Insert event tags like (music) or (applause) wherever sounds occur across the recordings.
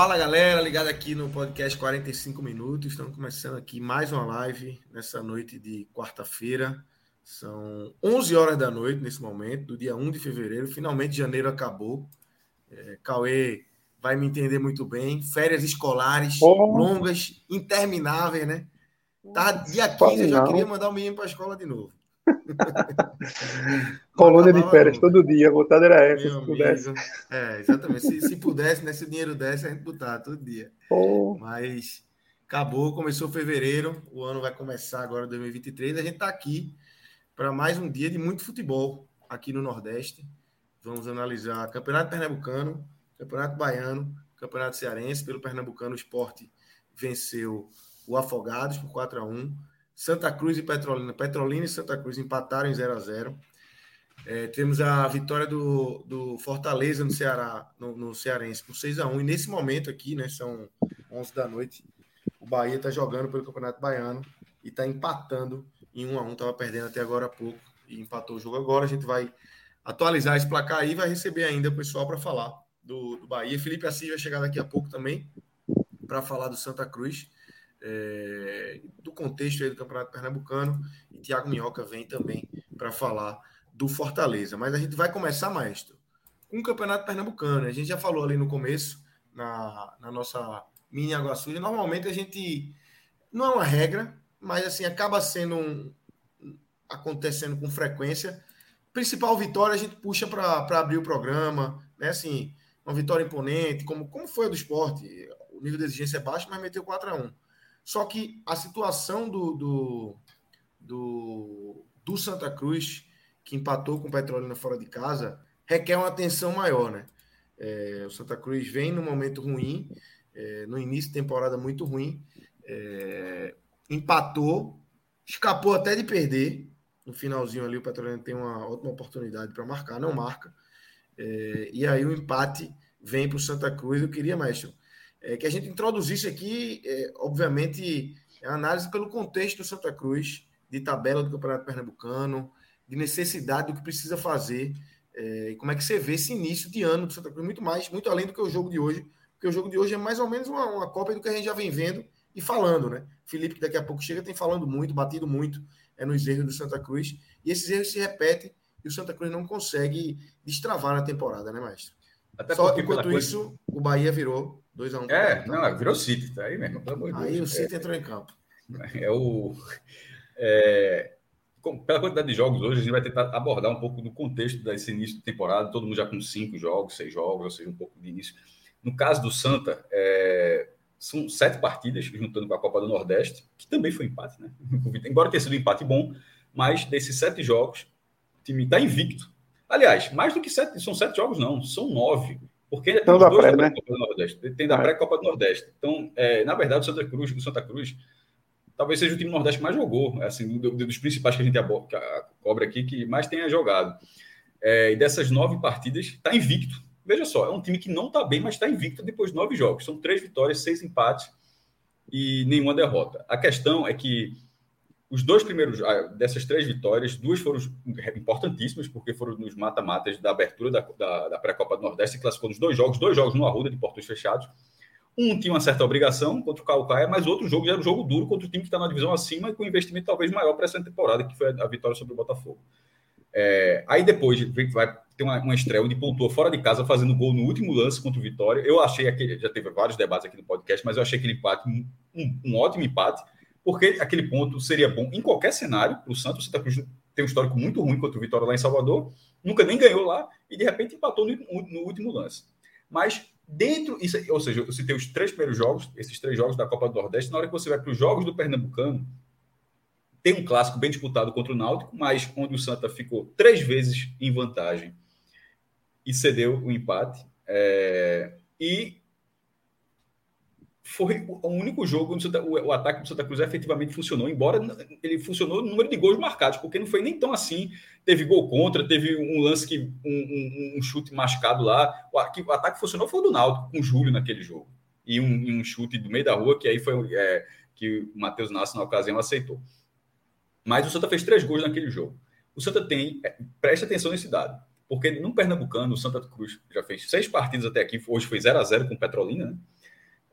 Fala galera, ligado aqui no podcast 45 minutos. Estamos começando aqui mais uma live nessa noite de quarta-feira. São 11 horas da noite nesse momento, do dia 1 de fevereiro. Finalmente janeiro acabou. É, Cauê vai me entender muito bem. Férias escolares Oh. longas, intermináveis, né? Tá dia 15, eu já queria mandar o menino para a escola de novo. (laughs) Colônia de férias todo dia, a vontade era essa, se pudesse. amigo. É, exatamente. Se, se pudesse, né? Se o dinheiro desse, a gente botava todo dia. Pô, Mas acabou, começou fevereiro, o ano vai começar agora 2023. A gente está aqui para mais um dia de muito futebol aqui no Nordeste. Vamos analisar Campeonato Pernambucano, Campeonato Baiano, Campeonato Cearense. Pelo Pernambucano, o esporte venceu o Afogados por 4 a 1 Santa Cruz e Petrolina. Petrolina e Santa Cruz empataram em 0 a 0 É, temos a vitória do, do Fortaleza no Ceará, no, no Cearense, por 6 a 1 E nesse momento aqui, né, são 11 da noite, o Bahia está jogando pelo Campeonato Baiano e está empatando em 1 a 1 Estava perdendo até agora há pouco e empatou o jogo agora. A gente vai atualizar esse placar aí, vai receber ainda o pessoal para falar do, do Bahia. Felipe Assis vai chegar daqui a pouco também para falar do Santa Cruz, é, do contexto do Campeonato Pernambucano. E Tiago Minhoca vem também para falar do Fortaleza. Mas a gente vai começar, maestro, com o Campeonato Pernambucano. A gente já falou ali no começo, na, na nossa mini Água Suja. Normalmente a gente. Não é uma regra, mas assim, acaba sendo um, acontecendo com frequência. Principal vitória a gente puxa para abrir o programa, né? Assim, uma vitória imponente, como, como foi a do esporte. O nível de exigência é baixo, mas meteu 4 a 1 Só que a situação do, do, do, do Santa Cruz, que empatou com o Petrolina fora de casa, requer uma atenção maior, né? É, o Santa Cruz vem num momento ruim, é, no início de temporada muito ruim, é, empatou, escapou até de perder. No finalzinho ali, o Petrolina tem uma ótima oportunidade para marcar, não marca. É, e aí o empate vem para o Santa Cruz. Eu queria, mestre, é, que a gente introduzisse aqui, é, obviamente, a análise pelo contexto do Santa Cruz, de tabela do Campeonato Pernambucano, de necessidade do que precisa fazer. É, como é que você vê esse início de ano do Santa Cruz? Muito mais, muito além do que o jogo de hoje, porque o jogo de hoje é mais ou menos uma, uma cópia do que a gente já vem vendo e falando, né? Felipe, que daqui a pouco chega, tem falando muito, batido muito é, nos erros do Santa Cruz, e esses erros se repetem e o Santa Cruz não consegue destravar na temporada, né, mestre? Até Só enquanto isso, coisa- o Bahia virou 2x1. pro É, tá? não, virou City, tá aí mesmo, pelo amor de Aí o Deus. City entrou em campo. É, é o. é, com- pela quantidade de jogos hoje, a gente vai tentar abordar um pouco do contexto desse início de temporada, todo mundo já com cinco jogos, seis jogos, ou seja, um pouco de início. No caso do Santa, é, são sete partidas, juntando com a Copa do Nordeste, que também foi empate, né? (laughs) Embora tenha sido um empate bom, mas desses sete jogos, o time está invicto. Aliás, mais do que sete, são sete jogos, não, são nove. Porque ainda tem Então os da dois pré, da né? Copa do Nordeste. Tem da É. pré-Copa do Nordeste. Então, é, na verdade, o Santa Cruz, o Santa Cruz talvez seja o time do Nordeste que mais jogou, assim, do- do- dos principais que a gente abo- que a- cobra aqui, que mais tenha jogado. É, e dessas nove partidas, está invicto. Veja só, é um time que não está bem, mas está invicto depois de nove jogos. São três vitórias, seis empates e nenhuma derrota. A questão é que os dois primeiros ah, dessas três vitórias, duas foram importantíssimas, porque foram nos mata-matas da abertura da, da, da pré-Copa do Nordeste, e classificou nos dois jogos, dois jogos no Arruda, de portões fechados. Um tinha uma certa obrigação contra o Calcaia, mas outro jogo já era um jogo duro contra o time que está na divisão acima e com investimento talvez maior para essa temporada, que foi a vitória sobre o Botafogo. É, aí depois vai ter uma, uma estreia onde pontuou fora de casa, fazendo gol no último lance contra o Vitória. Eu achei aquele, já teve vários debates aqui no podcast, mas eu achei aquele empate um, um, um ótimo empate, porque aquele ponto seria bom em qualquer cenário para o Santos. O Santa Cruz tem um histórico muito ruim contra o Vitória lá em Salvador, nunca nem ganhou lá e de repente empatou no, no último lance. Mas dentro, isso, ou seja, eu citei os três primeiros jogos, esses três jogos da Copa do Nordeste, na hora que você vai para os jogos do Pernambucano, tem um clássico bem disputado contra o Náutico, mas onde o Santa ficou três vezes em vantagem e cedeu o empate. É, e foi o único jogo onde o, ataque do Santa Cruz efetivamente funcionou, embora ele funcionou no número de gols marcados, porque não foi nem tão assim. Teve gol contra, teve um lance que um, um, um chute mascado lá. O, o, ataque funcionou foi o do Náutico, com o Júlio naquele jogo. E um, um, chute do meio da rua, que aí foi é, que o Matheus Nassi, na ocasião, aceitou. Mas o Santa fez três gols naquele jogo. O Santa tem, é, preste atenção nesse dado, porque no Pernambucano, o Santa Cruz já fez seis partidas até aqui, hoje foi 0 a 0 com o Petrolina, né?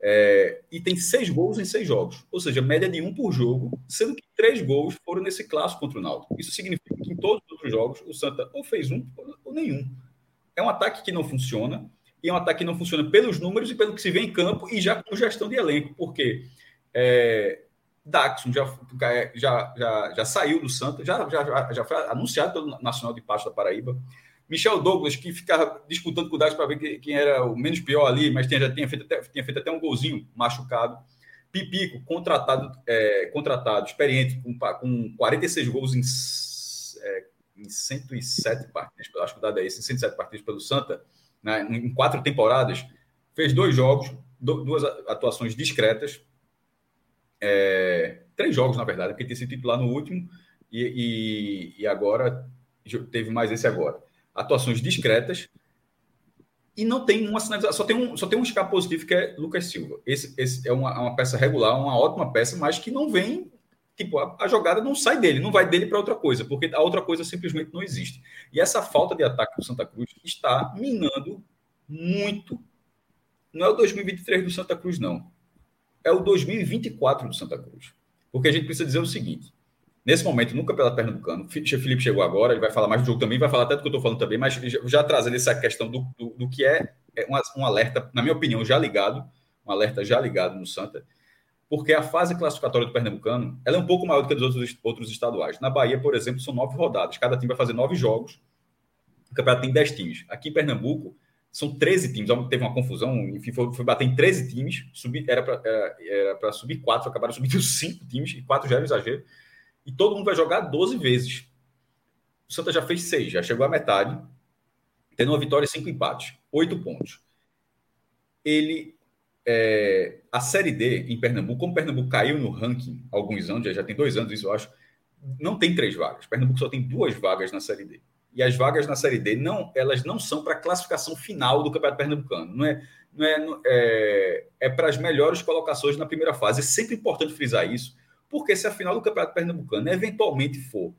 É, e tem seis gols em seis jogos, ou seja, média de um por jogo, sendo que três gols foram nesse clássico contra o Náutico. Isso significa que em todos os outros jogos o Santa ou fez um ou nenhum. É um ataque que não funciona, e é um ataque que não funciona pelos números e pelo que se vê em campo e já com gestão de elenco, porque é, Daxon já, já, já, já saiu do Santa, já, já, já foi anunciado pelo Nacional de Pasto da Paraíba. Michel Douglas, que ficava disputando com o Dax para ver quem era o menos pior ali, mas tinha, já tinha feito, até, tinha feito até um golzinho machucado. Pipico, contratado, é, contratado experiente, com, com 46 gols em, é, em 107 partidas, acho que o dado é esse, em 107 partidas pelo Santa, né, em quatro temporadas, fez dois jogos, duas atuações discretas, é, três jogos, na verdade, porque tinha sido titular no último e, e, e agora teve mais esse agora atuações discretas e não tem uma sinalização, só tem um, só tem um escape positivo que é Lucas Silva. Esse, esse é uma, uma peça regular, uma ótima peça, mas que não vem, tipo, a, a jogada não sai dele, não vai dele para outra coisa, porque a outra coisa simplesmente não existe. E essa falta de ataque do Santa Cruz está minando muito. Não é o 2023 do Santa Cruz, não. É o 2024 do Santa Cruz. Porque a gente precisa dizer o seguinte: Nesse momento, no Campeonato Pernambucano, o Felipe chegou agora, ele vai falar mais do jogo também, vai falar até do que eu estou falando também, mas já trazendo essa questão do, do, do que é, é um, um, alerta, na minha opinião, já ligado, um alerta já ligado no Santa, porque a fase classificatória do Pernambucano ela é um pouco maior do que dos outros, outros estaduais. Na Bahia, por exemplo, são nove rodadas, cada time vai fazer nove jogos, o campeonato tem dez times. Aqui em Pernambuco, são 13 times, teve uma confusão, enfim, foi, foi bater em 13 times, era para subir quatro, acabaram subindo (laughs) cinco times, e quatro já era exagero e todo mundo vai jogar 12 vezes. O Santa já fez seis, já chegou à metade, tendo uma vitória e cinco empates, oito pontos. Ele. É, a Série D em Pernambuco, como Pernambuco caiu no ranking há alguns anos, já, tem dois anos isso, eu acho, não tem três vagas. Pernambuco só tem duas vagas na Série D. E as vagas na Série D não, elas não são para a classificação final do Campeonato Pernambucano. Não é, não é, é, é para as melhores colocações na primeira fase. É sempre importante frisar isso, porque se a final do Campeonato Pernambucano eventualmente for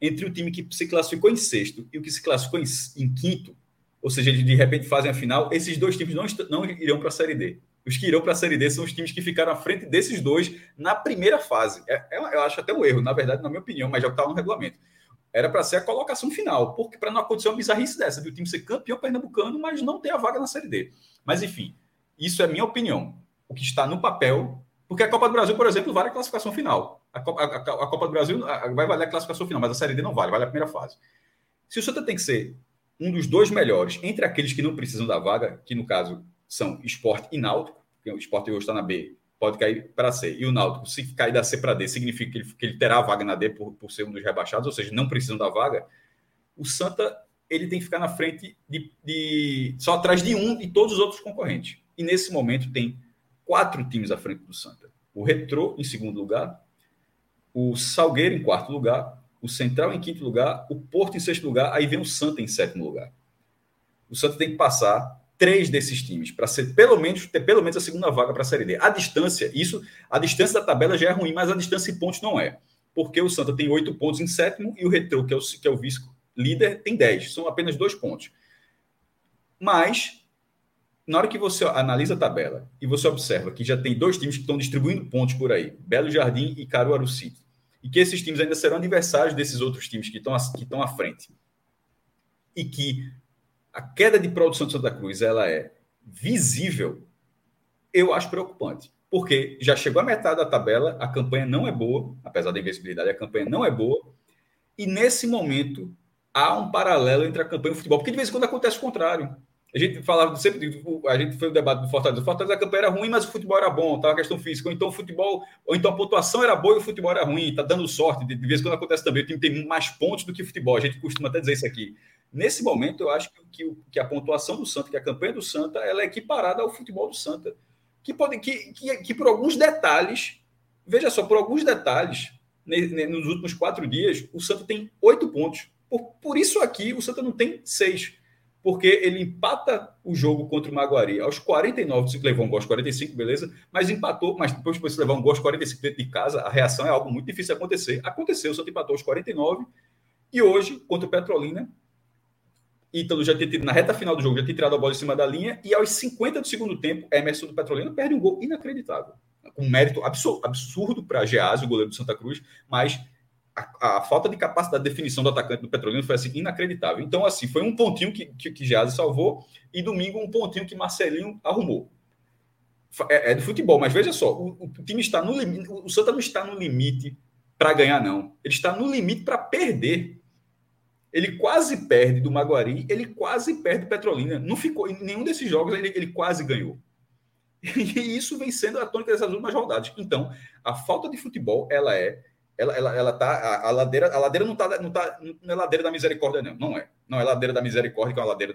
entre o time que se classificou em sexto e o que se classificou em, em quinto, ou seja, de repente fazem a final, esses dois times não, não irão para a Série D. Os que irão para a Série D são os times que ficaram à frente desses dois na primeira fase. É, é, eu acho até um erro, na verdade, na minha opinião, mas já estava no regulamento. Era para ser a colocação final, porque para não acontecer uma bizarrice dessa, de o time ser campeão pernambucano, mas não ter a vaga na Série D. Mas enfim, isso é minha opinião. O que está no papel porque a Copa do Brasil, por exemplo, vale a classificação final. A Copa, a, a Copa do Brasil vai valer a classificação final, mas a Série D não vale, vale a primeira fase. Se o Santa tem que ser um dos dois melhores entre aqueles que não precisam da vaga, que no caso são esporte e náutico, porque o esporte hoje está na B, pode cair para C, e o náutico, se cair da C para D, significa que ele, que ele, terá a vaga na D por, por ser um dos rebaixados, ou seja, não precisam da vaga, o Santa ele tem que ficar na frente de, de só atrás de um de todos os outros concorrentes. E nesse momento tem quatro times à frente do Santa. O Retrô em segundo lugar, o Salgueiro em quarto lugar, o Central em quinto lugar, o Porto em sexto lugar, aí vem o Santa em sétimo lugar. O Santa tem que passar três desses times para ser pelo menos ter pelo menos a segunda vaga para a Série D. A distância, isso, a distância da tabela já é ruim, mas a distância em pontos não é. Porque o Santa tem oito pontos em sétimo e o Retrô, que é o, que é o vice líder, tem dez. São apenas dois pontos. Mas na hora que você analisa a tabela e você observa que já tem dois times que estão distribuindo pontos por aí, Belo Jardim e Caruaru City, e que esses times ainda serão adversários desses outros times que estão, que estão à frente, e que a queda de produção de Santa Cruz ela é visível, eu acho preocupante. Porque já chegou a metade da tabela, a campanha não é boa, apesar da invencibilidade, a campanha não é boa, E nesse momento há um paralelo entre a campanha e o futebol, porque de vez em quando acontece o contrário. A gente falava sempre, a gente foi o debate do Fortaleza. O Fortaleza a campanha era ruim, mas o futebol era bom, tá? A questão física. Ou então o futebol, ou então a pontuação era boa e o futebol era ruim, tá dando sorte. De, de vez em quando acontece também, o time tem mais pontos do que o futebol. A gente costuma até dizer isso aqui. Nesse momento, eu acho que, que, que a pontuação do Santa, que a campanha do Santa, ela é equiparada ao futebol do Santa. Que, pode, que, que, que por alguns detalhes, veja só, por alguns detalhes, nos últimos quatro dias, o Santa tem oito pontos. Por, por isso aqui, o Santa não tem seis porque ele empata o jogo contra o Maguari aos 49, se levou um gol aos 45, beleza, mas empatou, mas depois de levar um gol aos 45 dentro de casa, a reação é algo muito difícil de acontecer. Aconteceu, o Santos empatou aos 49 e hoje, contra o Petrolina, Ítalo já tinha tido, na reta final do jogo, já tinha tirado a bola em cima da linha e aos 50 do segundo tempo, Emerson do Petrolina perde um gol inacreditável. Um mérito absurdo, para Geazi, o goleiro do Santa Cruz, mas a, a, falta de capacidade de definição do atacante do Petrolino foi assim, inacreditável. Então, assim, foi um pontinho que, que, que salvou e domingo um pontinho que Marcelinho arrumou. É, é de futebol, mas veja só, o, o, time está no limite, o Santa não está no limite para ganhar, não. Ele está no limite para perder. Ele quase perde do Maguari, ele quase perde do Petrolina. Não ficou em nenhum desses jogos ele, ele quase ganhou. (laughs) E isso vem sendo a tônica dessas últimas rodadas. Então, a falta de futebol, ela é ela, ela, ela tá, a, a, ladeira, a ladeira não tá, não tá, não é ladeira da misericórdia, não, não é. Não é ladeira da misericórdia, que é uma ladeira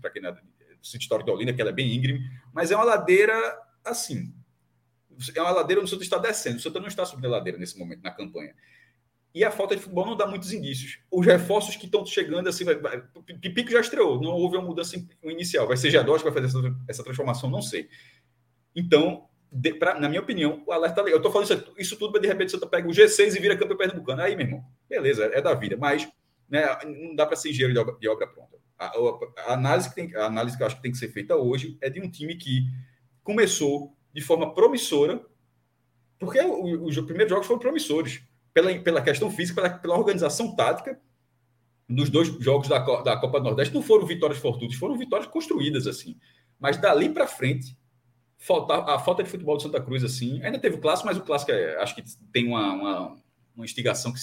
para quem é sítio histórico de Olinda, que ela é bem íngreme, mas é uma ladeira assim. É uma ladeira onde o Santos está descendo. O Santos não está subindo a ladeira nesse momento, na campanha. E a falta de futebol não dá muitos indícios. Os reforços que estão chegando, assim, vai, vai, Pipico já estreou, não houve uma mudança inicial. Vai ser Jadó que vai fazer essa, essa transformação, não sei. Então, de, pra, na minha opinião, o alerta legal. Eu tô falando isso, isso tudo para de repente você pega o G6 e vira campeão pernambucano. Aí, meu irmão, beleza, é da vida, mas né, não dá para ser engenheiro de obra, de obra pronta. A, a, a, análise que tem, a análise que eu acho que tem que ser feita hoje é de um time que começou de forma promissora, porque os primeiros jogos foram promissores, pela, pela questão física, pela, pela organização tática dos dois jogos da, da Copa do Nordeste. Não foram vitórias fortuitas, foram vitórias construídas assim. Mas dali para frente, a falta de futebol do Santa Cruz, assim, ainda teve o clássico, mas o clássico é, acho que tem uma, uma, uma, instigação que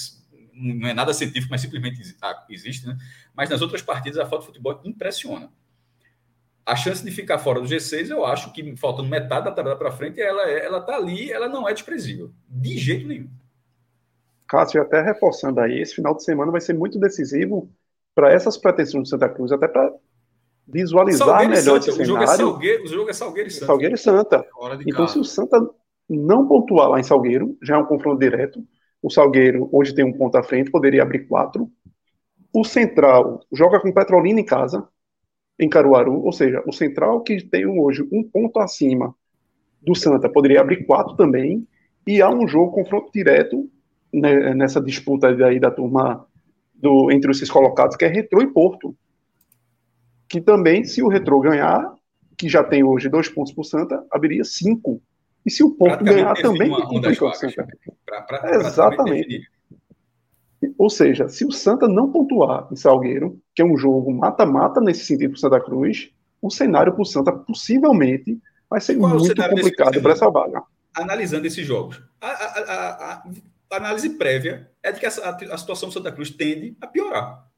não é nada científico, mas simplesmente existe, né? Mas nas outras partidas a falta de futebol impressiona. A chance de ficar fora do G6, eu acho que faltando metade da tabela para frente, ela é, ela tá ali, ela não é desprezível, de jeito nenhum. Cássio, até reforçando aí, esse final de semana vai ser muito decisivo para essas pretensões do Santa Cruz, até para visualizar Salgueiro melhor esse cenário. O jogo é Salgueiro, o jogo é Salgueiro e Santa. Salgueiro e Santa. Então, se o Santa não pontuar lá em Salgueiro, já é um confronto direto. O Salgueiro hoje tem um ponto à frente, poderia abrir quatro. O Central joga com Petrolina em casa, em Caruaru, ou seja, o Central que tem hoje um ponto acima do Santa poderia abrir quatro também. E há um jogo confronto direto né, nessa disputa aí da turma do, entre esses colocados, que é Retro e Porto que também, se o Retrô ganhar, que já tem hoje dois pontos o Santa, abriria cinco. E se o Porto ganhar também, tem pontos para o Santa. Pra, pra, Exatamente. Ou seja, se o Santa não pontuar em Salgueiro, que é um jogo mata-mata nesse sentido para o Santa Cruz, o cenário para o Santa possivelmente vai ser Qual muito complicado para essa vaga. Analisando esses jogos, a, a, a, a, análise prévia é de que a situação do Santa Cruz tende a piorar.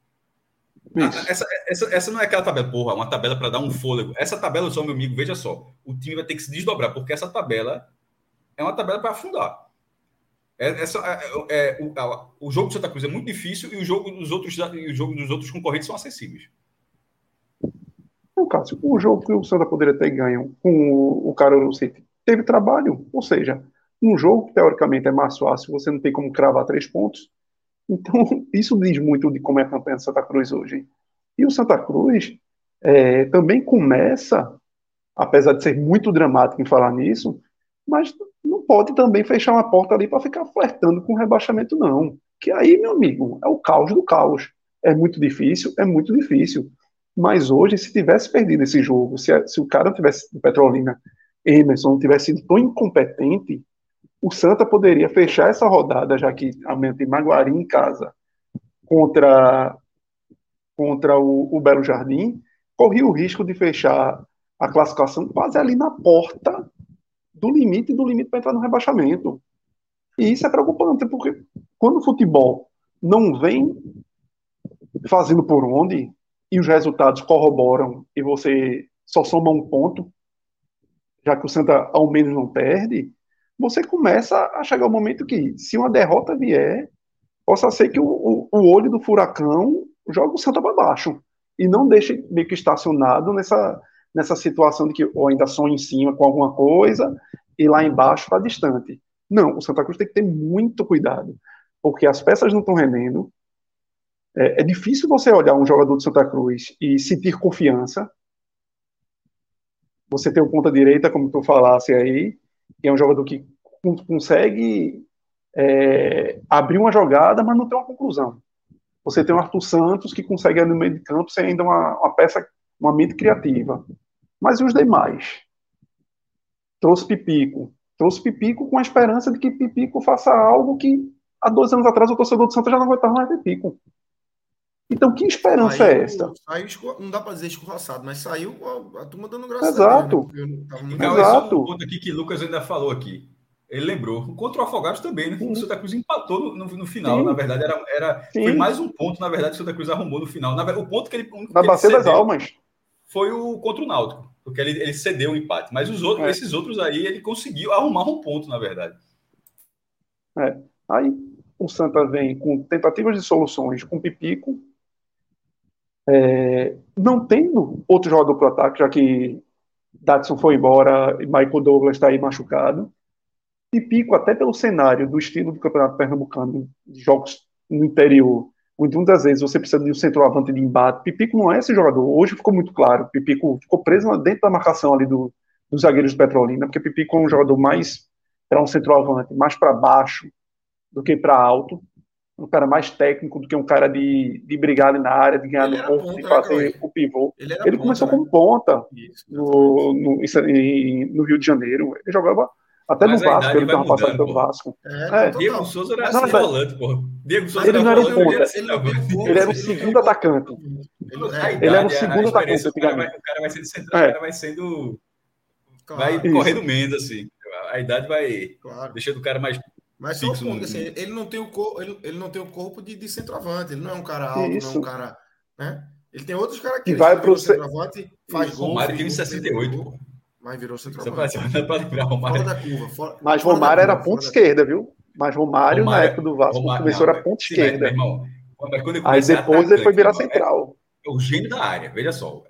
Ah, essa, essa, essa não é aquela tabela, porra, uma tabela para dar um fôlego. Essa tabela, só meu amigo, veja só, o time vai ter que se desdobrar, porque essa tabela é uma tabela para afundar. É, essa, é, é, o, a, o jogo do Santa Cruz é muito difícil e o jogo dos outros, o jogo dos outros concorrentes são acessíveis. Não, Cássio, o jogo que o Santa poderia ter ganho com o, o no City teve trabalho, ou seja, um jogo que teoricamente é mais fácil, você não tem como cravar três pontos, então, (laughs) isso diz muito de como é a campanha do Santa Cruz hoje. E o Santa Cruz é, também começa, apesar de ser muito dramático em falar nisso, mas não pode também fechar uma porta ali para ficar flertando com o rebaixamento, não. Que aí, meu amigo, é o caos do caos. É muito difícil, é muito difícil. Mas hoje, se tivesse perdido esse jogo, se, se o cara tivesse, o Petrolina, Emerson, tivesse sido tão incompetente, o Santa poderia fechar essa rodada, já que amanhã tem Maguari em casa contra, contra o, o Belo Jardim, corria o risco de fechar a classificação quase ali na porta do limite do limite para entrar no rebaixamento. E isso é preocupante, porque quando o futebol não vem fazendo por onde e os resultados corroboram e você só soma um ponto, já que o Santa ao menos não perde, você começa a chegar o momento que, se uma derrota vier, possa ser que o, o, o olho do furacão joga o Santa para baixo e não deixe meio que estacionado nessa, nessa situação de que ou ainda sonha em cima com alguma coisa e lá embaixo está distante. Não, o Santa Cruz tem que ter muito cuidado, porque as peças não estão rendendo. É, é difícil você olhar um jogador de Santa Cruz e sentir confiança. Você tem o ponta direita, como tu falasse aí, que é um jogador que consegue é, abrir uma jogada, mas não tem uma conclusão. Você tem o Arthur Santos, que consegue ali no meio de campo ser ainda uma, uma peça, uma mente criativa. Mas e os demais? Trouxe Pipico. Trouxe Pipico com a esperança de que Pipico faça algo que há dois anos atrás o torcedor do Santos já não aguentava mais Pipico. Então, que esperança saiu, é essa? Saiu, não dá para dizer escorraçado, mas saiu a, a turma dando graça Exato. né? Exato. Um ponto aqui que Lucas ainda falou aqui. Ele lembrou. Contra o Afogados também, né? O Santa Cruz empatou no, no, no final. Sim. Na verdade, era, era foi mais um ponto, na verdade, que o Santa Cruz arrumou no final. Na, o ponto que ele. Na Bacia das Almas. Foi o contra o Náutico, porque ele, ele cedeu o um empate. Mas os outros, é. esses outros aí, ele conseguiu arrumar um ponto, na verdade. É. Aí o Santa vem com tentativas de soluções com Pipico, é, não tendo outro jogador para o ataque, já que Datsun foi embora e Michael Douglas está aí machucado. Pipico, até pelo cenário do estilo do Campeonato Pernambucano, de jogos no interior, muitas vezes você precisa de um centroavante de embate. Pipico não é esse jogador. Hoje ficou muito claro. Pipico ficou preso dentro da marcação ali do, dos zagueiros do Petrolina, porque Pipico é um jogador mais para um centroavante, mais para baixo do que para alto. Um cara mais técnico do que um cara de, de brigar ali na área, de ganhar ele no corpo, de fazer né, o pivô. Ele, ele ponta, começou né? como ponta Isso, no, no, no Rio de Janeiro. Ele jogava até Mas no Vasco, ele tava passando pelo Vasco. É, é. Diego Souza era assim, volante, pô. Diego Souza ele não era um ponta. Ele, era o segundo atacante. Ele, era o segundo atacante. O cara, vai, o cara vai sendo central, é. o cara vai sendo. Vai correndo menos, assim. A idade vai deixando o cara mais. Mas só um ponto, assim, ele não tem o corpo, ele, ele não tem o corpo de, de centroavante, ele não é um cara alto, Isso. não é um cara. Né? Ele tem outras características. E vai pro centroavante, faz gol. O Mário tem 68, pô. Mas virou centroavante. Fora da curva. Fora, Mas Romário era ponta esquerda, viu? Mas Romário, Romário, na época do Vasco, Romário, começou não, era ponta esquerda. Irmão, Aí depois ele foi virar é central. É o gênio da área, veja só.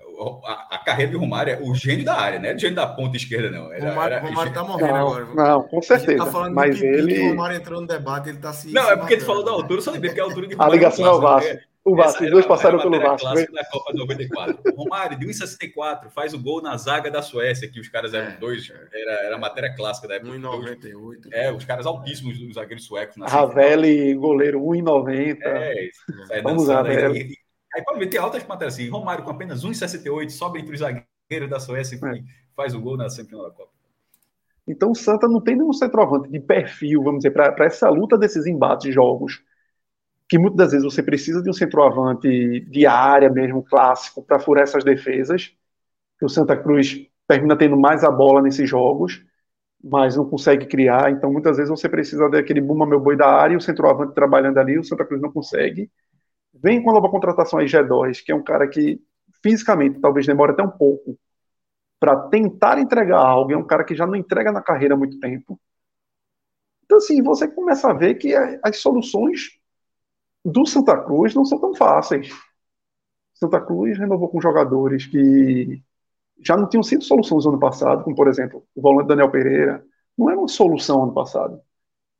A, a, carreira de Romário é o gênio da área, não é o gênio da ponta esquerda, não. Era, Romário, era, Romário tá morrendo não, agora. Não, com certeza. Tá mas ele. O Romário entrou no debate, ele tá se. Não, é porque ele falou da altura, só lembrei que é a altura de Romário. A ligação ao Vasco. O Vasco, os dois passaram pelo Vasco. Clássica da Copa 94. (laughs) Romário, de 1,64, faz o gol na zaga da Suécia, que os caras eram é, dois, era, era a matéria clássica da época. 1,98. É, os caras altíssimos dos zagueiros suecos. Ravelli, goleiro 1,90. É, isso. Vamos lá, Aí, aí pode ver, tem altas matérias assim, Romário com apenas 1,68, sobe entre os zagueiros da Suécia e é. faz o gol na semifinal da Copa. Então o Santa não tem nenhum centroavante de perfil, vamos dizer, para essa luta desses embates de jogos que muitas das vezes você precisa de um centroavante de área mesmo, clássico, para furar essas defesas, que o Santa Cruz termina tendo mais a bola nesses jogos, mas não consegue criar, então muitas vezes você precisa daquele bumba meu boi da área, e o centroavante trabalhando ali, o Santa Cruz não consegue. Vem com a nova contratação aí, G2, que é um cara que fisicamente talvez demore até um pouco para tentar entregar algo, é um cara que já não entrega na carreira há muito tempo. Então, assim, você começa a ver que as soluções do Santa Cruz não são tão fáceis. Santa Cruz renovou com jogadores que já não tinham sido soluções no ano passado, como por exemplo o volante Daniel Pereira, não era uma solução ano passado.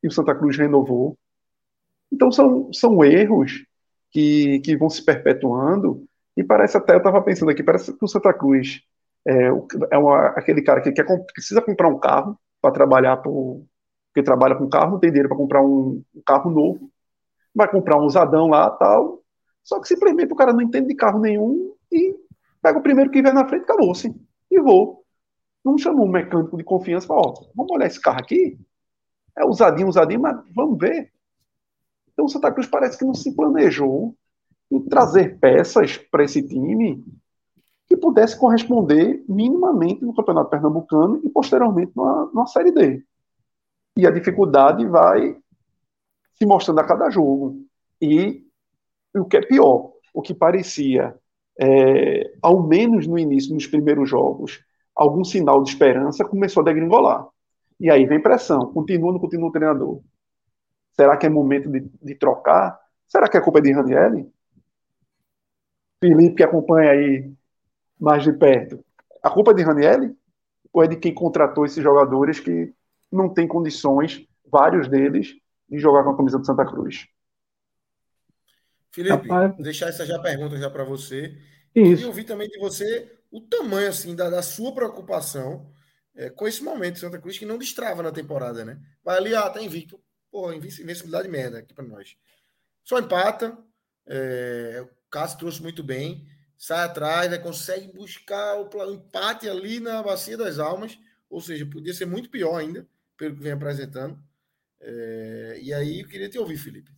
E o Santa Cruz renovou. Então são, são erros que, que vão se perpetuando. E parece até, eu estava pensando aqui, parece que o Santa Cruz é, é uma, aquele cara que quer, precisa comprar um carro para trabalhar, por, porque trabalha com carro, não tem dinheiro para comprar um, um carro novo vai comprar um usadão lá tal. Só que simplesmente o cara não entende de carro nenhum e pega o primeiro que vem na frente, acabou-se. E vou. Não chamou um mecânico de confiança para, ó, vamos olhar esse carro aqui. É usadinho, usadinho, mas vamos ver. Então o Santa Cruz parece que não se planejou em trazer peças para esse time que pudesse corresponder minimamente no Campeonato Pernambucano e posteriormente numa, numa Série D. E a dificuldade vai se mostrando a cada jogo. E o que é pior, o que parecia, é, ao menos no início, nos primeiros jogos, algum sinal de esperança, começou a degringolar. E aí vem pressão, continua ou não continua o treinador? Será que é momento de, de trocar? Será que é culpa de Ranielli? Felipe, que acompanha aí mais de perto. A culpa é de Ranielli? Ou é de quem contratou esses jogadores que não tem condições, vários deles, de jogar com a camisa do Santa Cruz? Felipe, Rapaz. deixar essa já pergunta já para você. Isso. E ouvir também de você o tamanho assim da, da sua preocupação é, com esse momento de Santa Cruz que não destrava na temporada, né? Vai ali, ah, tá invicto. Porra, invencibilidade merda aqui para nós. Só empata. É, o Cássio trouxe muito bem. Sai atrás, né, consegue buscar o empate ali na Bacia das Almas. Ou seja, podia ser muito pior ainda, pelo que vem apresentando. É, e aí eu queria te ouvir, Felipe.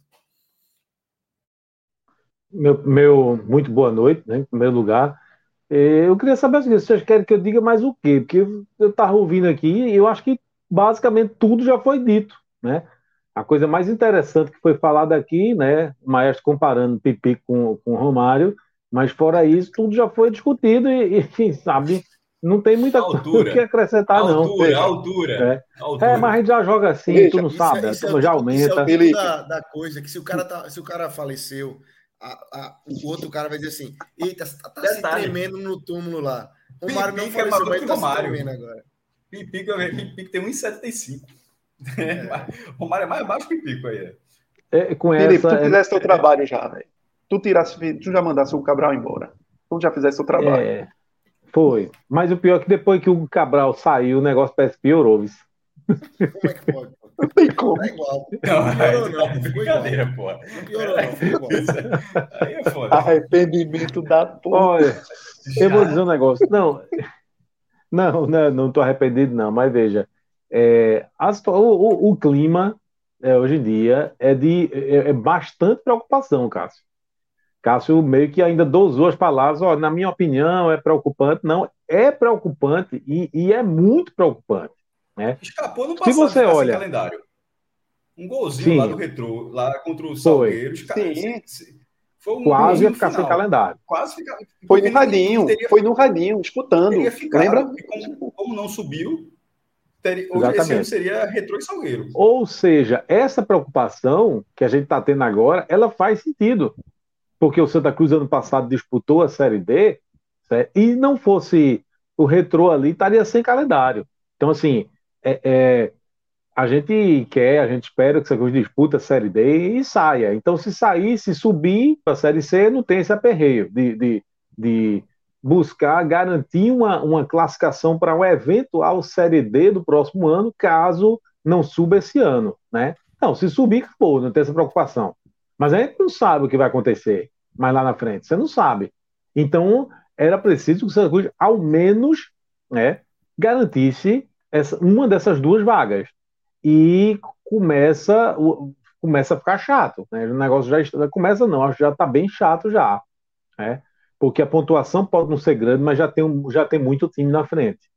Meu, meu, muito boa noite, né, em primeiro lugar. É, eu queria saber se vocês querem que eu diga mais o quê? Porque eu estava ouvindo aqui e eu acho que basicamente tudo já foi dito, né? A coisa mais interessante que foi falada aqui, né, o Maestro comparando Pipi com, com Romário, mas fora isso, tudo já foi discutido e, e sabe, não tem muita coisa que acrescentar, altura, não. Altura, altura, é. altura. É, mas a gente já joga assim, Veja, tu não sabe, é, isso é, já aumenta. Isso é da, da, coisa, que se o cara, tá, se o cara faleceu, a, a, o outro cara vai dizer assim, eita, tá, tá se tremendo no túmulo lá. O Romário não faleceu, mas tá se tremendo agora. Pipi, Pipi tem 1,75. É. o Mário é mais baixo que Pico aí. É, com Felipe, essa, tu é- fizesse é... teu trabalho já, velho. Tu tirasse, tu já mandasse o Cabral embora. Tu já fizesse o trabalho. É, foi. Mas o pior é que depois que o Cabral saiu, o negócio parece que piorou, viu? Como é que pode? Não tem como. É igual. Não, piorou, não. não. Brincadeira, pô. Não piorou, não. Foi igual. Aí é foda. Arrependimento da porra. Olha, eu vou dizer um negócio. Não, não, não, não tô arrependido, não. Mas veja, é, o, o, o, clima é, hoje em dia é de é, é, bastante preocupação, Cássio. Cássio meio que ainda dosou as palavras, ó, na minha opinião é preocupante. Não, é preocupante e, e é muito preocupante. Né? Escapou no passado Se você olha, calendário. Um golzinho sim, lá do retrô, lá contra o Salgueiros. Sim. Foi um quase ia ficar final. sem calendário. Quase ficar. Foi no radinho, teria, foi no radinho, escutando. Lembra? Como, como, não subiu, teria, hoje esse ano seria e salgueiro. Ou seja, essa preocupação que a gente está tendo agora, ela faz sentido. Porque o Santa Cruz ano passado disputou a Série D certo? e não fosse o retrô ali, estaria sem calendário. Então, assim, é, é, a gente quer, a gente espera que o Santa Cruz disputa a Série D e saia. Então, se sair, se subir para a Série C, não tem esse aperreio de, de, de buscar garantir uma, uma classificação para um eventual Série D do próximo ano, caso não suba esse ano, né? Não, se subir, pô, não tem essa preocupação. Mas a gente não sabe o que vai acontecer mais lá na frente, você não sabe. Então, era preciso que o Santa Cruz, ao menos, né, garantisse essa, uma dessas duas vagas. E começa, começa a ficar chato, né? O negócio já começa não, acho que já está bem chato já, né? Porque a pontuação pode não ser grande, mas já tem, já tem muito time na frente.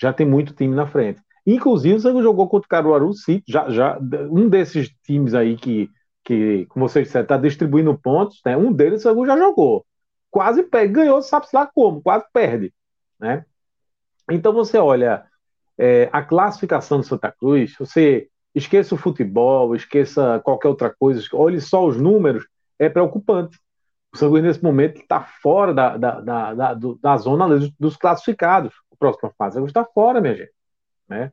Já tem muito time na frente. Inclusive, você jogou contra o Caruaru City, já, já, um desses times aí que, que como vocês disseram, está distribuindo pontos, né? um deles você já jogou. Quase perde, ganhou, sabe-se lá como, quase perde. Né? Então você olha é, a classificação do Santa Cruz, você esqueça o futebol, esqueça qualquer outra coisa, olhe só os números, é preocupante. O São Luís, nesse momento, está fora da, da, da, da, da zona dos classificados. A próxima fase está fora, minha gente. Né?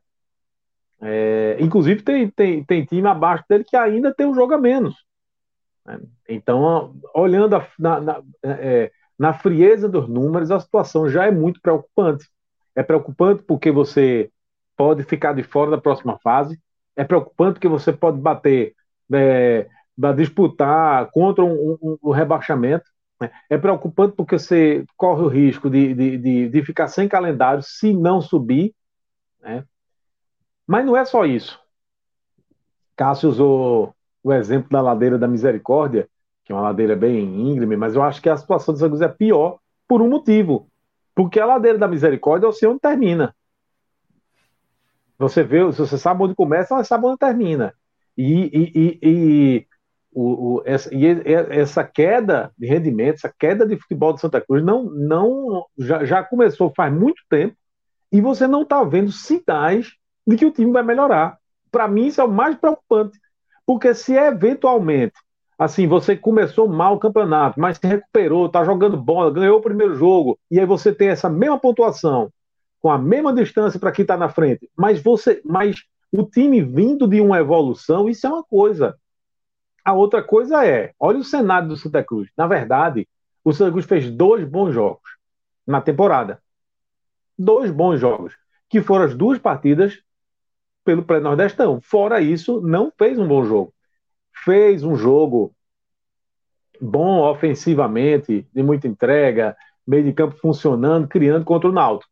É, inclusive, tem, tem, tem time abaixo dele que ainda tem um jogo a menos. Né? Então, olhando a, na, na, é, na frieza dos números, a situação já é muito preocupante. É preocupante porque você pode ficar de fora da próxima fase. É preocupante porque você pode bater é, da disputar contra um, um, um rebaixamento. Né? É preocupante porque você corre o risco de, de, de, de ficar sem calendário se não subir. Né? Mas não é só isso. Cássio usou o exemplo da ladeira da Misericórdia, que é uma ladeira bem íngreme, mas eu acho que a situação dos Angus é pior por um motivo. Porque a ladeira da Misericórdia é o seu onde termina. Você vê, se você sabe onde começa, você sabe onde termina. E, e, e, o, o, essa, e essa queda de rendimento, essa queda de futebol de Santa Cruz não, não já, já começou faz muito tempo e você não está vendo sinais de que o time vai melhorar. Para mim, isso é o mais preocupante. Porque se eventualmente, assim, você começou mal o campeonato, mas se recuperou, está jogando bola, ganhou o primeiro jogo, e aí você tem essa mesma pontuação, com a mesma distância para quem está na frente, mas você, mas o time vindo de uma evolução, isso é uma coisa. A outra coisa é, olha o cenário do Santa Cruz. Na verdade, o Santa Cruz fez dois bons jogos na temporada. Dois bons jogos, que foram as duas partidas pelo pré-nordestão. Fora isso, não fez um bom jogo. Fez um jogo bom ofensivamente, de muita entrega, meio de campo funcionando, criando contra o Náutico.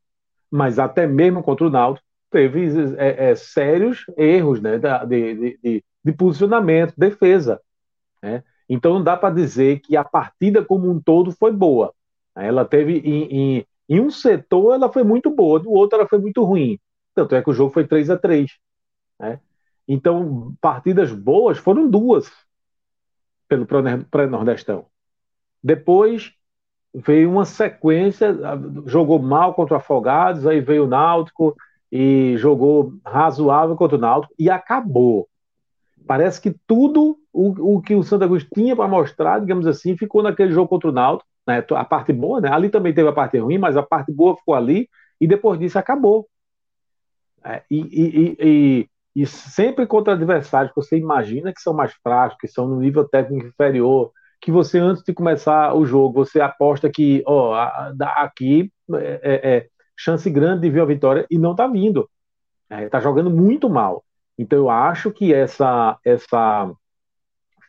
Mas até mesmo contra o Náutico, teve é, é, sérios erros né, de, de, de, de posicionamento, defesa. Né? Então não dá para dizer que a partida como um todo foi boa. Ela teve em, em, em, um setor ela foi muito boa, do outro ela foi muito ruim. Tanto é que o jogo foi 3 a 3 né? Então, partidas boas foram duas pelo pré-nordestão. Depois veio uma sequência, jogou mal contra o Afogados, aí veio o Náutico e jogou razoável contra o Náutico e acabou. Parece que tudo o, o que o Santa Cruz tinha para mostrar, digamos assim, ficou naquele jogo contra o Náutico. Né? A parte boa, né? ali também teve a parte ruim, mas a parte boa ficou ali e depois disso acabou. É, e, e, e, e, sempre contra adversários que você imagina que são mais fracos, que são no nível técnico inferior, que você antes de começar o jogo, você aposta que, ó, aqui é, é, é chance grande de vir a vitória e não está vindo. É, jogando muito mal. Então eu acho que essa, essa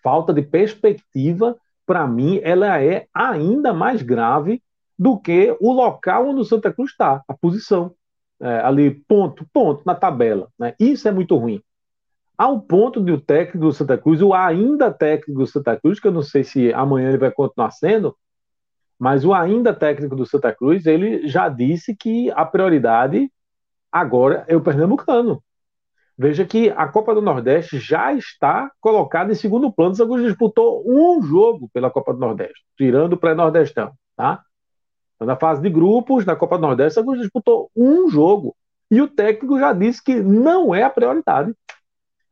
falta de perspectiva, para mim, ela é ainda mais grave do que o local onde o Santa Cruz está, a posição é, ali ponto, ponto na tabela. Né? Isso é muito ruim. Ao ponto de o técnico do Santa Cruz, o ainda técnico do Santa Cruz, que eu não sei se amanhã ele vai continuar sendo, mas o ainda técnico do Santa Cruz, ele já disse que a prioridade agora é o Pernambucano. Veja que a Copa do Nordeste já está colocada em segundo plano. O Santa disputou um jogo pela Copa do Nordeste, tirando o pré-nordestão, tá? Na fase de grupos, na Copa do Nordeste, Santa Cruz disputou um jogo. E o técnico já disse que não é a prioridade.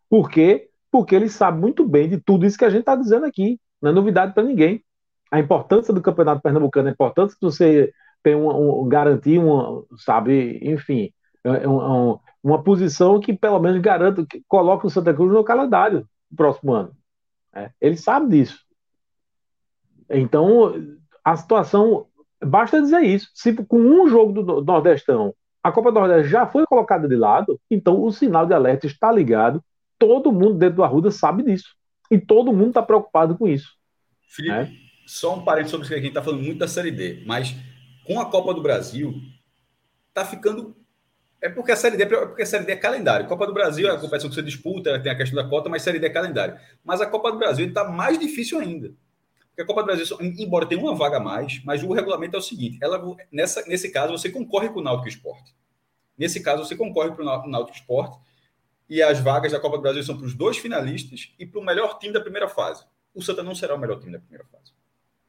Por quê? Porque ele sabe muito bem de tudo isso que a gente está dizendo aqui. Não é novidade para ninguém. A importância do Campeonato Pernambucano, a importância de você ter um, um garantir uma, sabe, enfim, é, é um, um, uma posição que pelo menos garanta, que coloque o Santa Cruz no calendário do próximo ano. É, ele sabe disso. Então, a situação Basta dizer isso. Se com um jogo do Nordestão a Copa do Nordeste já foi colocada de lado, então o sinal de alerta está ligado. Todo mundo dentro do Arruda sabe disso. E todo mundo está preocupado com isso. Felipe, é? só um parênteses sobre isso aqui. A gente está falando muito da Série D, mas com a Copa do Brasil, está ficando. É porque a Série D, é porque a Série D é calendário. Copa do Brasil é a competição que você disputa, tem a questão da cota, mas Série D é calendário. Mas a Copa do Brasil está mais difícil ainda. Porque a Copa do Brasil, embora tenha uma vaga a mais, mas o regulamento é o seguinte: ela, nessa, nesse caso, você concorre com o Náutico Esporte. Nesse caso, você concorre para o Náutico Esporte e as vagas da Copa do Brasil são para os dois finalistas e para o melhor time da primeira fase. O Santa não será o melhor time da primeira fase.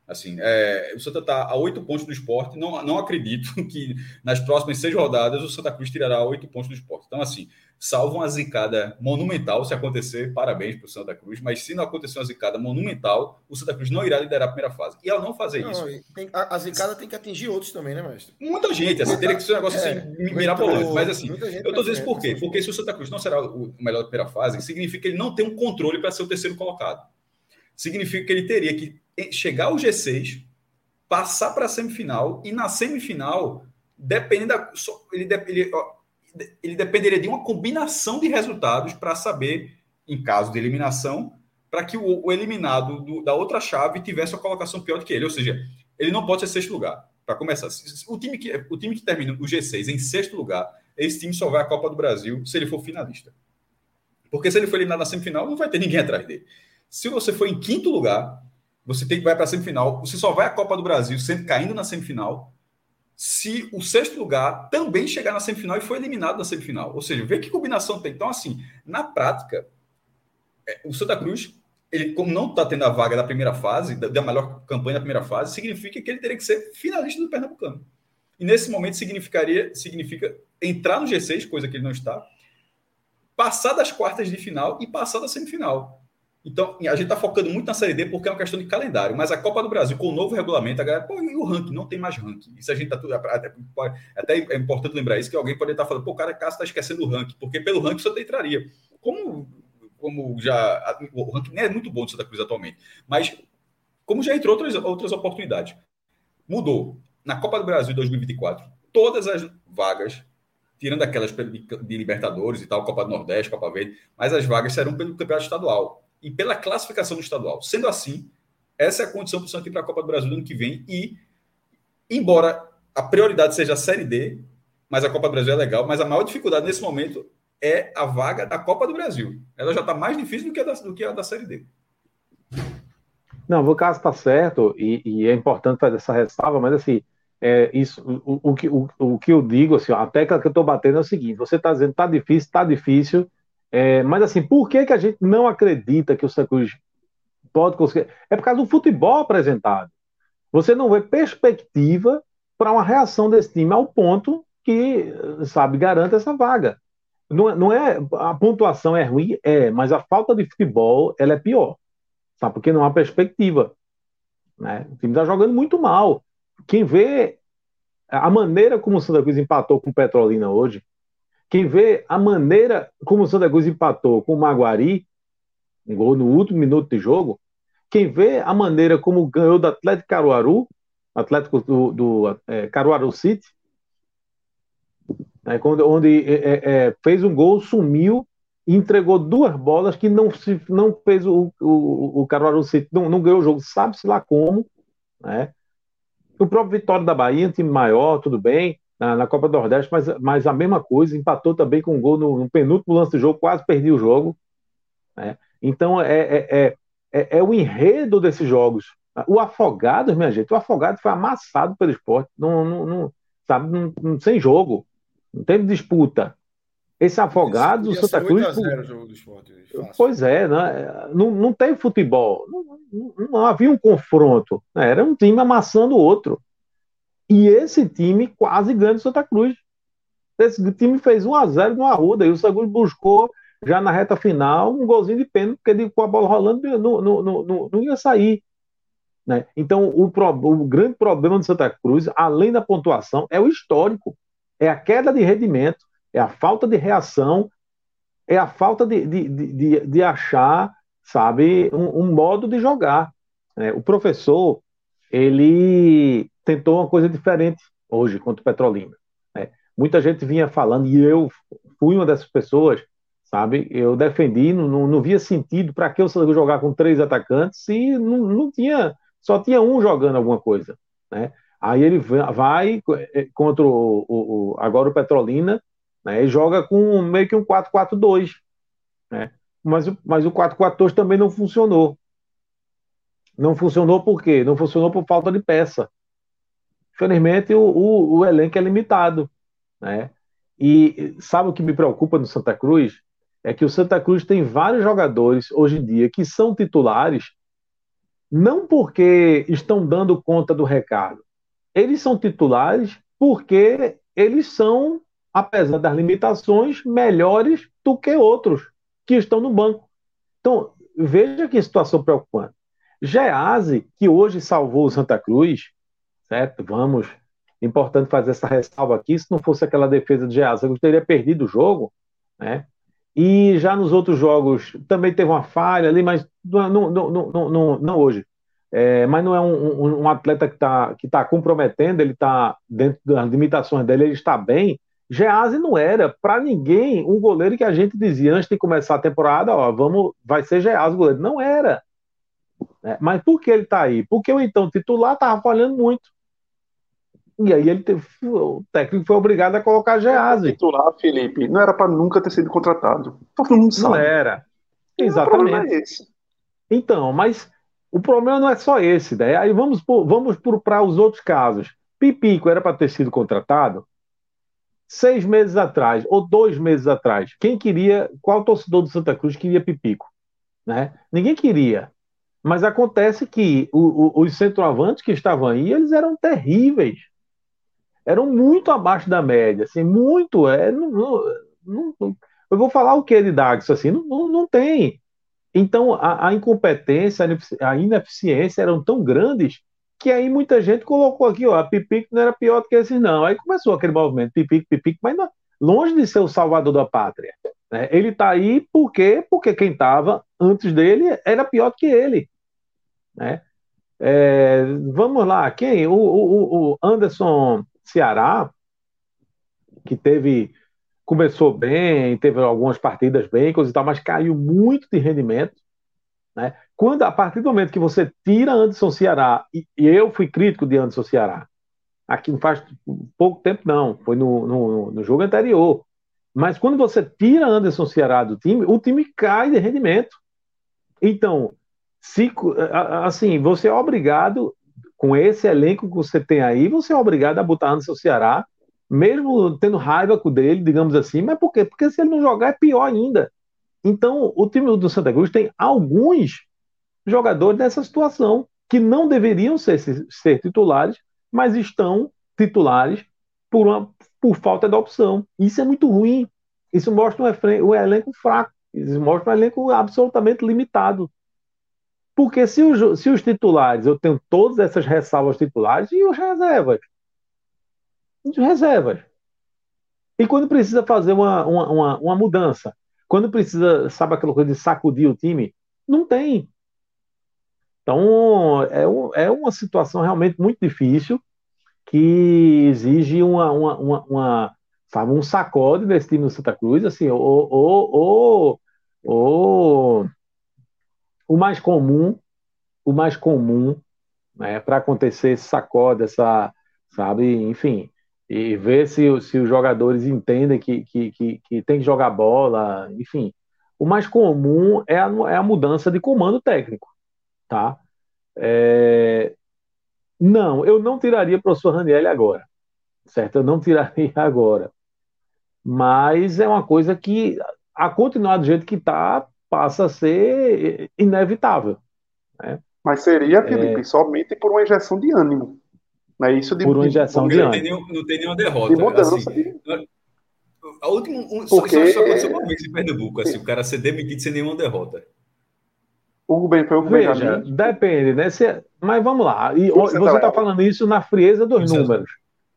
Assim, é, o Santa está a oito pontos do esporte. Não, não acredito (laughs) que nas próximas seis rodadas o Santa Cruz tirará oito pontos do esporte. Então, assim, salvo uma zicada monumental, se acontecer, parabéns para o Santa Cruz, mas se não acontecer uma zicada monumental, o Santa Cruz não irá liderar a primeira fase. E ao não fazer não, isso. Tem, a, a, zicada tem que atingir outros também, né, mestre? Muita gente, assim, teria que ser um negócio é, assim, mirabolante. Mas assim, eu estou dizendo por quê? Porque se o Santa Cruz não será o melhor da primeira fase, significa que ele não tem um controle para ser o terceiro colocado. Significa que ele teria que chegar ao G6, passar para a semifinal, e na semifinal, depende da. Ele, ele, ele dependeria de uma combinação de resultados para saber, em caso de eliminação, para que o, o eliminado do, da outra chave tivesse uma colocação pior do que ele. Ou seja, ele não pode ser sexto lugar. Para começar, o time, que, o time que termina o G6 em sexto lugar, esse time só vai à Copa do Brasil se ele for finalista. Porque se ele for eliminado na semifinal, não vai ter ninguém atrás dele. Se você for em quinto lugar, você tem que vai para a semifinal. Você só vai à Copa do Brasil sempre caindo na semifinal se o sexto lugar também chegar na semifinal e foi eliminado na semifinal. Ou seja, vê que combinação tem. Então, assim, na prática, é, o Santa Cruz ele, como não está tendo a vaga da primeira fase, da, da melhor campanha da primeira fase, significa que ele teria que ser finalista do Pernambucano. E nesse momento significaria, significa entrar no G6, coisa que ele não está, passar das quartas de final e passar da semifinal. Então, a gente está focando muito na Série D porque é uma questão de calendário, mas a Copa do Brasil, com o novo regulamento, a galera, pô, e o ranking? Não tem mais ranking. Isso a gente tá tudo. Até, até é importante lembrar isso, que alguém pode estar falando, pô, o cara Cássio está esquecendo o ranking, porque pelo ranking você entraria. Como, como já. O ranking nem é muito bom do Santa Cruz atualmente, mas como já entrou outras, outras oportunidades. Mudou. Na Copa do Brasil 2024, todas as vagas tirando aquelas de Libertadores e tal, Copa do Nordeste, Copa Verde, mas as vagas serão pelo campeonato estadual e pela classificação do estadual. Sendo assim, essa é a condição para o Santos ir para a Copa do Brasil no ano que vem. E, embora a prioridade seja a Série D, mas a Copa do Brasil é legal, mas a maior dificuldade nesse momento é a vaga da Copa do Brasil. Ela já está mais difícil do que da, do que a da Série D. Não, o caso está certo, e, e, é importante fazer essa ressalva, mas assim, é, isso, o, o, que, o, o que eu digo, assim, a tecla que eu estou batendo é o seguinte: você está dizendo está difícil, está difícil, é, mas assim, por que, que a gente não acredita que o Santa Cruz pode conseguir? É por causa do futebol apresentado. Você não vê perspectiva para uma reação desse time ao ponto que, sabe, garanta essa vaga. Não, não é a pontuação é ruim, é, mas a falta de futebol ela é pior, sabe? Porque não há perspectiva. Né? O time está jogando muito mal. Quem vê a maneira como o Santa Cruz empatou com o Petrolina hoje, quem vê a maneira como o Santa Cruz empatou com o Maguari, um gol no último minuto de jogo, quem vê a maneira como ganhou do Atlético Caruaru, Atlético do, do é, Caruaru City, né, onde, onde é, é, é, fez um gol, sumiu e entregou duas bolas que não, se, não fez o, o, o Caruaru City, não, não ganhou o jogo, sabe-se lá como. Né? O próprio Vitória da Bahia, um time maior, tudo bem, na, na, Copa do Nordeste, mas, mas a mesma coisa, empatou também com um gol no, no penúltimo lance do jogo, quase perdi o jogo. Né? Então é, é, é, é, é o enredo desses jogos. O Afogados, minha gente, o Afogados foi amassado pelo esporte, não, não, não sabe, não, sem jogo, não teve disputa. Esse Afogados, o Santa Cruz. Esporte, pois é, né? não, não teve futebol, não, não, não havia um confronto, né? era um time amassando o outro. E esse time quase ganha do Santa Cruz. Esse time fez 1 a 0 no Arruda e o Santa buscou já na reta final um golzinho de pênalti, porque com a bola rolando não, não, não, não ia sair. Né? Então, o, pro, o grande problema do Santa Cruz, além da pontuação, é o histórico. É a queda de rendimento, é a falta de reação, é a falta de, de, de, de achar, sabe, um, um modo de jogar. Né? O professor, ele tentou uma coisa diferente hoje contra o Petrolina. Né? Muita gente vinha falando, e eu fui uma dessas pessoas, sabe? Eu defendi, não, não, não via sentido para que eu jogar com três atacantes se não, não tinha, só tinha um jogando alguma coisa, né? Aí ele vai é, contra o, o, agora o Petrolina né, e joga com meio que um 4-4-2. Né? Mas, mas o 4-4-2 também não funcionou. Não funcionou por quê? Não funcionou por falta de peça. Infelizmente, o, o, o elenco é limitado. Né? E sabe o que me preocupa no Santa Cruz? É que o Santa Cruz tem vários jogadores hoje em dia que são titulares, não porque estão dando conta do recado. Eles são titulares porque eles são, apesar das limitações, melhores do que outros que estão no banco. Então, veja que situação preocupante. Gease, que hoje salvou o Santa Cruz, certo? Vamos. Importante fazer essa ressalva aqui. Se não fosse aquela defesa de Geasa, eu teria perdido o jogo, né? E já nos outros jogos também teve uma falha ali, mas não, não, não, não, não hoje. É, mas não é um, um, um atleta que está que tá comprometendo, ele está dentro das limitações dele, ele está bem. Gease não era para ninguém um goleiro que a gente dizia antes de começar a temporada, ó, vamos, vai ser Gease o goleiro. Não era. É, mas por que ele está aí? Porque o então titular estava falhando muito. E aí ele teve, o técnico foi obrigado a colocar Gease. Titular, Felipe, não era para nunca ter sido contratado. Todo mundo sabe. Não era. Exatamente. É então, mas o problema não é só esse, né? Aí vamos vamos para os outros casos. Pipico era para ter sido contratado seis meses atrás ou dois meses atrás. Quem queria? Qual torcedor do Santa Cruz queria Pipico? né? Ninguém queria. Mas acontece que o, o, os centroavantes que estavam aí, eles eram terríveis. Eram muito abaixo da média, assim, muito. É, não, não, não, eu vou falar o que de Dax, assim, não, não, tem. Então, a, a, incompetência, a ineficiência eram tão grandes que aí muita gente colocou aqui, ó, a Pipic não era pior do que esses, não. Aí começou aquele movimento, Pipic, Pipic, mas não, longe de ser o salvador da pátria. Né? Ele está aí porque, porque quem estava antes dele era pior do que ele. Né? É, vamos lá, quem? O, o, o Anderson Ceará, que teve começou bem, teve algumas partidas bem, coisa e tal, mas caiu muito de rendimento. Né? Quando, a partir do momento que você tira Anderson Ceará, e, e eu fui crítico de Anderson Ceará, aqui não faz pouco tempo, não, foi no, no, no jogo anterior. Mas quando você tira Anderson Ceará do time, o time cai de rendimento. Então, se, assim, você é obrigado, com esse elenco que você tem aí, você é obrigado a botar Anderson Ceará, mesmo tendo raiva com dele, digamos assim, mas por quê? Porque se ele não jogar é pior ainda. Então, o time do Santa Cruz tem alguns jogadores nessa situação que não deveriam ser, ser titulares, mas estão titulares por, uma, por falta de opção. Isso é muito ruim. Isso mostra um, um elenco fraco. Isso mostra um elenco absolutamente limitado. Porque se os, se os titulares, eu tenho todas essas ressalvas titulares, e os reservas? Os reservas. E quando precisa fazer uma, uma, uma, uma mudança, quando precisa, sabe aquela coisa de sacudir o time, não tem. Então, é, é uma situação realmente muito difícil que exige uma, uma, uma, uma sabe, um sacode desse time do Santa Cruz, assim, ou, ou, ou, ou o mais comum, o mais comum, né, para acontecer esse sacode, essa, sabe, enfim, e ver se, se os jogadores entendem que, que, que, que tem que jogar bola, enfim. O mais comum é a, é a mudança de comando técnico, tá? É... Não, eu não tiraria o professor Raniel agora, certo? Eu não tiraria (laughs) agora. Mas é uma coisa que, a continuar do jeito que está, passa a ser inevitável. Né? Mas seria, Felipe, é... somente por uma injeção de ânimo. Não é isso de, por uma injeção de, de ânimo. Não tem, nenhum, não tem nenhuma derrota. De mudança assim, de... A última, um, Porque... só, só aconteceu uma vez em Pernambuco, assim, o cara ser demitido sem nenhuma derrota. Hugo Ben foi o Veja, depende, né? Se, mas vamos lá. E, você está falando isso na frieza dos números,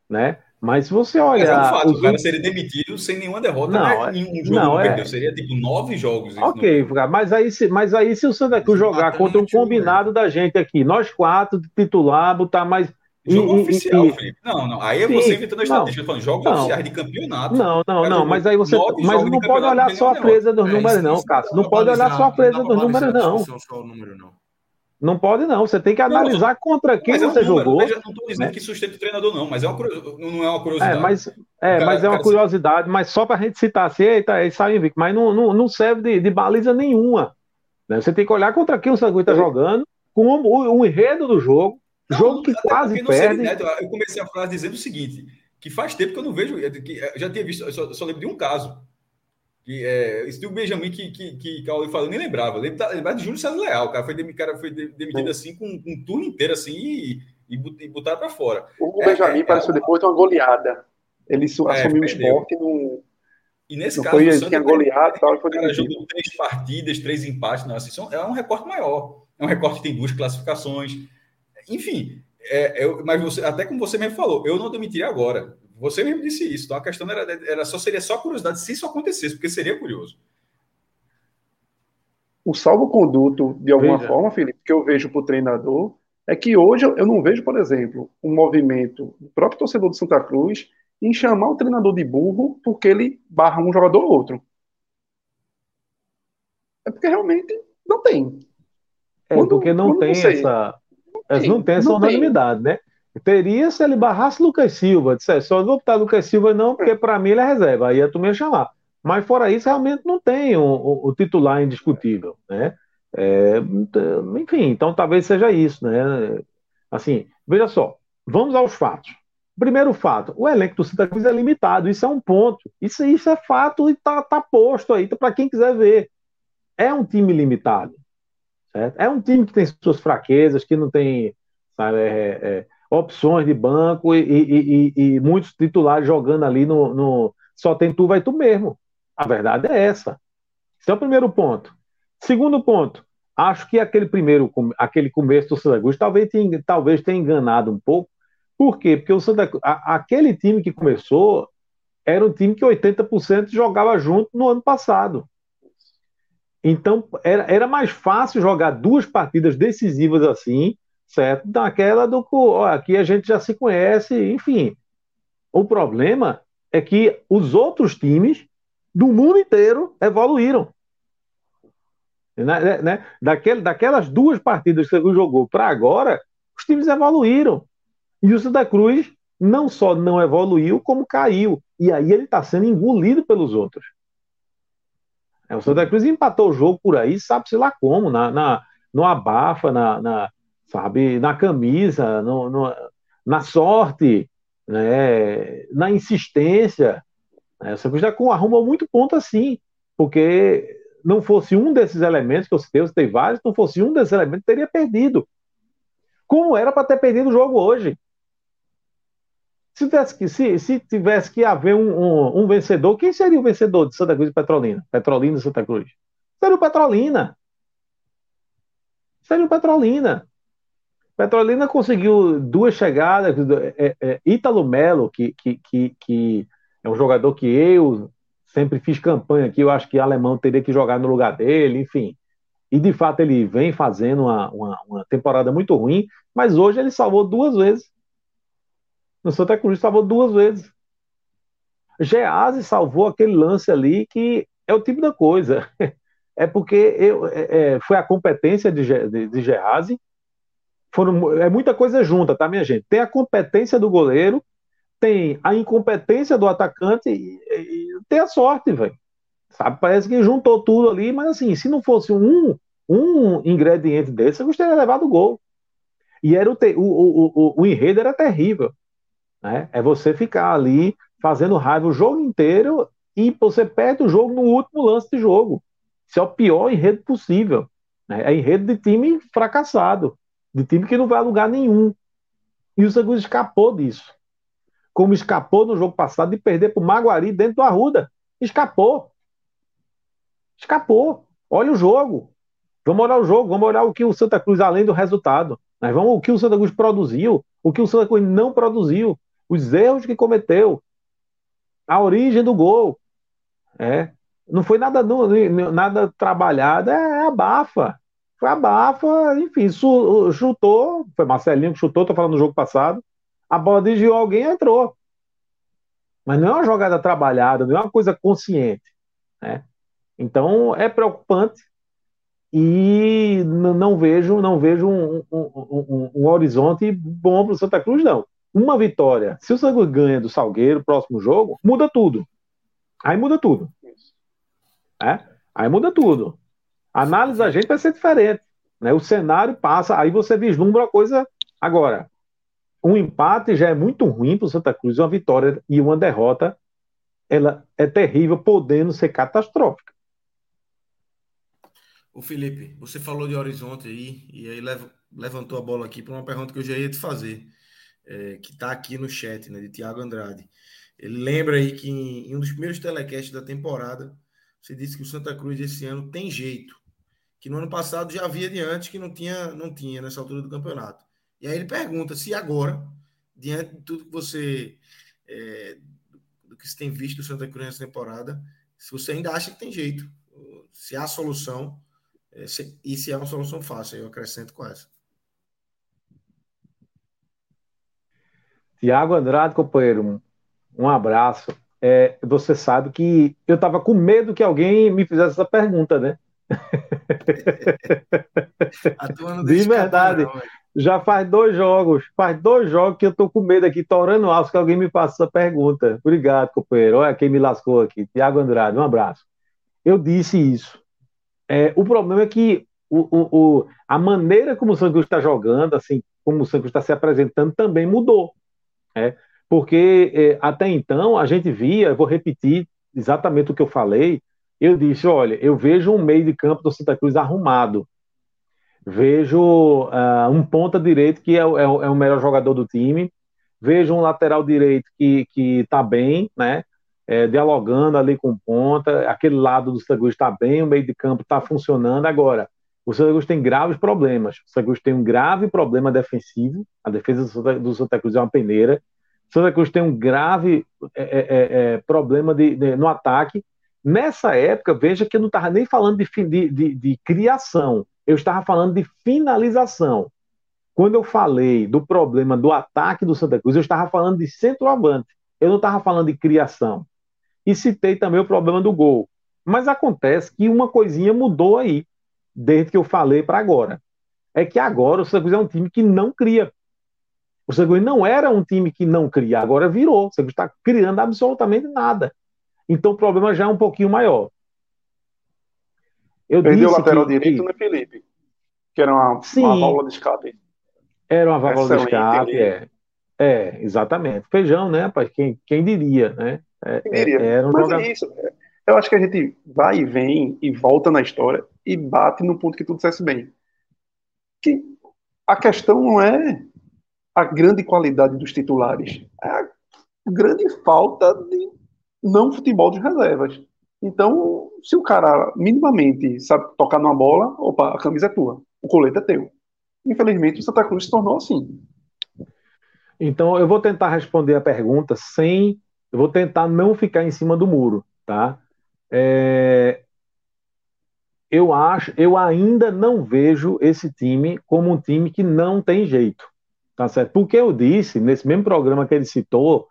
né? Mas se você olhar. Mas é um fato, os... o cara seria demitido sem nenhuma derrota, não, né? Nenhum jogo não, é... Seria tipo nove jogos. Ok, não... mas, aí, se, mas aí se o Santa Cruz jogar contra um combinado da gente aqui, nós quatro, titular, botar mais Jogo e, oficial, e, Felipe. Não, não. Aí é você inventando a estatística, falando jogos não, oficiais de campeonato. Não, não, não. Mas aí você. Mas não pode olhar só a presa dos números, não, Cássio. Não pode olhar só a presa dos números, não. Não pode, não. Você tem que analisar contra quem você jogou. Eu não estou dizendo que sustenta o treinador, não, mas é uma, não é uma curiosidade. É, mas é, mas é uma curiosidade, mas só para a gente citar assim, eita, aí sai invicto. Mas não, não, não serve de, de baliza nenhuma. Né? Você tem que olhar contra quem o Sangui está jogando, com o, o enredo do jogo, não, Jogo que quase perde. Né? Eu comecei a frase dizendo o seguinte: que faz tempo que eu não vejo. Que eu já tinha visto, eu só, eu só lembro de um caso. Que é, esse o Benjamin que, que, que Cauê falou, eu nem lembrava. Lembrava de Júlio César Leal. O cara foi, cara foi demitido assim, com um turno inteiro assim e, e botaram para fora. O é, Benjamin é, apareceu é, depois de uma goleada. Ele é, assumiu o esporte no. E nesse não caso, foi, o Santos tinha goleado, tal, foi cara jogou três partidas, três empates, não, assim, é um recorte maior. É um recorte que tem duas classificações enfim, é, eu, mas você, até como você mesmo falou, eu não demitiria agora. Você mesmo disse isso. Então a questão era, era só seria só curiosidade se isso acontecesse, porque seria curioso. O salvo-conduto, de alguma Veja. forma, Felipe, que eu vejo para o treinador, é que hoje eu não vejo, por exemplo, um movimento do próprio torcedor do Santa Cruz em chamar o treinador de burro porque ele barra um jogador ou outro. É porque realmente não tem. É, quando, porque não tem essa, eles não têm essa não unanimidade, tem. né? Teria se ele barrasse Lucas Silva, dissesse, só não vou botar Lucas Silva não, porque para mim ele é reserva, aí a turma ia chamar. Mas fora isso, realmente não tem o, titular indiscutível, né? É, enfim, então talvez seja isso, né? Assim, veja só, vamos aos fatos. Primeiro fato, o elenco do Santa Cruz é limitado, isso é um ponto. Isso, isso é fato e tá, tá posto aí para quem quiser ver. É um time limitado. Certo? É um time que tem suas fraquezas, que não tem sabe, é, é, opções de banco e, e, e, e, muitos titulares jogando ali no, no, Só tem tu, vai tu mesmo. A verdade é essa. Esse é o primeiro ponto. Segundo ponto, acho que aquele primeiro, aquele começo do Santa Cruz talvez tenha, talvez tenha enganado um pouco. Por quê? Porque o Santa a, aquele time que começou era um time que 80% jogava junto no ano passado. Então, era, era mais fácil jogar duas partidas decisivas assim, certo? Daquela do ó, aqui a gente já se conhece, enfim. O problema é que os outros times do mundo inteiro evoluíram. Né, né? né? Daquele, daquelas duas partidas que você jogou para agora, os times evoluíram. E o Santa Cruz não só não evoluiu, como caiu. E aí ele está sendo engolido pelos outros. É, o Santa Cruz empatou o jogo por aí, sabe-se lá como, na, na, no abafa, na, na, sabe, na camisa, no, no, na sorte, né, na insistência. Né? O Santa Cruz já arrumou muito ponto assim, porque não fosse um desses elementos que eu citei, eu citei vários, não fosse um desses elementos, teria perdido. Como era para ter perdido o jogo hoje? Se tivesse que, se, se tivesse que haver um, um, um, vencedor, quem seria o vencedor de Santa Cruz e Petrolina? Petrolina e Santa Cruz? Seria o Petrolina. Seria o Petrolina. Petrolina conseguiu duas chegadas. É, é, Ítalo Melo, que, que, que, que é um jogador que eu sempre fiz campanha aqui, eu acho que o alemão teria que jogar no lugar dele, enfim. E de fato ele vem fazendo uma, uma, uma temporada muito ruim, mas hoje ele salvou duas vezes no Santa Cruz salvou duas vezes. Gease salvou aquele lance ali que é o tipo da coisa. (laughs) É porque eu, é, é foi a competência de, de, de Gease. Foram, é muita coisa junta, tá, minha gente? Tem a competência do goleiro, tem a incompetência do atacante e, e tem a sorte, velho. Sabe? Parece que juntou tudo ali, mas assim, se não fosse um, um ingrediente desse, eu gostaria de levar o gol. E era o, o, o, o, o enredo era terrível. Né? É você ficar ali fazendo raiva o jogo inteiro e você perde o jogo no último lance de jogo. Isso é o pior enredo possível. Né? É enredo de time fracassado, de time que não vai a lugar nenhum. E o Santos escapou disso. Como escapou no jogo passado de perder para o Maguari dentro do Arruda. Escapou. Escapou. Olha o jogo. Vamos olhar o jogo, vamos olhar o que o Santa Cruz, além do resultado. Né? Vamos o que o Santa Cruz produziu, o que o Santa Cruz não produziu os erros que cometeu, a origem do gol. É. Não foi nada, nada trabalhado, é abafa. Foi abafa, enfim, chutou, foi Marcelinho que chutou, tô falando do jogo passado. A bola desviou alguém entrou. Mas não é uma jogada trabalhada, não é uma coisa consciente. Né? Então é preocupante e não vejo, não vejo um, um, um, um horizonte bom para o Santa Cruz, não uma vitória, se o Santos ganha do Salgueiro, próximo jogo, muda tudo. Aí muda tudo. É? Aí muda tudo. A análise da gente vai ser diferente. Né? O cenário passa, aí você vislumbra a coisa. Agora, um empate já é muito ruim para o Santa Cruz, uma vitória e uma derrota, ela é terrível, podendo ser catastrófica. O Felipe, você falou de horizonte aí, e aí levantou a bola aqui para uma pergunta que eu já ia te fazer é, que está aqui no chat, né, de Tiago Andrade. Ele lembra aí que em, em, um dos primeiros telecasts da temporada, você disse que o Santa Cruz esse ano tem jeito, que no ano passado já havia de antes que não tinha, não tinha nessa altura do campeonato. E aí ele pergunta se agora, diante de tudo que você é, do que se tem visto do Santa Cruz nessa temporada, se você ainda acha que tem jeito, se há solução, é, se, e se é uma solução fácil, eu acrescento com essa. Tiago Andrade, companheiro, um abraço. É, você sabe que eu estava com medo que alguém me fizesse essa pergunta, né? (laughs) De verdade. Já faz dois jogos, faz dois jogos que eu tô com medo aqui, torando alto, que alguém me faça essa pergunta. Obrigado, companheiro. Olha quem me lascou aqui. Tiago Andrade, um abraço. Eu disse isso. É, o problema é que o, o, o, a maneira como o Santos está jogando, assim, como o Santos está se apresentando, também mudou. É, porque é, até então a gente via, vou repetir exatamente o que eu falei, eu disse, olha, eu vejo um meio de campo do Santa Cruz arrumado. Vejo uh, um ponta direito que é, é, é, o melhor jogador do time. Vejo um lateral direito que está bem, né? É, dialogando ali com ponta. Aquele lado do Santa Cruz está bem, o meio de campo está funcionando. Agora, o Santa Cruz tem graves problemas. O Santa Cruz tem um grave problema defensivo. A defesa do Santa, do Santa Cruz é uma peneira. O Santa Cruz tem um grave é, é, é, é problema de, de, no ataque. Nessa época, veja que eu não estava nem falando de, de, de criação, eu estava falando de finalização. Quando eu falei do problema do ataque do Santa Cruz, eu estava falando de centroavante. Eu não estava falando de criação. E citei também o problema do gol. Mas acontece que uma coisinha mudou aí, desde que eu falei para agora. É que agora o Santa Cruz é um time que não cria. O Santa Cruz não era um time que não cria, agora virou. O Santa Cruz está criando absolutamente nada. Então o problema já é um pouquinho maior. Eu Perdeu o lateral que, direito, né, Felipe? Que era uma, uma válvula de escape. Era uma válvula Excelente, de escape, é. É, exatamente. Feijão, né, rapaz? Quem, quem diria, né? É, quem diria? É, um Mas jogador... é isso. Eu acho que a gente vai e vem e volta na história e bate no ponto que tu dissesse bem. Que a questão não é a grande qualidade dos titulares, é a grande falta de não futebol de reservas. Então, se o cara minimamente sabe tocar numa bola, opa, a camisa é tua, o colete é teu. Infelizmente, o Santa Cruz se tornou assim. Então, eu vou tentar responder a pergunta sem. Eu vou tentar não ficar em cima do muro, tá? É, eu acho, eu ainda não vejo esse time como um time que não tem jeito, tá certo? Porque eu disse nesse mesmo programa que ele citou,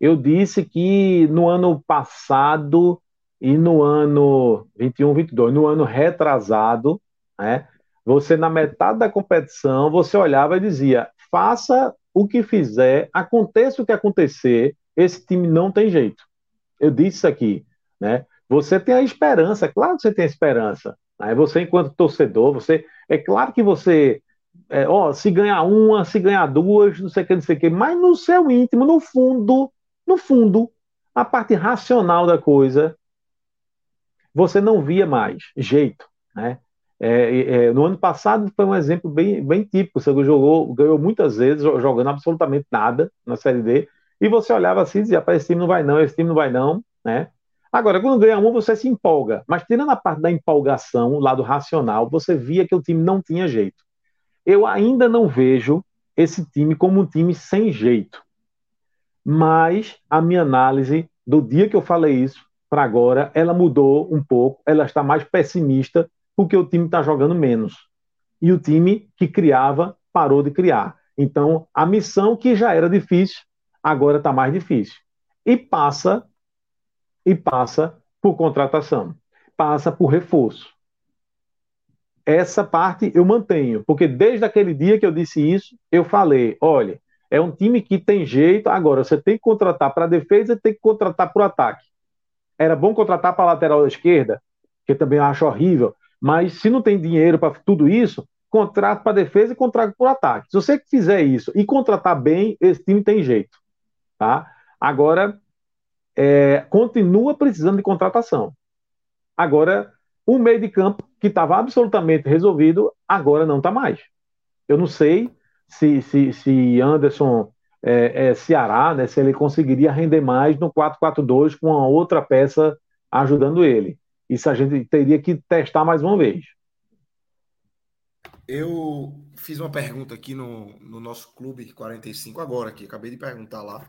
eu disse que no ano passado e no ano 21, 22, no ano retrasado, né, você na metade da competição, você olhava e dizia: faça o que fizer, aconteça o que acontecer, esse time não tem jeito. Eu disse isso aqui, né? Você tem a esperança, é claro que você tem a esperança. Né? Você, enquanto torcedor, você. É claro que você. É, ó, se ganhar uma, se ganhar duas, não sei o que, não sei o que, mas no seu íntimo, no fundo, no fundo, a parte racional da coisa, você não via mais jeito, né? É, é, no ano passado foi um exemplo bem, bem típico. Você jogou, ganhou muitas vezes jogando absolutamente nada na Série D, e você olhava assim e dizia: esse time não vai não, esse time não vai não, né? Agora, quando ganha um, você se empolga, mas tirando a parte da empolgação, o lado racional, você via que o time não tinha jeito. Eu ainda não vejo esse time como um time sem jeito, mas a minha análise do dia que eu falei isso para agora, ela mudou um pouco, ela está mais pessimista, porque o time está jogando menos. E o time que criava parou de criar. Então, a missão que já era difícil, agora está mais difícil. E passa e passa por contratação, passa por reforço. Essa parte eu mantenho, porque desde aquele dia que eu disse isso, eu falei, olha, é um time que tem jeito, agora você tem que contratar para a defesa e tem que contratar para o ataque. Era bom contratar para a lateral esquerda, que também acho horrível, mas se não tem dinheiro para tudo isso, contrato para defesa e contrato para ataque. Se você fizer isso e contratar bem, esse time tem jeito. Tá? Agora, é, continua precisando de contratação. Agora, o meio de campo, que estava absolutamente resolvido, agora não está mais. Eu não sei se, se, se Anderson é, é, Ceará, né, se ele conseguiria render mais no 4-4-2 com uma outra peça ajudando ele. Isso a gente teria que testar mais uma vez. Eu fiz uma pergunta aqui no, no nosso clube 45 agora, aqui, acabei de perguntar lá.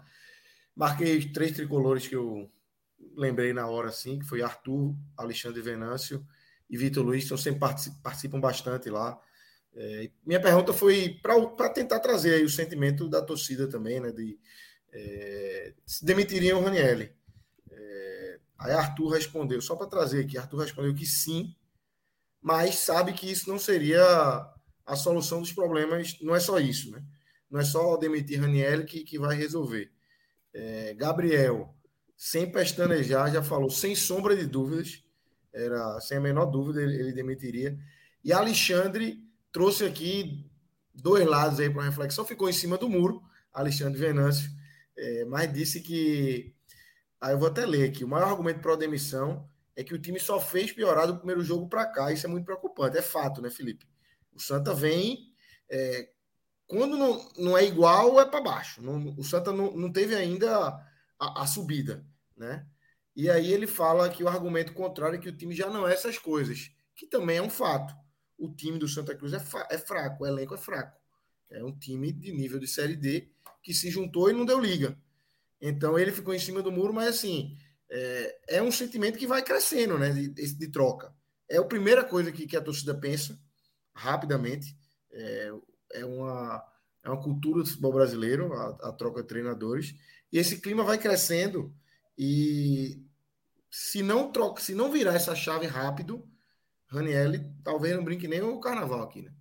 Marquei três tricolores que eu lembrei na hora, assim, que foi Arthur, Alexandre Venâncio e Vitor Luiz, então sempre participam bastante lá. É, minha pergunta foi para tentar trazer o sentimento da torcida também, né? De é, se demitiriam o Ranielli. É, aí Arthur respondeu, só para trazer aqui, Arthur respondeu que sim, mas sabe que isso não seria a solução dos problemas, não é só isso, né? Não é só demitir Ranielli que, que vai resolver. É, Gabriel, sem pestanejar, já falou, sem sombra de dúvidas, era sem a menor dúvida ele, ele demitiria. E Alexandre trouxe aqui dois lados aí para reflexão, ficou em cima do muro, Alexandre Venâncio, é, mas disse que. Aí eu vou até ler aqui. O maior argumento para a demissão é que o time só fez piorar do primeiro jogo para cá. Isso é muito preocupante. É fato, né, Felipe? O Santa vem. É, quando não, não é igual, é para baixo. Não, o Santa não, não teve ainda a, a, subida, né? E aí ele fala que o argumento contrário é que o time já não é essas coisas, que também é um fato. O time do Santa Cruz é, é fraco, o elenco é fraco. É um time de nível de Série D que se juntou e não deu liga. Então ele ficou em cima do muro, mas assim, é, é um sentimento que vai crescendo, né? De, de, troca. É a primeira coisa que, que a torcida pensa rapidamente. É, é, uma, é uma cultura do futebol brasileiro, a, a troca de treinadores. E esse clima vai crescendo. E se não troca, se não virar essa chave rápido, Raniel talvez não brinque nem o carnaval aqui, né?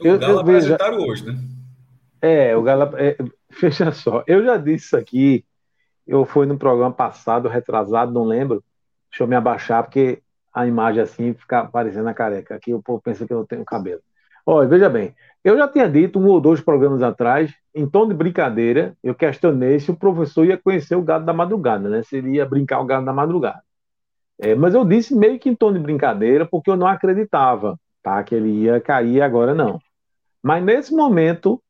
O Galo apresentaram hoje, né? É, o Galo. É, (laughs) veja só, eu já disse isso aqui. Eu fui no programa passado, retrasado, não lembro. Deixa eu me abaixar, porque a imagem assim fica parecendo a careca. Aqui o povo pensa que eu tenho cabelo. Olha, veja bem, eu já tinha dito um ou dois programas atrás, em tom de brincadeira, eu questionei se o professor ia conhecer o gado da madrugada, né? Se ele ia brincar o gado da madrugada. É, mas eu disse meio que em tom de brincadeira, porque eu não acreditava, tá? Que ele ia cair agora, não. Mas nesse momento,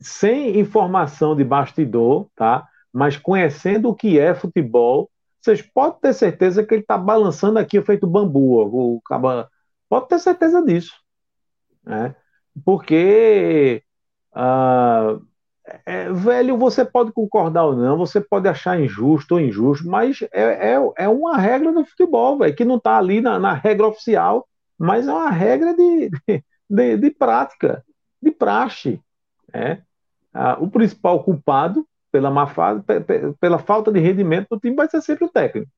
sem informação de bastidor, tá? Mas conhecendo o que é futebol, vocês podem ter certeza que ele está balançando aqui feito bambu. O caba... Pode ter certeza disso. Né? Porque, ah, é, velho, você pode concordar ou não, você pode achar injusto ou injusto, mas é, é, é uma regra do futebol, velho, que não está ali na, na regra oficial, mas é uma regra de, de, de prática, de praxe. Né? Ah, o principal culpado pela má fase, pela falta de rendimento do time vai ser sempre o técnico.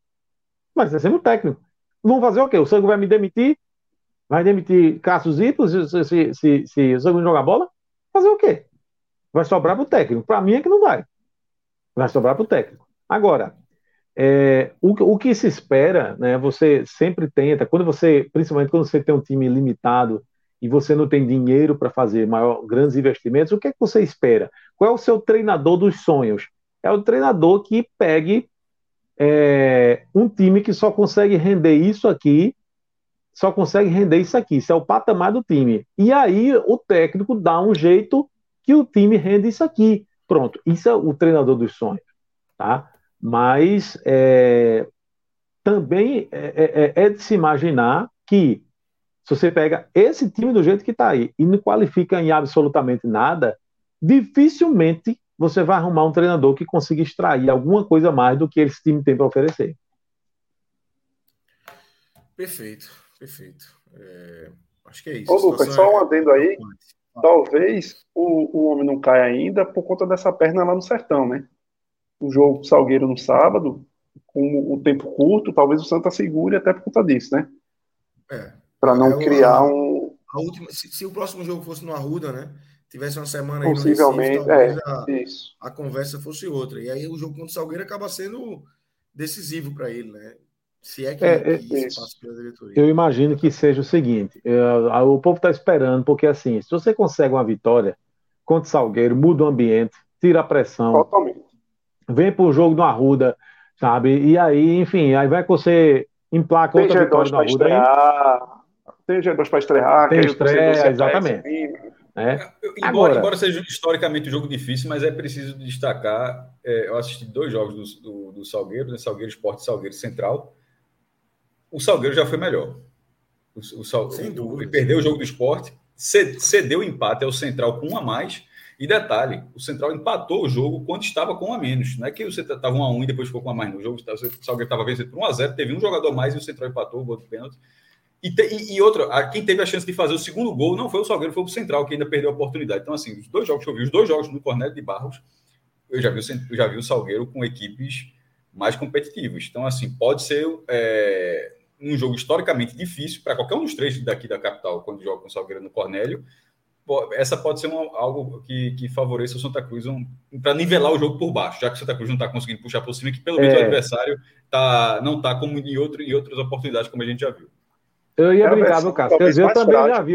Vai ser sempre o técnico. Vão fazer o quê? O Sangue vai me demitir? Vai demitir Cássio Zito se, se, se, se o Sangue não jogar bola? Fazer o quê? Vai sobrar para o técnico. Para mim é que não vai. Vai sobrar para o técnico. Agora, é, o, o, que se espera, né, você sempre tenta, quando você, principalmente quando você tem um time limitado e você não tem dinheiro para fazer maior, grandes investimentos, o que é que você espera? Qual é o seu treinador dos sonhos? É o treinador que pegue é, um time que só consegue render isso aqui, só consegue render isso aqui, isso é o patamar do time. E aí o técnico dá um jeito que o time rende isso aqui. Pronto, isso é o treinador dos sonhos, tá? Mas é, também é, é, é de se imaginar que se você pega esse time do jeito que está aí e não qualifica em absolutamente nada, dificilmente você vai arrumar um treinador que consiga extrair alguma coisa mais do que esse time tem para oferecer. Perfeito, perfeito. É, acho que é isso. Ô, Lucas, só um é adendo aí. Talvez o, o homem não caia ainda por conta dessa perna lá no sertão, né? O jogo Salgueiro no sábado, com o tempo curto, talvez o Santa segure até por conta disso, né? É, para não é, criar um. Última, se, se, o próximo jogo fosse no Arruda, né? Tivesse uma semana aí Possivelmente, no Recife, é, a, isso. a conversa fosse outra. E aí o jogo contra o Salgueiro acaba sendo decisivo para ele, né? Se é que, é, é isso passa pela diretoria. Eu imagino que seja o seguinte: eu, o povo está esperando, porque assim, se você consegue uma vitória contra o Salgueiro, muda o ambiente, tira a pressão. Totalmente. Vem para o jogo no Arruda, sabe? E aí, enfim, aí vai que você emplaca outra vitória no Arruda. Aí, tem G2 para estrear. Tem estreia, exatamente. É. Embora, Agora, embora seja historicamente um jogo difícil, mas é preciso destacar. É, eu assisti dois jogos do, do, do Salgueiro, né, Salgueiro Esporte e Salgueiro Central. O Salgueiro já foi melhor. O, o, Sal, o, ele perdeu o jogo do esporte, cedeu o empate ao Central com um a mais. E detalhe, o Central empatou o jogo quando estava com um a menos. Não é que você estava um a um e depois ficou com um a mais no jogo. O Salgueiro estava vencendo por 1 a 0 teve um jogador a mais e o Central empatou o gol de pênalti. E, te, e, e outra, quem teve a chance de fazer o segundo gol não foi o Salgueiro, foi o Central, que ainda perdeu a oportunidade. Então, assim, os dois jogos que eu vi, os dois jogos no Cornélio de Barros, eu já vi, eu já vi o Salgueiro com equipes mais competitivas. Então, assim, pode ser é, um jogo historicamente difícil para qualquer um dos três daqui da capital, quando joga com o Salgueiro no Cornélio. Essa pode ser uma, algo que, que favoreça o Santa Cruz um, para nivelar o jogo por baixo, já que o Santa Cruz não está conseguindo puxar por cima, que pelo menos é. o adversário tá, não está como em, outro, em outras oportunidades, como a gente já viu. Eu ia brincar, meu Cássio. Eu também já vi.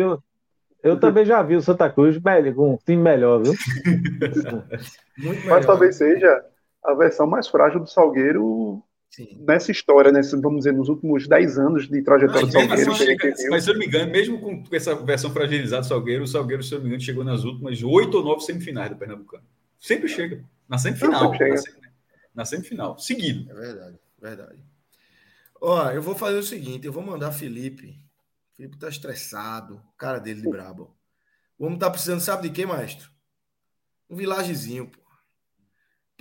Eu também já vi o Santa Cruz com um time melhor, viu? Muito (laughs) melhor. Mas talvez seja a versão mais frágil do Salgueiro Sim. nessa história, nesse, vamos dizer, nos últimos 10 anos de trajetória do Salgueiro. Assim, chega, mas se eu não me engano, mesmo com essa versão fragilizada do Salgueiro, o Salgueiro, se eu não me engano, chegou nas últimas oito ou nove semifinais do Pernambucano. Sempre chega. Na semifinal. Não, na, na semifinal. Seguido. É verdade, verdade. Ó, eu vou fazer o seguinte, eu vou mandar Felipe. Felipe tá estressado, cara dele de brabo. O homem tá precisando, sabe de quê, maestro? Um vilagezinho, pô.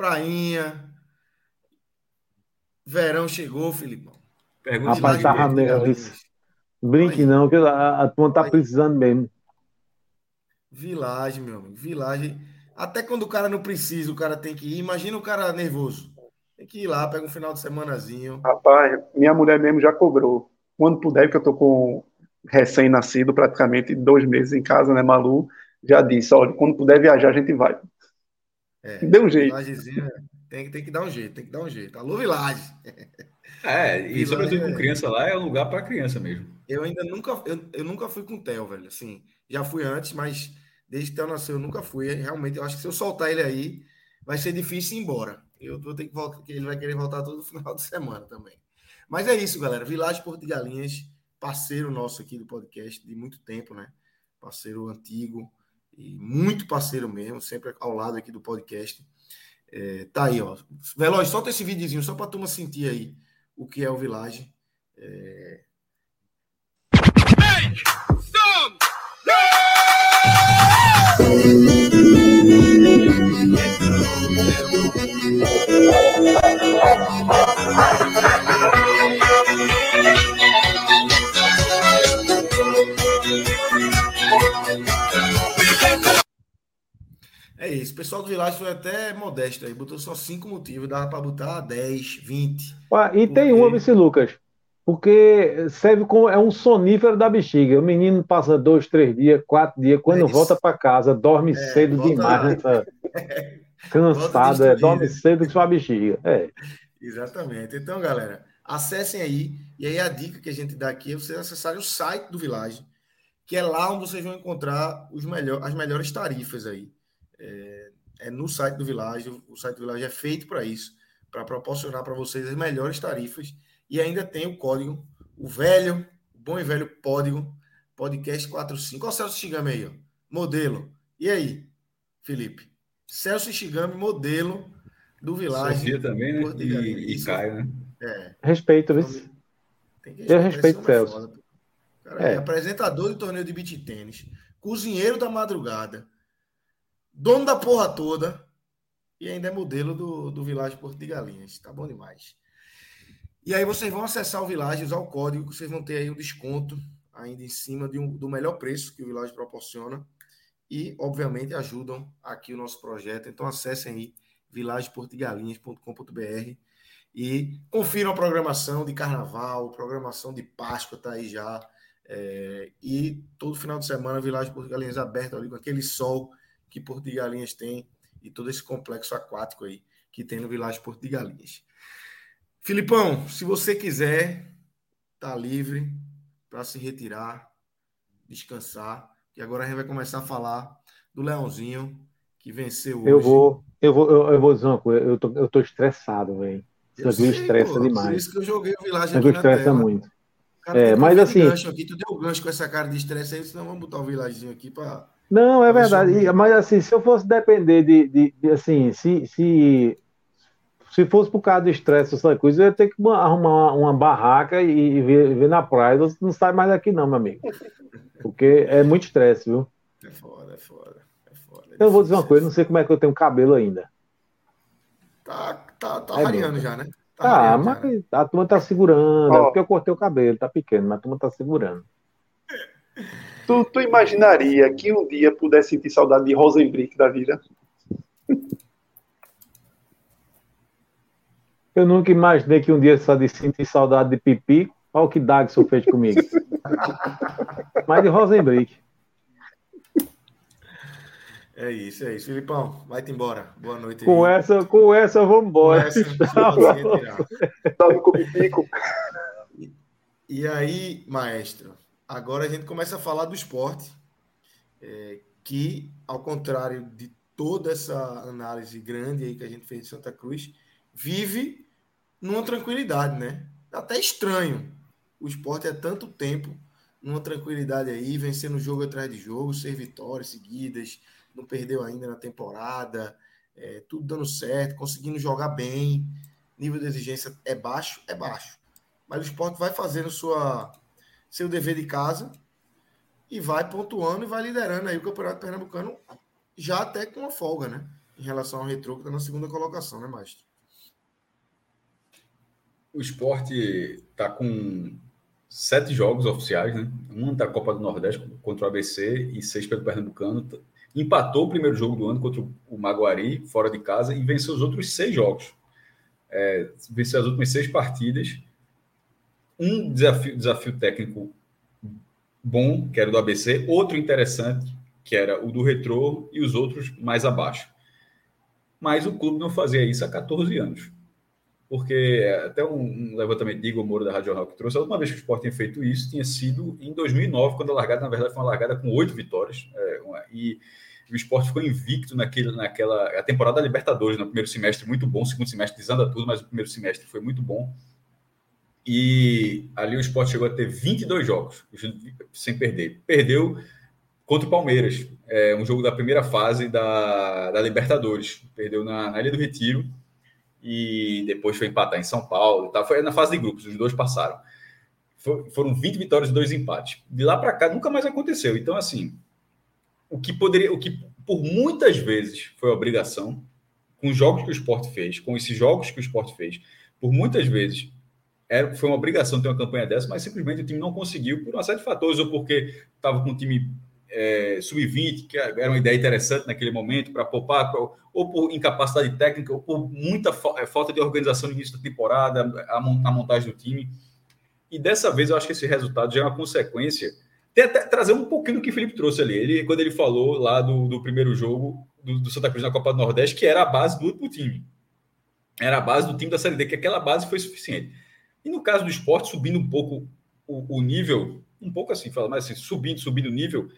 Prainha. Verão chegou, Filipão. Pergunta Rapaz, tava mesmo. Brinque não, que a, a turma tá precisando mesmo. Vilagem, meu amigo. Vilagem. Até quando o cara não precisa, o cara tem que ir. Imagina o cara nervoso. Tem que ir lá, pega um final de semanazinho. Rapaz, minha mulher mesmo já cobrou. Quando puder, porque eu tô com recém-nascido, praticamente dois meses em casa, né, Malu? Já disse, olha, quando puder viajar, a gente vai. É, Deu um jeito. Tem, tem que dar um jeito, tem que dar um jeito. Alô, Vilagem. É, e (laughs) sobretudo com criança lá, é um lugar para criança mesmo. Eu ainda nunca, eu, eu nunca fui com o Theo, velho. Assim, já fui antes, mas desde que o Theo nasceu, eu nunca fui. Realmente, eu acho que se eu soltar ele aí, vai ser difícil ir embora. Eu vou ter que voltar, ele vai querer voltar todo (laughs) final de semana também. Mas é isso, galera. Vilagem Porto de Galinhas, parceiro nosso aqui do podcast de muito tempo, né? Parceiro antigo e muito parceiro mesmo, sempre ao lado aqui do podcast. É, tá aí, ó. Veloz, solta esse videozinho só para turma sentir aí o que é o Village. É... Hey, É pessoal do Village foi até modesto aí. Botou só cinco motivos. Dava para botar 10, 20. Ah, e tem uma, Vice Lucas. Porque serve como é um sonífero da bexiga. O menino passa dois, três dias, quatro dias. Quando é volta para casa, dorme é, cedo demais. (laughs) Cansado, é, dorme cedo com sua bexiga. É. Exatamente. Então, galera, acessem aí. E aí a dica que a gente dá aqui é vocês acessarem o site do Village, que é lá onde vocês vão encontrar os melhor, as melhores tarifas aí. É, é no site do Village. O site do Village é feito para isso, para proporcionar para vocês as melhores tarifas. E ainda tem o código, o velho, o bom e velho código, podcast 45. Olha o Celso Shigami aí, ó. modelo. E aí, Felipe? Celso Shigami, modelo do Village. Sofia também, né? E, e Caio, né? É. Respeito, viu? Eu respeito o Celso. Cara, é. é. apresentador de torneio de beat tênis, cozinheiro da madrugada, dono da porra toda e ainda é modelo do, do Village Porto de Galinhas. Tá bom demais. E aí vocês vão acessar o Village, usar o código, que vocês vão ter aí um desconto ainda em cima de um, do melhor preço que o Village proporciona. E, obviamente, ajudam aqui o nosso projeto. Então acessem aí villageportigalinhas.com.br e confiram a programação de carnaval, programação de Páscoa está aí já. É, e todo final de semana, Village Porto Galinhas aberto ali com aquele sol que Porto de Galinhas tem e todo esse complexo aquático aí que tem no Vilagem Porto de Galinhas. Filipão, se você quiser, tá livre para se retirar, descansar, que agora a gente vai começar a falar do Leãozinho que venceu hoje. Eu vou, eu vou, eu, eu vou dizer uma coisa, eu tô, eu tô estressado, velho. Isso aqui estressa pô, demais. Por isso que eu joguei o Vilagem aqui estressa muito. É, mas assim. Aqui, tu deu gancho com essa cara de estresse aí, senão vamos botar o Vilagezinho aqui para não, é verdade. Mas assim, se eu fosse depender de, de, de assim, se, se, se fosse por causa do estresse, essa coisa, eu ia ter que arrumar uma barraca e, ver, ver na praia. Você não sai mais daqui, não, meu amigo. Porque é muito estresse, viu? É foda, é foda. É foda é eu vou dizer uma coisa, não sei como é que eu tenho cabelo ainda. Tá, tá, tá é rareando já, né? Tá, ah, mas já, né? a turma tá segurando. Oh. É porque eu cortei o cabelo, tá pequeno, mas a turma tá segurando. Tu, tu imaginaria que um dia pudesse sentir saudade de Rosenbrick da vida? Eu nunca imaginei que um dia só de sentir saudade de pipi. Olha o que Dagson fez comigo. (laughs) Mas de Rosenbrick. É isso, é isso. Filipão, vai-te embora. Boa noite. Com aí. essa, com essa, vamos embora. E aí, maestro, Agora a gente começa a falar do esporte, é, que, ao contrário de toda essa análise grande aí que a gente fez de Santa Cruz, vive numa tranquilidade, né? Até estranho. O esporte é tanto tempo numa tranquilidade aí, vencendo jogo atrás de jogo, seis vitórias seguidas, não perdeu ainda na temporada, é, tudo dando certo, conseguindo jogar bem. Nível de exigência é baixo, é baixo. Mas o esporte vai fazendo sua, seu dever de casa e vai pontuando e vai liderando aí o Campeonato Pernambucano já até com uma folga, né? Em relação ao Retro, que está na segunda colocação, né, Mastro? O esporte está com sete jogos oficiais, né? Um da Copa do Nordeste contra o ABC e seis pelo Pernambucano. Empatou o primeiro jogo do ano contra o Maguari, fora de casa, e venceu os outros seis jogos. É, venceu as últimas seis partidas. Um desafio, desafio técnico bom, que era o do ABC, outro interessante, que era o do Retrô, e os outros mais abaixo. Mas o clube não fazia isso há 14 anos. Porque até um, levantamento de Igor Moura da Rádio Rock trouxe, a última vez que o Sport tinha feito isso tinha sido em 2009, quando a largada, na verdade, foi uma largada com oito vitórias. É, uma, e o esporte ficou invicto naquele, naquela a temporada da Libertadores, no primeiro semestre, muito bom. Segundo semestre desanda tudo, mas o primeiro semestre foi muito bom. E ali o esporte chegou a ter 22 jogos sem perder. Perdeu contra o Palmeiras, é, um jogo da primeira fase da, da Libertadores. Perdeu na, na Ilha do Retiro e depois foi empatar em São Paulo. Tá? Foi na fase de grupos, os dois passaram. For, foram 20 vitórias e dois empates. De lá para cá nunca mais aconteceu. Então, assim, o que poderia, o que por muitas vezes foi obrigação, com os jogos que o esporte fez, com esses jogos que o esporte fez, por muitas vezes era, foi uma obrigação ter uma campanha dessa, mas simplesmente o time não conseguiu por uma série de fatores, ou porque estava com um time é, sub-20, que era uma ideia interessante naquele momento para poupar, pra, ou por incapacidade técnica, ou por muita é, falta de organização no início da temporada, a, a, montagem do time. E dessa vez eu acho que esse resultado já é uma consequência. Tem até trazer um pouquinho do que o Felipe trouxe ali. Ele, quando ele falou lá do, do primeiro jogo do, do, Santa Cruz na Copa do Nordeste, que era a base do último time. Era a base do time da Série D, que aquela base foi suficiente. E no caso do esporte, subindo um pouco o, o nível, um pouco assim, fala, mas assim, subindo, subindo o nível,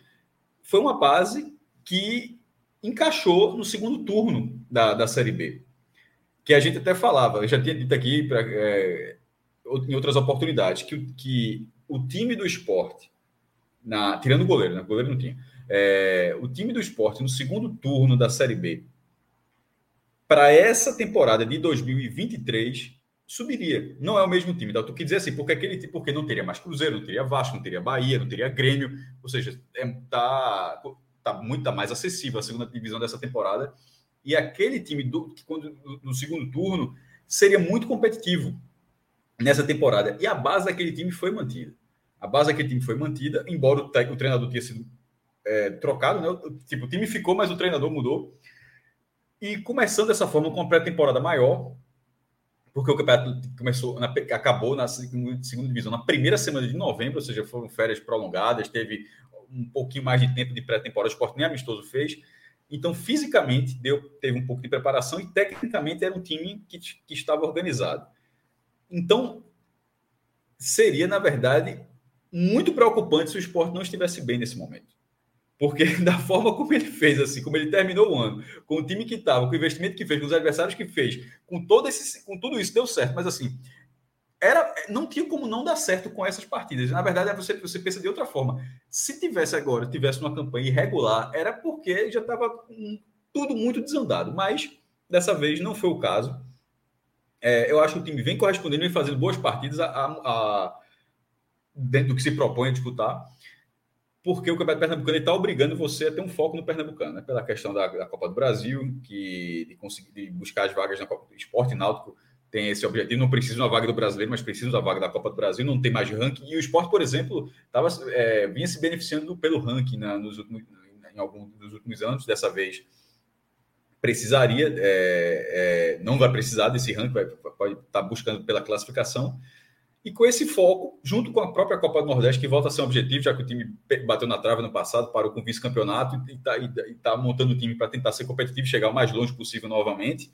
foi uma base que encaixou no segundo turno da, da Série B. Que a gente até falava, eu já tinha dito aqui pra, é, em outras oportunidades, que, que o time do esporte, na, tirando o goleiro, né? O goleiro não tinha. É, o time do esporte no segundo turno da Série B, para essa temporada de 2023, subiria. Não é o mesmo time. Então, tu quer dizer assim, porque aquele porque não teria mais Cruzeiro, não teria Vasco, não teria Bahia, não teria Grêmio, ou seja, é, tá, tá muito tá mais acessível a segunda divisão dessa temporada. E aquele time do que quando no segundo turno seria muito competitivo nessa temporada. E a base daquele time foi mantida. A base daquele time foi mantida, embora o, o treinador tenha sido é, trocado, né? Tipo, o time ficou, mas o treinador mudou. E começando dessa forma com uma pré-temporada maior, porque o campeonato começou, na, acabou na segunda, divisão na primeira semana de novembro, ou seja, foram férias prolongadas, teve um pouquinho mais de tempo de pré-temporada, o esporte nem amistoso fez. Então, fisicamente, deu, teve um pouco de preparação e, tecnicamente, era um time que, que estava organizado. Então, seria, na verdade, muito preocupante se o esporte não estivesse bem nesse momento. Porque (laughs) da forma como ele fez, assim, como ele terminou o ano, com o time que estava, com o investimento que fez, com os adversários que fez, com todo esse, com tudo isso deu certo. Mas assim, era, não tinha como não dar certo com essas partidas. Na verdade, é você, você pensa de outra forma. Se tivesse agora, tivesse uma campanha irregular, era porque já estava tudo muito desandado. Mas dessa vez não foi o caso. É, eu acho que o time vem correspondendo, vem fazendo boas partidas a, a, a, dentro do que se propõe a disputar porque o Campeonato Pernambucano está obrigando você a ter um foco no Pernambucano, né? pela questão da, da, Copa do Brasil, que de conseguir de buscar as vagas na Copa do Esporte Náutico tem esse objetivo, não precisa de uma vaga do brasileiro, mas precisa da vaga da Copa do Brasil, não tem mais ranking. E o esporte, por exemplo, tava, é, vinha se beneficiando pelo ranking né, nos últimos, em alguns dos últimos anos, dessa vez precisaria, é, é, não vai precisar desse ranking, vai, pode estar tá buscando pela classificação, e com esse foco, junto com a própria Copa do Nordeste, que volta a ser um objetivo, já que o time bateu na trave no passado, parou com vice-campeonato e está tá montando o time para tentar ser competitivo e chegar o mais longe possível novamente.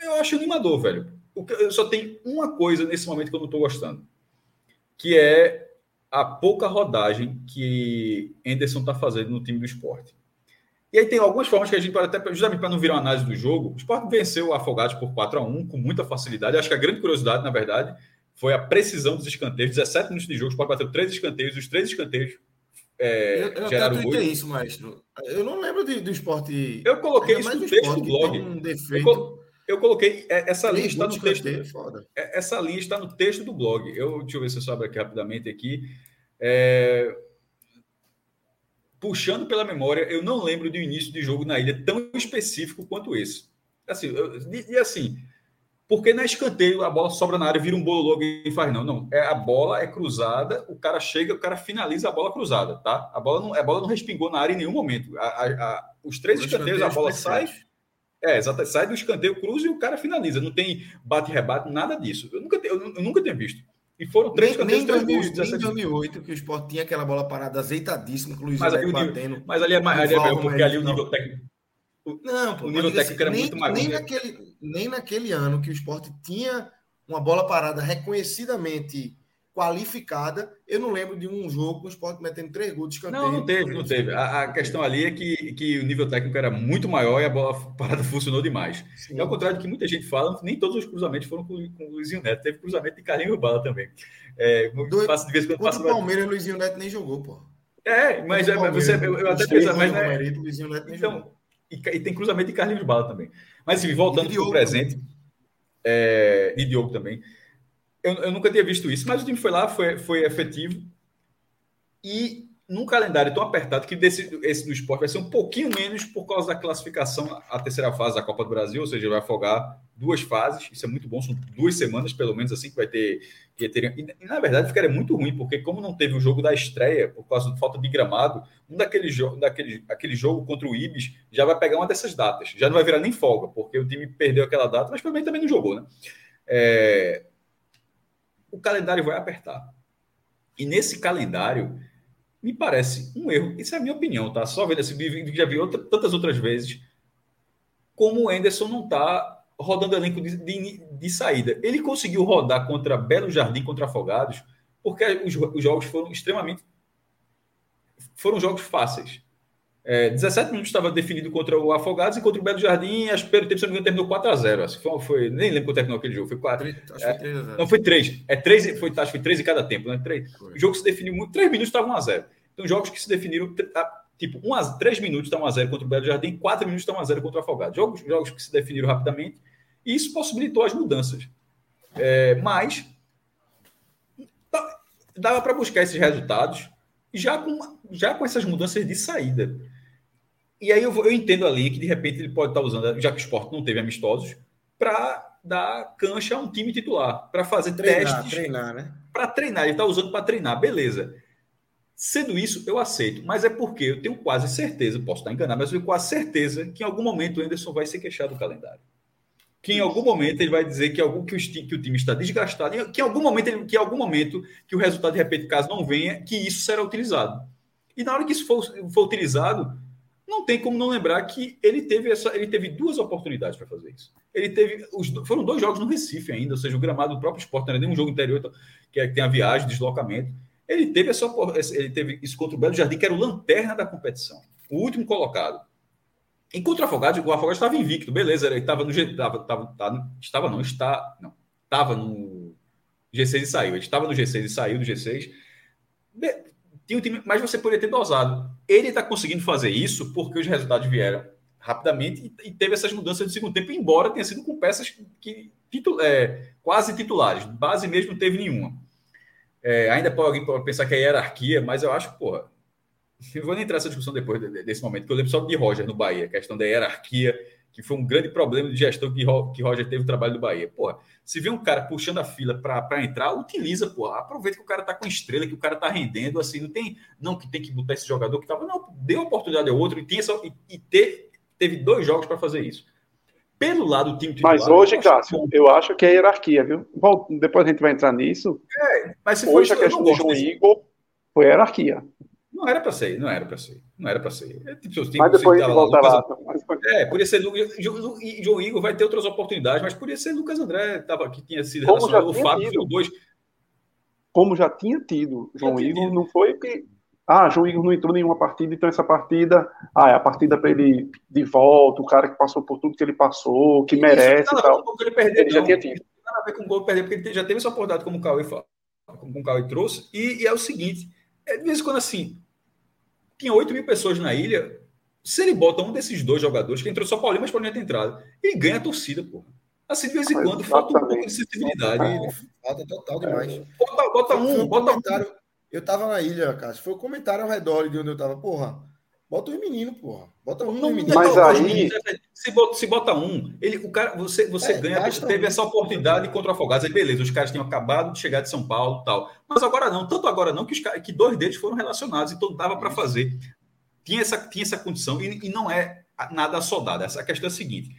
Eu acho animador, velho. Eu só tem uma coisa nesse momento que eu não estou gostando, que é a pouca rodagem que Anderson está fazendo no time do esporte. E aí tem algumas formas que a gente pode até, justamente para não virar uma análise do jogo, o Sport venceu o Afogados por 4 a 1 com muita facilidade. Acho que a grande curiosidade, na verdade, foi a precisão dos escanteios. 17 minutos de jogo, o Sport bateu três escanteios, os três escanteios é, eu, eu geraram até gol. isso, maestro. Eu não lembro de, do esporte. Eu coloquei isso no texto do blog. Um eu, eu, coloquei. É, essa linha está no texto. É, essa linha está no texto do blog. Eu, deixa eu ver se eu sobe aqui rapidamente aqui. É, puxando pela memória, eu não lembro do início de jogo na ilha tão específico quanto esse. Assim, eu, e assim, porque na escanteio a bola sobra na área, vira um bolo logo e faz não. Não, é a bola é cruzada, o cara chega, o cara finaliza a bola cruzada, tá? A bola não, a bola não respingou na área em nenhum momento. A, a, a, os três escanteios, a bola sai. É, exato, sai do escanteio, cruza e o cara finaliza. Não tem bate-rebate, nada disso. Eu nunca, eu, eu nunca tinha visto. E foram três escanteios, três gols. em 2008, que o Sport tinha aquela bola parada azeitadíssima, inclusive mas, ali, batendo. Mas ali é mais, ali é porque ali o nível técnico não, pô, o nível técnico assim, era nem, muito mais. Nem naquele, nem naquele ano que o esporte tinha uma bola parada reconhecidamente qualificada, eu não lembro de um jogo com o esporte metendo três gols de escanteio. Não, não teve, não teve. A, a, questão ali é que, que o nível técnico era muito maior e a bola (laughs) parada funcionou demais. Sim. ao contrário do que muita gente fala, nem todos os cruzamentos foram com, com o Luizinho Neto. Teve cruzamento de Carlinhos Bala também. É, Do, passa de vez quando passa. O Palmeiras, o Luizinho Neto nem jogou, pô. É, mas é, você, eu, eu até pensava, mas né, nem então. E, e tem cruzamento de Carlinhos Bala também. Mas, enfim, voltando para o presente, é, e Diogo também. Eu, eu, nunca tinha visto isso, mas o time foi lá, foi, foi efetivo. E num calendário tão apertado que desse, esse do esporte vai ser um pouquinho menos por causa da classificação à terceira fase da Copa do Brasil, ou seja, vai afogar duas fases. Isso é muito bom, são duas semanas, pelo menos, assim, que vai ter. Que ter e, na verdade, ficaria muito ruim, porque como não teve o jogo da estreia, por causa da falta de gramado, um daquele, jo daquele aquele jogo contra o Ibis já vai pegar uma dessas datas. Já não vai virar nem folga, porque o time perdeu aquela data, mas também, também não jogou, né? É... O calendário vai apertar. E nesse calendário me parece um erro. Isso é a minha opinião, tá? Só vendo esse vídeo, já vi outra, tantas outras vezes, como o Enderson não está rodando elenco de, de, de, saída. Ele conseguiu rodar contra Belo Jardim, contra Afogados, porque os, os jogos foram extremamente. Foram jogos fáceis. É, 17 minutos estava definido contra o Afogados e contra o Belo Jardim, acho que pelo tempo, se não me engano, terminou 4x0. Acho que foi, foi, nem lembro quanto terminou aquele jogo. Foi 4. acho que foi 3 é, Não, foi 3. É 3, foi, acho que foi 3 em cada tempo, né? 3. O jogo se definiu muito. 3 minutos estava 1x0. Então, jogos que se definiram, tipo, 1 a, 3 minutos está 1x0 contra o Belo Jardim, 4 minutos está 1x0 contra o Afogados. Jogos, jogos que se definiram rapidamente e isso possibilitou as mudanças. É, mas dava para buscar esses resultados já com, já com essas mudanças de saída. E aí eu, eu entendo ali que de repente ele pode estar usando, já que o esporte não teve amistosos, para dar cancha a um time titular, para fazer treinar, testes. Treinar, né? Para treinar, ele está usando para treinar, beleza. Sendo isso, eu aceito, mas é porque eu tenho quase certeza, posso estar enganado, mas eu tenho quase certeza que em algum momento o Anderson vai ser queixado do calendário. Que em algum momento ele vai dizer que, algum, que, o, que o time está desgastado, que em algum momento, ele, que em algum momento, que o resultado de repente, caso não venha, que isso será utilizado. E na hora que isso for, for utilizado, não tem como não lembrar que ele teve essa, ele teve duas oportunidades para fazer isso. Ele teve os, foram dois jogos no Recife ainda, ou seja, o gramado do próprio esporte não era nem um jogo interior então, que, é, que tem a viagem, deslocamento. Ele teve essa ele teve isso contra o Belo Jardim, que era o lanterna da competição, o último colocado. Em contra o Afogados, o Afogados estava invicto, beleza, ele estava no estava, estava, estava não, está, não, estava no G6 e saiu. Ele estava no G6 e saiu do G6 tinha um time, mas você poderia ter dosado. Ele está conseguindo fazer isso porque os resultados vieram rapidamente e, teve essas mudanças de segundo tempo, embora tenha sido com peças que é, quase titulares. Base mesmo não teve nenhuma. É, ainda pode alguém pensar que é hierarquia, mas eu acho, porra, eu vou nem entrar nessa discussão depois desse momento, que eu lembro só de Roger no Bahia, questão da hierarquia, que foi um grande problema de gestão que, que Roger teve no trabalho do Bahia. Porra, se vê um cara puxando a fila para entrar, utiliza, pô. Aproveita que o cara tá com estrela, que o cara tá rendendo, assim, não tem. Não que tem que botar esse jogador que tava. Não, deu oportunidade ao outro e, tem essa, e, e ter, teve dois jogos para fazer isso. Pelo lado do time titular. Mas hoje, Cássio, eu acho que é hierarquia, viu? Bom, depois a gente vai entrar nisso. É, mas se hoje a questão do João. Igor foi hierarquia. Não era para ser, não era para ser, não era para ser. É, tipo, mas depois gente volta lá. Mas... É, podia ser Lucas. João Igor vai ter outras oportunidades, mas podia ser Lucas André, tava, que tinha sido Como relacionado. O Fábio dois. Como já tinha tido João tinha Igor, tido. não foi que Ah, João Igor não entrou em nenhuma partida, então essa partida, ah, é a partida para ele de volta, o cara que passou por tudo que ele passou, que merece e tal. Ele, perder, ele já tinha tido. Não tem nada a ver com o gol perder, porque ele já teve essa oportunidade, como o Cauê, como o Cauê trouxe, e, e, é o seguinte, é, de vez em quando assim, tinha 8 mil pessoas na ilha, se ele bota um desses dois jogadores, que entrou só Paulinho, mas Paulinho tem entrado, ele ganha a torcida, pô. Assim, de vez em quando, falta um pouco de sensibilidade. Falta total demais. Bota, bota um, bota um. Eu tava na ilha, cara. Foi o um comentário ao redor de onde eu tava. Porra, bota os meninos, porra. Bota um não, menino. Mas aí... Se bota, se bota um, ele, o cara, você, você é, ganha, teve essa oportunidade contra o Afogados. Aí, beleza, os caras tinham acabado de chegar de São Paulo tal. Mas agora não, tanto agora não, que, os, que dois deles foram relacionados, então dava para fazer. Tinha essa, tinha essa condição e, e não é nada soldado. Essa questão é a seguinte: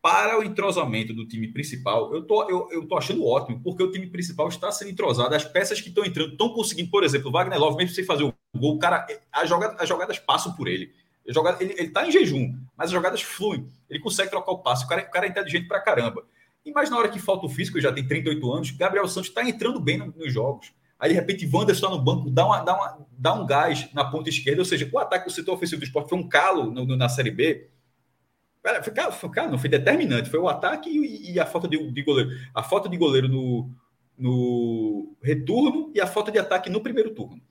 para o entrosamento do time principal, eu tô, eu, eu tô achando ótimo, porque o time principal está sendo entrosado, as peças que estão entrando estão conseguindo, por exemplo, o Wagner Love, mesmo sem fazer o gol, o cara, as jogadas, as jogadas passam por ele. Jogada, ele, ele tá em jejum, mas as jogadas fluem. Ele consegue trocar o passe. O cara, o cara é inteligente pra caramba. E mais na hora que falta o físico, já tem 38 anos, Gabriel Santos está entrando bem nos jogos. Aí, de repente, Wanderson está no banco, dá, uma, dá, uma, dá um gás na ponta esquerda. Ou seja, o ataque do setor ofensivo do esporte foi um calo no, no, na Série B foi, foi, cara, não foi determinante, foi o ataque e, e a falta de, de, goleiro. A falta de goleiro no, no retorno e a falta de ataque no primeiro turno.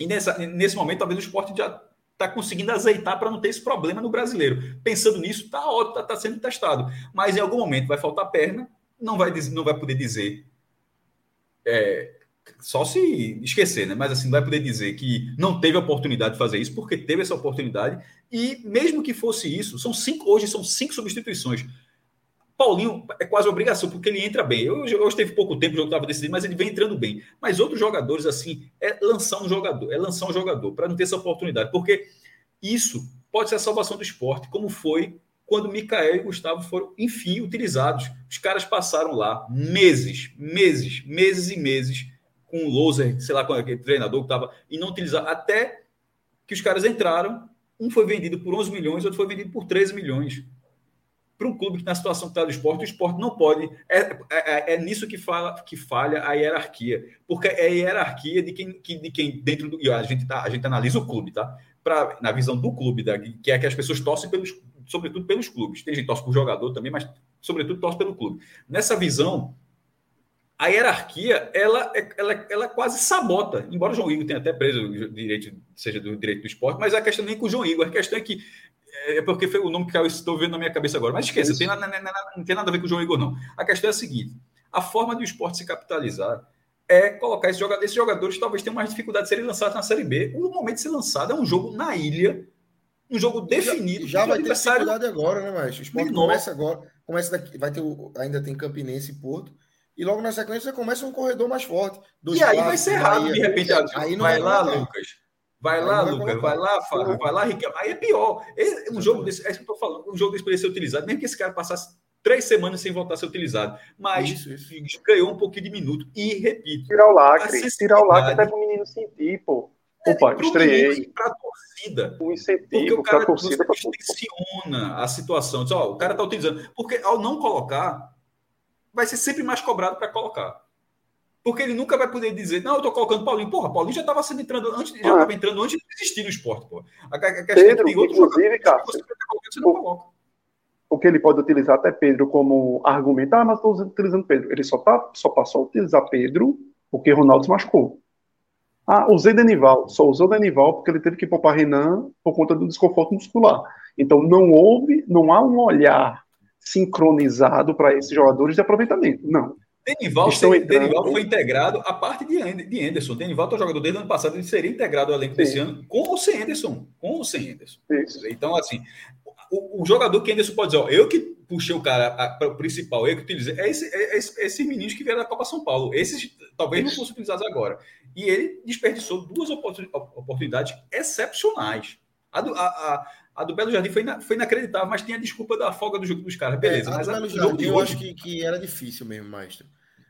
E nessa, nesse momento, talvez o esporte já está conseguindo azeitar para não ter esse problema no brasileiro. Pensando nisso, está ótimo, está tá sendo testado. Mas em algum momento vai faltar perna, não vai, não vai poder dizer é, só se esquecer, né? Mas assim, vai poder dizer que não teve oportunidade de fazer isso, porque teve essa oportunidade. E mesmo que fosse isso, são cinco, hoje são cinco substituições. Paulinho é quase obrigação, porque ele entra bem. Hoje, hoje teve pouco tempo, o jogo estava decidido, mas ele vem entrando bem. Mas outros jogadores, assim, é lançar um jogador, é lançar um jogador para não ter essa oportunidade. Porque isso pode ser a salvação do esporte, como foi quando Mikael e Gustavo foram, enfim, utilizados. Os caras passaram lá meses, meses, meses e meses com o Loser, sei lá, com aquele treinador que estava, e não utilizar, até que os caras entraram, um foi vendido por 11 milhões, outro foi vendido por 13 milhões. Para um clube que na situação que está do esporte, o esporte não pode. É, é, é, é, nisso que, fala, que falha a hierarquia. Porque é a hierarquia de quem, de quem dentro do. A gente, tá, a gente analisa o clube, tá? Pra, na visão do clube, da, que é que as pessoas torcem pelos, sobretudo pelos clubes. Tem gente que torce por jogador também, mas sobretudo torce pelo clube. Nessa visão, a hierarquia ela, é, ela, ela quase sabota, embora o João Igor tenha até preso o direito, seja do direito do esporte, mas a questão nem com o João Igor, a questão é que é porque foi o nome que eu estou vendo na minha cabeça agora. Mas esqueça, tem nada, não tem nada a ver com o João Igor, não. A questão é a seguinte: a forma do esporte se capitalizar é colocar esses jogadores, esses jogadores talvez tenham mais dificuldade de serem lançados na Série B. O momento de ser lançado é um jogo na ilha, um jogo definido. Já, já vai ter dificuldade agora, né, mas O esporte começa agora, começa daqui, vai ter ainda tem Campinense e Porto. E logo na sequência começa um corredor mais forte. e aí vai ser errado, de repente. Aí não vai lá, Lucas. Vai lá, vai Lucas. Vai lá, Fábio. Vai lá, Ricardo. Aí é pior. Um jogo desse, é isso que eu tô falando. Um jogo desse poderia ser utilizado, mesmo que esse cara passasse três semanas sem voltar a ser utilizado. Mas isso, isso. ganhou um pouquinho de minuto. E repito. Tirar o lacre. Tirar o lacre até para o menino sentir, pô. É, Opa, estreiei. Para a torcida. Um incentivo porque o cara torcida, distensiona a situação. Diz, ó, o cara está utilizando. Porque ao não colocar, vai ser sempre mais cobrado para colocar. Porque ele nunca vai poder dizer, não, eu estou colocando Paulinho. Porra, Paulinho já estava sendo entrando antes, já estava ah. entrando antes de existir no esporte, pô. A, a questão Pedro, é que tem outro inclusive, cara, você, você não o, coloca. O que ele pode utilizar até Pedro como argumento, ah, mas estou utilizando Pedro. Ele só, tá, só passou a utilizar Pedro porque Ronaldo se machucou. Ah, usei Denival. Só usou Denival porque ele teve que poupar Renan por conta do desconforto muscular. Então não houve, não há um olhar sincronizado para esses jogadores de aproveitamento. Não. Denival, entrando... Denival foi integrado a parte de, de Anderson. Denival é jogador desde o ano passado, ele seria integrado ao elenco Sim. desse ano com ou sem Anderson. Com ou sem Anderson. Isso. Então, assim, o, o, jogador que Anderson pode dizer, ó, eu que puxei o cara para o principal, eu que utilizei, é, esse, é, esse, é esses meninos que vieram da Copa São Paulo. Esses talvez não fossem utilizados agora. E ele desperdiçou duas oportunidades excepcionais. A, do, a, a a do Belo Jardim foi, ina, foi inacreditável, mas tinha a desculpa da folga do jogo dos caras. Beleza. É, a mas do Belo Jardim eu acho que, que era difícil mesmo, Maestro.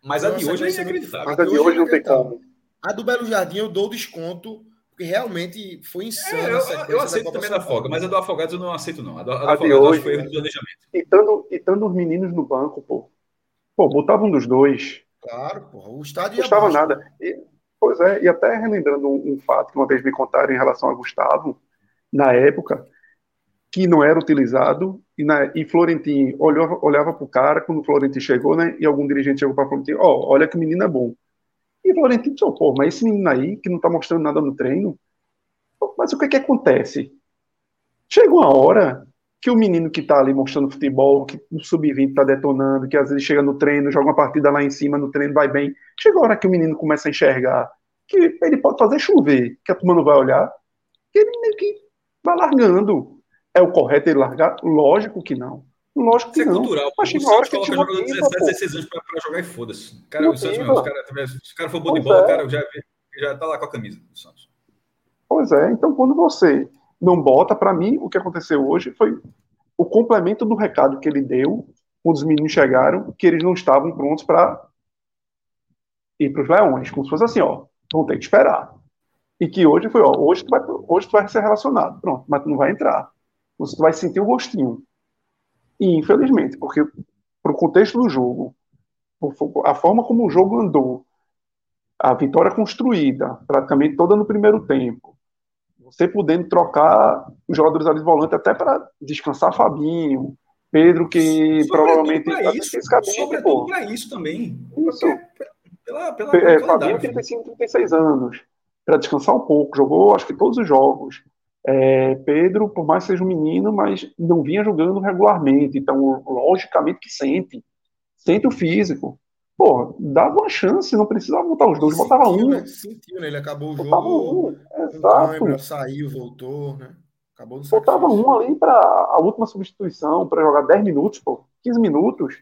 Mas a de hoje é inacreditável. Mas a de hoje não tem como. A do Belo Jardim eu dou desconto, porque realmente foi insano. É, eu, eu aceito também da folga, mas a do Afogados eu não aceito, não. A do, a do a Afogados hoje, foi erro de planejamento. E estando, e estando os meninos no banco, pô. Pô, botava um dos dois. Claro, pô. O estádio Não custava nada. E, Pois é, e até relembrando um, um fato que uma vez me contaram em relação a Gustavo, na época, que não era utilizado, e, na, e Florentino olhava, olhava para o cara, quando o Florentino chegou, né, e algum dirigente chegou para Florentino, ó, oh, olha que menino é bom. E Florentino disse, pô, mas esse menino aí, que não está mostrando nada no treino, mas o que que acontece? Chega uma hora que o menino que está ali mostrando futebol, que no sub-20 está detonando, que às vezes chega no treino, joga uma partida lá em cima, no treino vai bem, chega a hora que o menino começa a enxergar que ele pode fazer chover, que a turma não vai olhar, que ele meio que vai largando. É o correto ele largar? Lógico que não. Lógico que Isso é não. cultural. Mas chega uma hora que jogador de 17, 16 anos pra, pra jogar e foda-se. Cara, o Santos, mesmo, cara, se o cara for bom de bola, é. o cara já, já tá lá com a camisa do Santos. Pois é, então quando você não bota, para mim, o que aconteceu hoje foi o complemento do recado que ele deu quando os meninos chegaram, que eles não estavam prontos para ir para os leões, como se fosse assim, ó, vão ter que esperar. E que hoje foi, ó, hoje tu vai, hoje tu vai ser relacionado, pronto, mas tu não vai entrar. Você vai sentir o gostinho. E, infelizmente, porque para o contexto do jogo, a forma como o jogo andou, a vitória construída, praticamente toda no primeiro tempo, você podendo trocar os jogadores ali de volante até para descansar Fabinho, Pedro, que sobretudo provavelmente. Para isso, sobretudo para isso também. Isso. Pela, pela é, Fabinho, 35, 36 anos, para descansar um pouco, jogou acho que todos os jogos. É, Pedro, por mais que seja um menino, mas não vinha jogando regularmente, então logicamente que sente, sente o físico. Pô, dava uma chance, não precisava botar os dois, sentiu, botava um. Né? Sentiu, né? Ele acabou o jogo. Um, exato. saiu, voltou, né? Acabou do Botava um ali para a última substituição, para jogar 10 minutos, pô, 15 minutos,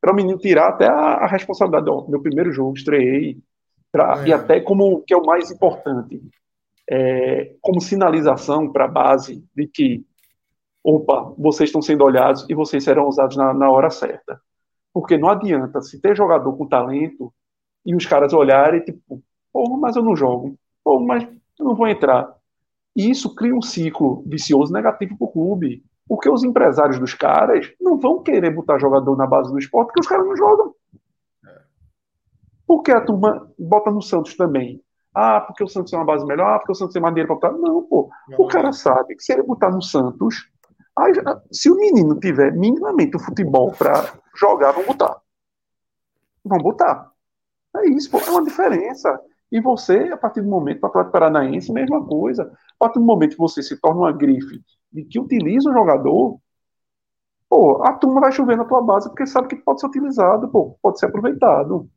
para o menino tirar até a, a responsabilidade. Ó, meu primeiro jogo, estreiei. Pra, é. E até como que é o mais importante, é, como sinalização para a base de que, opa, vocês estão sendo olhados e vocês serão usados na, na hora certa. Porque não adianta se ter jogador com talento e os caras olharem, tipo, porra, mas eu não jogo, porra, mas eu não vou entrar. E isso cria um ciclo vicioso negativo para o clube. Porque os empresários dos caras não vão querer botar jogador na base do esporte porque os caras não jogam. É. Porque a turma bota no Santos também. Ah, porque o Santos é uma base melhor, ah, porque o Santos tem mais dinheiro para botar. Não, pô. O cara sabe que se ele botar no Santos, aí, se o menino tiver minimamente o futebol para jogar, vão botar. Vão botar. É isso, pô. É uma diferença. E você, a partir do momento, para o Paranaense, mesma coisa. A partir do momento que você se torna uma grife de que utiliza o jogador, pô, a turma vai chover na tua base porque sabe que pode ser utilizado, pô, pode ser aproveitado.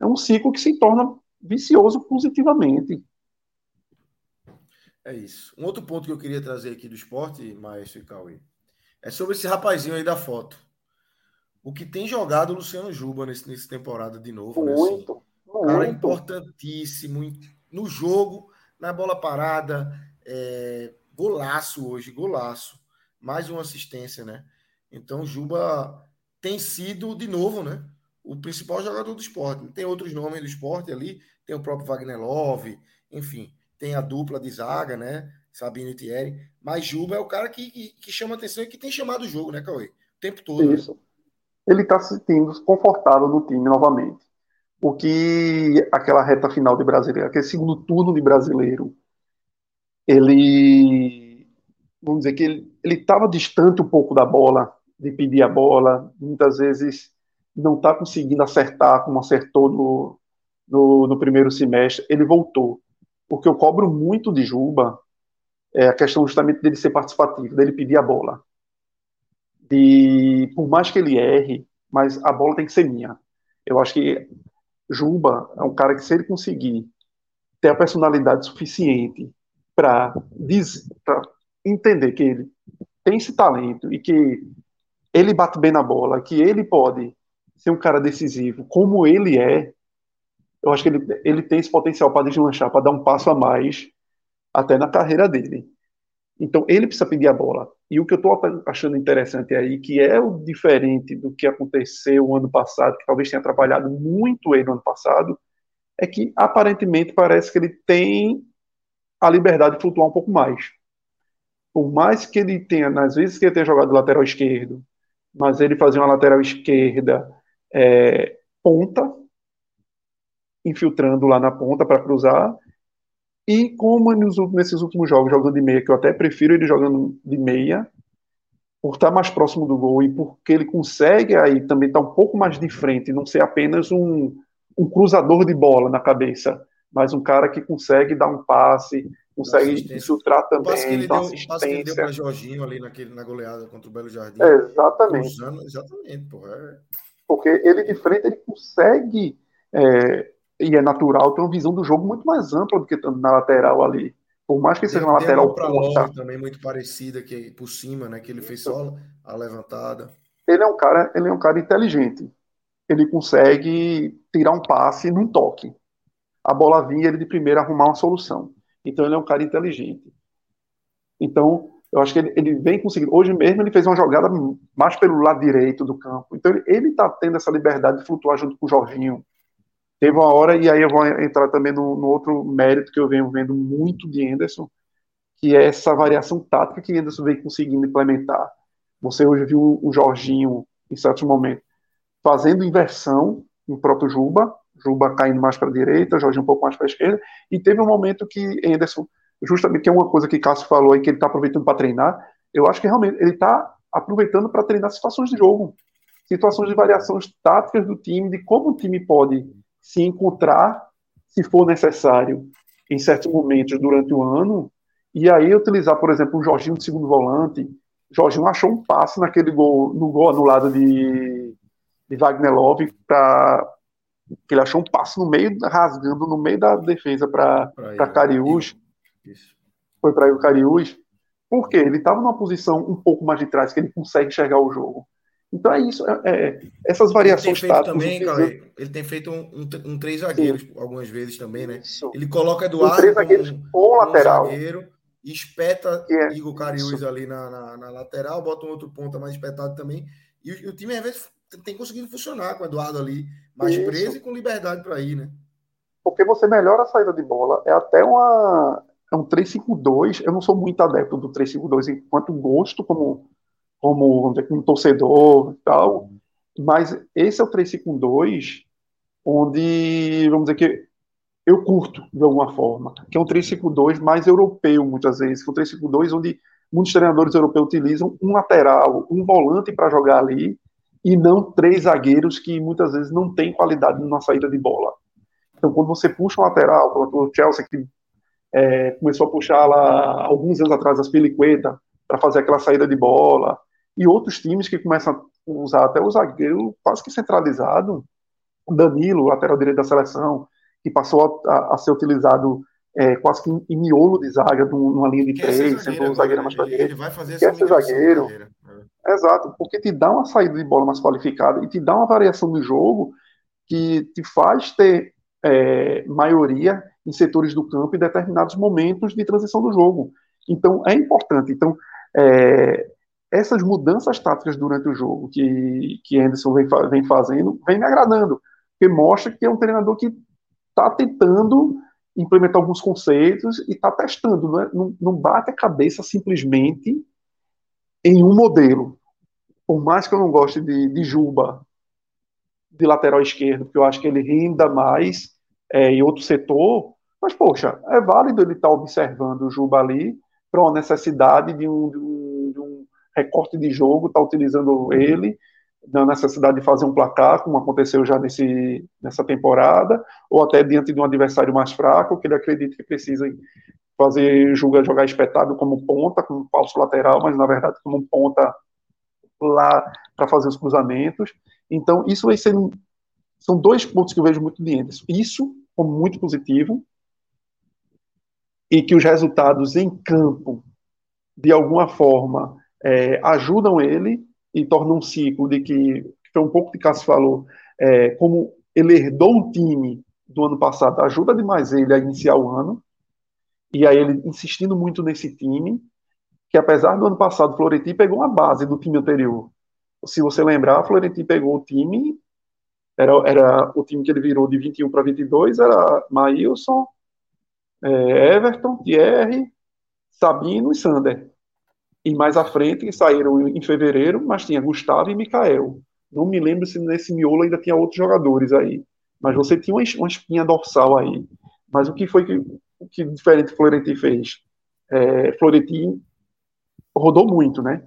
É um ciclo que se torna vicioso positivamente. É isso. Um outro ponto que eu queria trazer aqui do esporte, Maestro e Cauê, é sobre esse rapazinho aí da foto. O que tem jogado o Luciano Juba nesse, nessa temporada de novo. Muito, né? assim. Cara importantíssimo no jogo, na bola parada. É, golaço hoje, golaço. Mais uma assistência, né? Então, Juba tem sido, de novo, né? O principal jogador do esporte. Tem outros nomes do esporte ali, tem o próprio Wagner Love, enfim, tem a dupla de zaga, né? Sabino e Thierry. Mas Juba é o cara que, que, que chama atenção e que tem chamado o jogo, né, Cauê? O tempo todo. Né? Isso. Né? Ele está se sentindo confortável no time novamente. O que aquela reta final de brasileiro, aquele segundo turno de brasileiro, ele. Vamos dizer que ele estava distante um pouco da bola, de pedir a bola, muitas vezes não está conseguindo acertar como acertou no, no, no, primeiro semestre, ele voltou. Porque eu cobro muito de Juba é a questão justamente dele ser participativo, dele pedir a bola. E por mais que ele erre, mas a bola tem que ser minha. Eu acho que Juba é um cara que se ele conseguir ter a personalidade suficiente para entender que ele tem esse talento e que ele bate bem na bola, que ele pode ser um cara decisivo como ele é, eu acho que ele, ele tem esse potencial para deslanchar, para dar um passo a mais até na carreira dele. Então ele precisa pedir a bola. E o que eu estou achando interessante aí, que é o diferente do que aconteceu ano passado, que talvez tenha atrapalhado muito ele no ano passado, é que aparentemente parece que ele tem a liberdade de flutuar um pouco mais. Por mais que ele tenha, nas vezes que ele tenha jogado lateral esquerdo, mas ele fazia uma lateral esquerda é, ponta, infiltrando lá na ponta para cruzar. E como nesses últimos jogos jogando de meia, que eu até prefiro ele jogando de meia, por estar mais próximo do gol e porque ele consegue aí também estar um pouco mais de frente, não ser apenas um, um cruzador de bola na cabeça, mas um cara que consegue dar um passe, consegue infiltrar também, o passe que ele deu, passe que ele deu para Jorginho ali naquele, na goleada contra o Belo Jardim. É, exatamente. Usando, exatamente, porra. É... Porque ele de frente, ele consegue, é, e é natural, ter uma visão do jogo muito mais ampla do que na lateral ali. Por mais que seja uma lateral curta. também muito parecida que por cima, né, que ele fez só a levantada. Ele é um cara, ele é um cara inteligente. Ele consegue tirar um passe num toque. A bola vinha ele de primeira arrumar uma solução. Então ele é um cara inteligente. Então, eu acho que ele, ele vem conseguindo. Hoje mesmo ele fez uma jogada mais pelo lado direito do campo. Então ele está tendo essa liberdade de flutuar junto com o Jorginho. Teve uma hora, e aí eu vou entrar também no, no outro mérito que eu venho vendo muito de Anderson, que é essa variação tática que Anderson vem conseguindo implementar. Você hoje viu o Jorginho, em certos momentos, fazendo inversão no próprio Juba, Juba caindo mais para a direita, Jorginho um pouco mais para a esquerda, e teve um momento que Anderson, justamente que é uma coisa que Cássio falou aí, que ele está aproveitando para treinar, eu acho que realmente ele está aproveitando para treinar situações de jogo, situações de variações táticas do time, de como o time pode se encontrar, se for necessário, em certos momentos durante o ano, e aí utilizar, por exemplo, o Jorginho de segundo volante. Jorginho achou um passe naquele gol, no gol anulado de, de Wagner Love, para ele achou um passe no meio, rasgando no meio da defesa para Cariús. Foi para o Cariús. Por quê? Ele estava numa posição um pouco mais de trás, que ele consegue enxergar o jogo. Então é isso, é, é essas variações ele também, cara, ele tem feito um, um, um três zagueiros Sim. algumas vezes também, né? Isso. Ele coloca Eduardo um três zagueiros com, lateral. zagueiro, espeta é, Igor Cariús ali na, na, na, lateral, bota um outro ponta mais espetado também. E o, o, time às vezes tem conseguido funcionar com o Eduardo ali mais isso. preso e com liberdade para ir, né? Porque você melhora a saída de bola, é até uma é um 3-5-2. Eu não sou muito adepto do 3-5-2 enquanto gosto como como, como torcedor e tal, mas esse é o 352 onde, vamos dizer que eu curto de alguma forma, que é um 352 mais europeu muitas vezes, é um 352 onde muitos treinadores europeus utilizam um lateral, um volante para jogar ali e não três zagueiros que muitas vezes não têm qualidade na saída de bola. Então, quando você puxa um lateral, o Chelsea que é, começou a puxar lá alguns anos atrás as Peliqueta para fazer aquela saída de bola, e outros times que começam a usar até o zagueiro quase que centralizado. Danilo, lateral direito da seleção, que passou a, a ser utilizado é, quase que em, miolo de zaga, numa linha de três, sendo um zagueiro mais para direita. Ele vai fazer ser zagueiro. É. Exato, porque te dá uma saída de bola mais qualificada e te dá uma variação do jogo que te faz ter é, maioria em setores do campo em determinados momentos de transição do jogo. Então, é importante. Então, é, essas mudanças táticas durante o jogo que, que Anderson vem, vem fazendo, vem me agradando, porque mostra que é um treinador que está tentando implementar alguns conceitos e está testando, não, é? não, não bate a cabeça simplesmente em um modelo. Por mais que eu não goste de, de Juba, de lateral esquerdo, porque eu acho que ele renda mais é, em outro setor, mas, poxa, é válido ele estar tá observando o Juba ali para uma necessidade de um, de um recorte de jogo, está utilizando ele na necessidade de fazer um placar, como aconteceu já nesse, nessa temporada, ou até diante de um adversário mais fraco, que ele acredita que precisa fazer jogar, jogar espetado como ponta, como falso lateral, mas na verdade como ponta lá para fazer os cruzamentos. Então, isso vai ser. São dois pontos que eu vejo muito de Anderson. Isso como muito positivo, e que os resultados em campo, de alguma forma, é, ajudam ele e tornam um ciclo de que, que foi um pouco que Cássio falou, é, como ele herdou um time do ano passado, ajuda demais ele a iniciar o ano, e aí ele insistindo muito nesse time, que apesar do ano passado, o Florentino pegou uma base do time anterior. Se você lembrar, o Florentino pegou o time, era, era o time que ele virou de 21 para 22, era Maílson, é, Everton, Thierry, Sabino e Sander. E mais à frente, saíram em fevereiro, mas tinha Gustavo e Mikael. Não me lembro se nesse miolo ainda tinha outros jogadores aí. Mas você tinha uma, uma espinha dorsal aí. Mas o que foi que, o que diferente Florentino fez? É, Florentino rodou muito, né?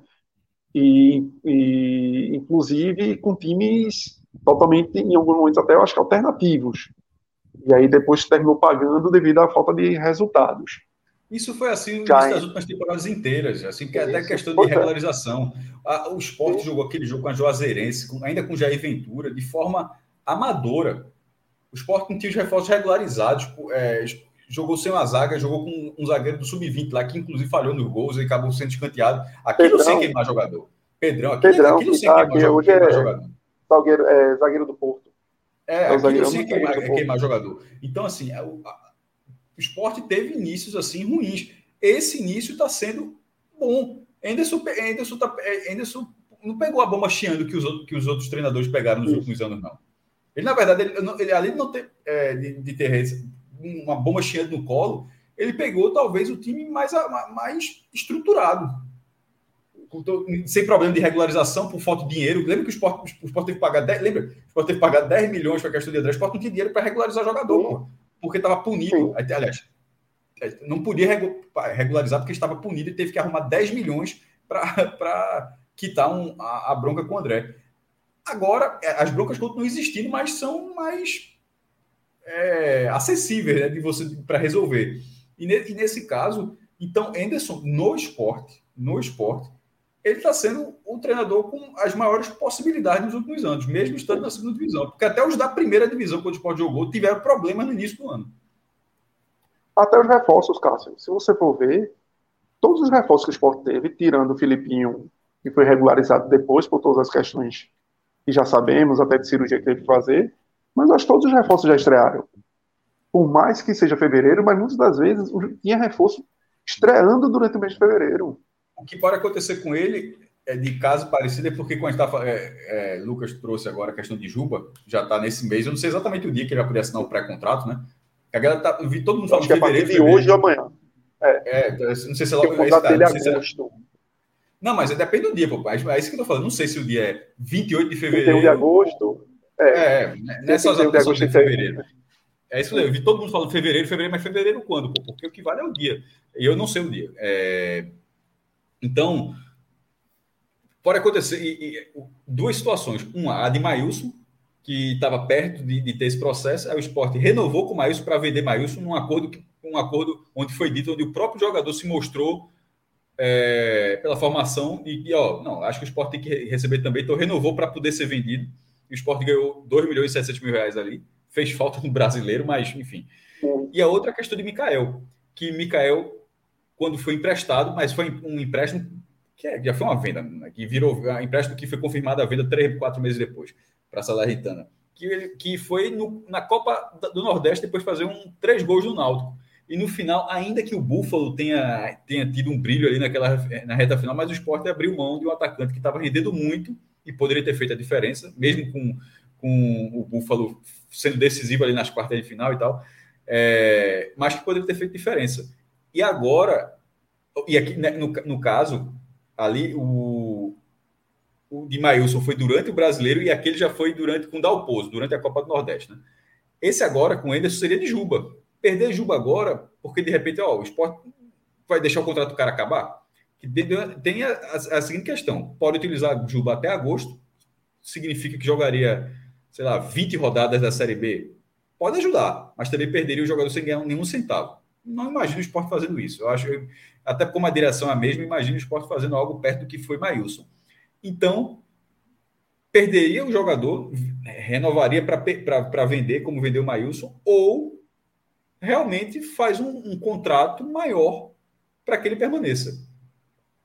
E, e, inclusive com times totalmente, em alguns momentos até eu acho que alternativos. E aí depois terminou pagando devido à falta de resultados. Isso foi assim nas últimas temporadas inteiras, assim, que é até questão de regularização. O esporte jogou aquele jogo com a Juazeirense, ainda com Jair Ventura, de forma amadora. O esporte não tinha os reforços regularizados, é, jogou sem uma zaga, jogou com um zagueiro do sub-20 lá, que inclusive falhou nos gols e acabou sendo escanteado. Aquilo Pedrão. sem queimar jogador. Pedrão, aquilo, Pedrão, aquilo sem tá, queimar, hoje é jogador. Zagueiro, é, zagueiro do Porto. É, é aquilo sem queimar, queimar jogador. Então, assim, o, o esporte teve inícios assim ruins. Esse início está sendo bom. Anderson, Anderson, tá, Anderson não pegou a bomba chiando que os, outros, que os outros treinadores pegaram nos Isso. últimos anos, não. Ele, na verdade, ele, ele além de não ter, é, de, de, ter uma bomba chiando no colo, ele pegou talvez o time mais, mais estruturado. Sem problema de regularização por falta de dinheiro. Lembra que o esporte, o esporte teve que pagar 10, lembra? O esporte teve que pagar 10 milhões para a questão de André. O esporte não tinha dinheiro para regularizar jogador. Pô porque estava punido. Aliás, não podia regularizar porque estava punido e teve que arrumar 10 milhões para (laughs) quitar um, a, a, bronca com o André. Agora, é, as broncas continuam existindo, mas são mais é, acessíveis né, de você para resolver. E, ne, e, nesse caso, então, Anderson, no esporte, no esporte, ele está sendo o treinador com as maiores possibilidades nos últimos anos, mesmo estando na segunda divisão. Porque até os da primeira divisão, quando o Sport jogou, tiveram problemas no início do ano. Até os reforços, Cássio. Se você for ver, todos os reforços que o Sport teve, tirando o Filipinho, que foi regularizado depois por todas as questões que já sabemos, até de cirurgia que teve que fazer, mas acho que todos os reforços já estrearam. Por mais que seja fevereiro, mas muitas das vezes tinha reforço estreando durante o mês de fevereiro. O que pode acontecer com ele é de caso parecido, é porque quando a gente tá, é, é, Lucas trouxe agora a questão de Juba, já está nesse mês, eu não sei exatamente o dia que ele vai poder assinar o pré-contrato, né? A galera tá, eu vi todo mundo falando de fevereiro. De hoje ou amanhã. É, é, não sei se é logo. O dele é agosto. Não, mas depende do dia, pô. É isso que eu tô falando. Não sei se o dia é 28 de fevereiro. 31 de agosto. É, é nessas é de, de fevereiro. É isso aí. Eu vi todo mundo falando fevereiro, fevereiro, mas fevereiro quando? Pô? Porque o que vale é o dia. E eu não sei o dia. É, então, pode acontecer e, e, duas situações. Uma, a de Maílson, que estava perto de, de, ter esse processo, aí o esporte renovou com o Maílson para vender Maílson num acordo, um acordo onde foi dito, onde o próprio jogador se mostrou é, pela formação e, e, ó, não, acho que o esporte tem que receber também, então renovou para poder ser vendido. O esporte ganhou 2 milhões e 700 mil reais ali. Fez falta no brasileiro, mas enfim. E a outra é a questão de Mikael, que Mikael quando foi emprestado, mas foi um empréstimo que é, já foi uma venda, né, que virou um empréstimo que foi confirmado a venda três, quatro meses depois para a Salernitana, que, que foi no, na Copa do Nordeste depois de fazer um três gols no Náutico. E no final, ainda que o Búfalo tenha, tenha tido um brilho ali naquela, na reta final, mas o Sport abriu mão de um atacante que estava rendendo muito e poderia ter feito a diferença, mesmo com, com o Búfalo sendo decisivo ali nas quartas de final e tal, é, mas que poderia ter feito diferença. E agora, e aqui né, no, no caso, ali o, o de Mailson foi durante o brasileiro e aquele já foi durante com Dalpozo, durante a Copa do Nordeste. Né? Esse agora, com o seria de Juba. Perder Juba agora, porque de repente, ó, o esporte vai deixar o contrato do cara acabar? Tem a, a, a seguinte questão: pode utilizar Juba até agosto, significa que jogaria, sei lá, 20 rodadas da Série B. Pode ajudar, mas também perderia o jogador sem ganhar nenhum centavo não imagino o esporte fazendo isso. Eu acho, até como a direção é a mesma, imagino o esporte fazendo algo perto do que foi Maílson. Então, perderia o jogador, renovaria para vender, como vendeu o Maílson, ou realmente faz um, um contrato maior para que ele permaneça.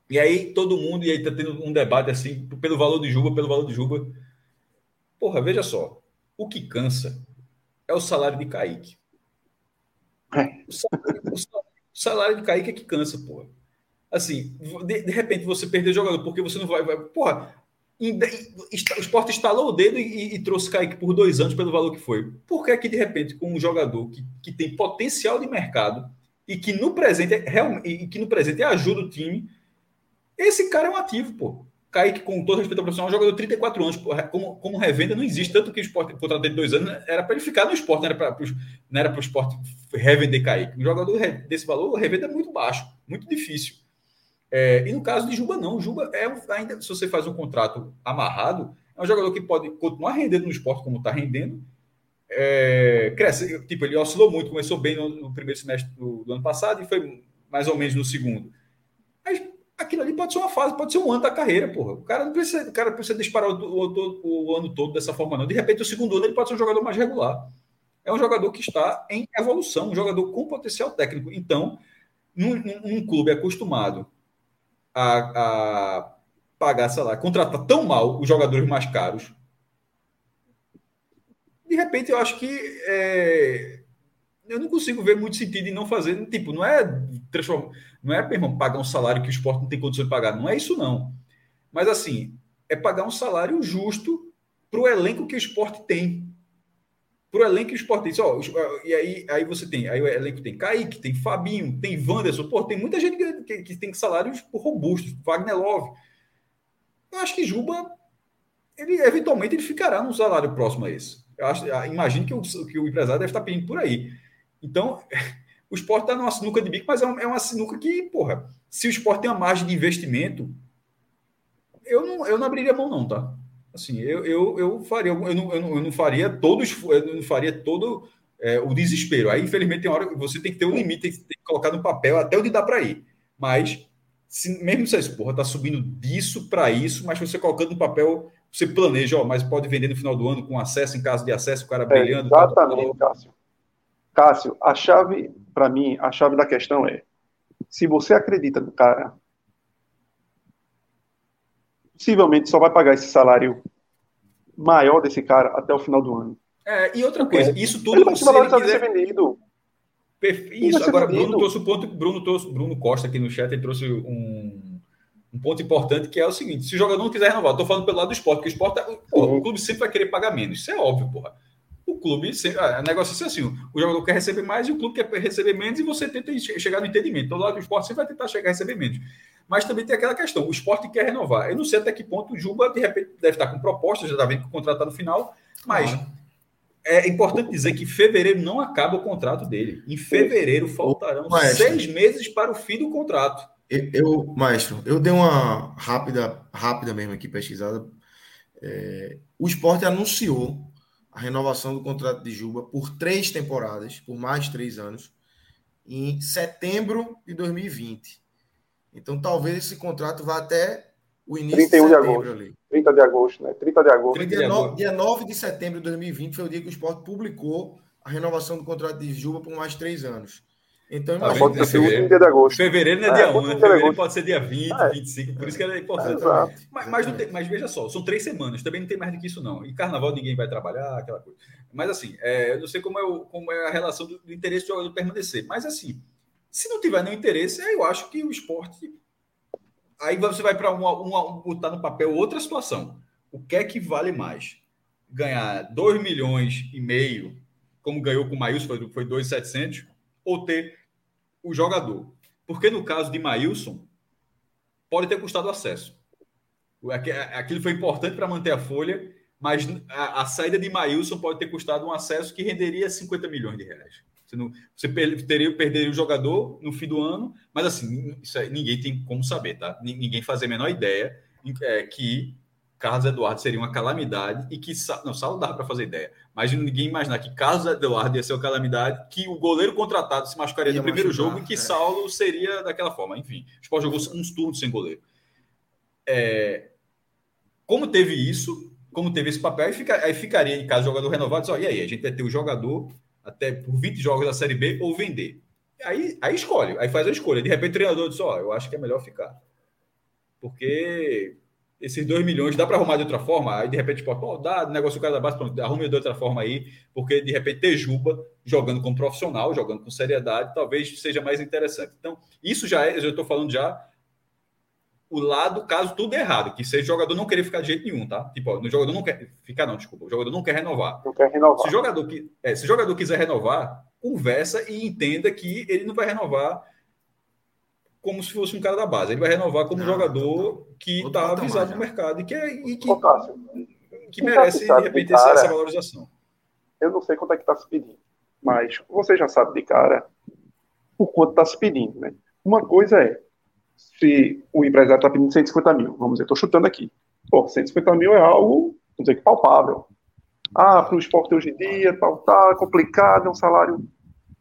E aí todo mundo, e aí está tendo um debate assim, pelo valor de Juba, pelo valor de Juba. Porra, veja só, o que cansa é o salário de Kaique. É. O, salário, o, salário, de Kaique é que cansa, porra. Assim, de, de, repente você perdeu o jogador porque você não vai. vai porra, o esporte instalou o dedo e, e, trouxe Kaique por dois anos pelo valor que foi. Por que, é que de repente, com um jogador que, que tem potencial de mercado e que no presente é, e que no presente ajuda o time, esse cara é um ativo, pô. Kaique, com todo respeito ao profissional, é um jogador de 34 anos. Como, como revenda, não existe. Tanto que o esporte, contrato de dois anos, era para ele ficar no esporte, não era para o esporte revender Kaique. Um jogador desse valor, revenda é muito baixo, muito difícil. É, e no caso de Juba, não. Juba é ainda, se você faz um contrato amarrado, é um jogador que pode continuar rendendo no esporte como está rendendo. É, cresce, tipo, ele oscilou muito, começou bem no, no primeiro semestre do, do ano passado e foi mais ou menos no segundo aquilo ali pode ser uma fase, pode ser um ano da carreira, porra. O cara não precisa, o cara precisa disparar o, o, o, ano todo dessa forma, não. De repente, o segundo ano ele pode ser um jogador mais regular. É um jogador que está em evolução, um jogador com potencial técnico. Então, num, num clube acostumado a, a pagar, sei lá, contratar tão mal os jogadores mais caros, de repente eu acho que é, eu não consigo ver muito sentido em não fazer. Tipo, não é transformar não é, irmão, pagar um salário que o esporte não tem condição de pagar. Não é isso, não. Mas, assim, é pagar um salário justo para o elenco que o esporte tem. Para o elenco que o esporte tem. Ó, e aí, aí você tem. Aí o elenco tem Kaique, tem Fabinho, tem Wanderson. Pô, tem muita gente que, que, que tem salários robustos. Wagner Love. Eu acho que Juba, ele eventualmente ele ficará num salário próximo a esse. Eu acho, imagino que o, que o empresário deve estar pedindo por aí. Então, (laughs) o esporte está numa sinuca de bico, mas é, é uma sinuca que, porra, se o esporte tem uma margem de investimento, eu não, eu não abriria mão, não, tá? Assim, eu, eu, eu faria, eu não, eu não, eu não faria todo, eu não faria todo é, o desespero. Aí, infelizmente, tem hora que você tem que ter um limite, tem que, tem que colocar no papel até onde dá para ir. Mas, se, mesmo se esse porra tá subindo disso para isso, mas você colocando no papel, você planeja, ó, mas pode vender no final do ano com acesso em caso de acesso, o cara é, brilhando. É, exatamente, Cássio. Cássio, a chave, para mim, a chave da questão é: se você acredita no cara, possivelmente só vai pagar esse salário maior desse cara até o final do ano. É, e outra coisa, isso tudo ele se ele quiser... ser vendido. Isso, agora Bruno trouxe o ponto, Bruno, trouxe, Bruno Costa aqui no chat, ele trouxe um, um ponto importante que é o seguinte: se o jogador não quiser renovar, estou falando pelo lado do esporte, porque o esporte, porra, o clube sempre vai querer pagar menos. Isso é óbvio, porra o clube, a negócio é assim, o jogador quer receber mais e o clube quer receber menos e você tenta chegar no entendimento. Todo lado do esporte sempre vai tentar chegar a receber menos. Mas também tem aquela questão, o esporte quer renovar. Eu não sei até que ponto o Juba, de repente, deve estar com proposta, já está vendo que o contrato está no final, mas é importante dizer que em fevereiro não acaba o contrato dele. Em fevereiro faltarão maestro, seis meses para o fim do contrato. Eu, eu, maestro, eu dei uma rápida, rápida mesmo aqui pesquisada. É, o esporte anunciou a renovação do contrato de Juba por três temporadas, por mais três anos, em setembro de 2020. Então, talvez esse contrato vá até o início 31 de, setembro de agosto. ali. 30 de agosto, né? 30 de agosto. 30 de agosto. Dia 9 de setembro de 2020 foi o dia que o esporte publicou a renovação do contrato de Juba por mais três anos. Então, imagina. Ah, pode ser o último dia de agosto. Fevereiro não é, é dia 1, né? Fevereiro pode ser dia 20, é. 25, por isso que é importante. É, mas, mas, tem, mas, veja só, são três semanas, também não tem mais do que isso, não. E carnaval ninguém vai trabalhar, aquela coisa. Mas assim, é, eu não sei como é, o, como é a relação do, do interesse do jogador permanecer. Mas assim, se não tiver nenhum interesse, aí eu acho que o esporte. Aí você vai para uma, uma, botar no papel outra situação. O que é que vale mais? Ganhar 2 milhões e meio, como ganhou com o Maílson, foi, foi 2,700, ou ter o jogador. Porque no caso de Maílson, pode ter custado acesso. Aquilo foi importante para manter a folha, mas a, a, saída de Maílson pode ter custado um acesso que renderia 50 milhões de reais. Você, não, você teria, perderia o jogador no fim do ano, mas assim, aí, ninguém tem como saber, tá? Ninguém faz a menor ideia é, que Carlos Eduardo seria uma calamidade e que. Não, Saulo dava para fazer ideia. Mas ninguém imaginar que Carlos Eduardo ia ser uma calamidade, que o goleiro contratado se machucaria no primeiro machucar, jogo e que é. Saulo seria daquela forma. Enfim, o Sport jogou uns turnos sem goleiro. É, como teve isso, como teve esse papel, aí, fica, aí ficaria, em caso do jogador renovado, só, e aí, a gente vai ter o jogador até por 20 jogos da Série B ou vender. Aí, aí escolhe, aí faz a escolha. De repente o treinador diz, ó, eu acho que é melhor ficar. Porque esses 2 milhões dá para arrumar de outra forma? Aí de repente, pô, dá negócio do cara da base, pronto, arrume de outra forma aí, porque de repente ter Juba jogando como profissional, jogando com seriedade, talvez seja mais interessante. Então, isso já é, eu estou falando já o lado, caso tudo errado, que seja jogador não querer ficar de jeito nenhum, tá? Tipo, ó, o jogador não quer ficar, não, desculpa, o jogador não quer renovar. Não quer renovar. Se o jogador, é, se o jogador quiser renovar, conversa e entenda que ele não vai renovar como se fosse um cara da base. Ele vai renovar como Não, jogador que Outro está avisado no mercado e que, é- e que, Cássio, que quem merece, de repente, essa, cara- essa valorização. eu não sei quanto é que está se pedindo, mas você já sabe de cara o quanto está se pedindo, né? Uma coisa é, se o empresário está pedindo 150 mil, vamos dizer, estou chutando aqui. Pô, 150 mil é algo, vamos dizer, que palpável. Ah, para o esporte hoje em dia, tal, tá complicado, é um salário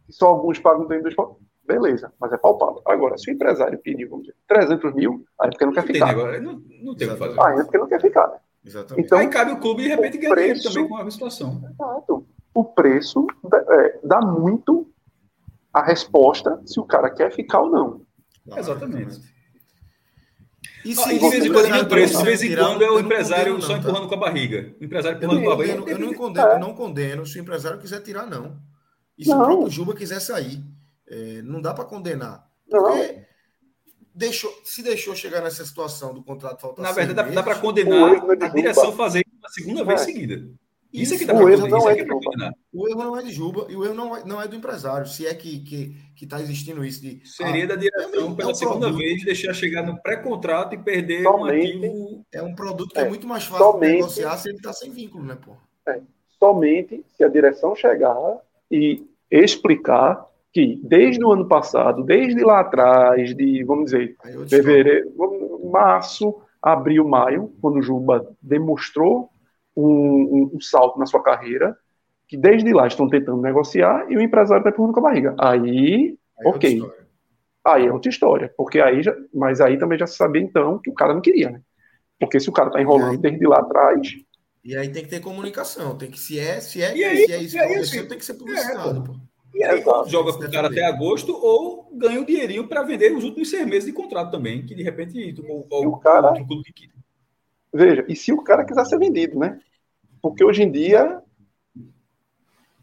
que só alguns pagam dentro do esporte. Beleza, mas é palpável. Agora, se o empresário pedir, vamos dizer, 300 mil, aí é porque não quer ficar. não, não tem o que fazer. Aí é porque não quer ficar, né? Exatamente. Então, Aí cabe o clube de repente o ganhar dinheiro preço- também com a situação. Exato. O preço dá, é, dá muito a resposta se o cara quer ficar ou não. Claro, Exatamente. E Ah, e de vez em quando o preço, de vez em quando é o empresário condeno, só não, tá? empurrando com a barriga. O empresário Eu empurrando com a barriga. eu, não condeno, É. eu não condeno se o empresário quiser tirar, não. E se Não. o próprio Juba quiser sair. É, não dá para condenar. Não. Porque deixou, se deixou chegar nessa situação do contrato faltar Na verdade, dá, dá para meses, condenar é de a direção Juba. fazer isso uma segunda vez É. seguida. Isso é que Isso, dá o para erro condenar. não Isso é é de condenar. O erro não é de Juba e o erro não é, não é do empresário. Se é que que que está existindo isso de Seria ah, da direção é pela um segunda produto. vez deixar chegar no pré-contrato e perder um Somente- ativo. é um produto que é, É, muito mais fácil de somente- negociar se ele está sem vínculo, né, pô? Somente se a direção chegar e explicar que desde o ano passado, desde lá atrás, de, vamos dizer, Aí fevereiro, março, abril, maio, quando o Juba demonstrou um, um- um salto na sua carreira, que desde lá estão tentando negociar e o empresário está empurrando com a barriga. Aí, Aí é ok. história. aí é outra história, porque aí já, mas aí também já se sabia então que o cara não queria, né? Porque se o cara está enrolando desde lá atrás, E aí tem que ter comunicação, tem que se é, se é, aí- se é isso que aí, aconteceu, assim, tem que ser publicitado, é, pô. E aí Exato. joga com o cara até agosto ou ganha o dinheirinho para vender os últimos seis meses de contrato também, que de repente o, o cara- outro clube que veja, e se o cara quiser ser vendido, né? Porque hoje em dia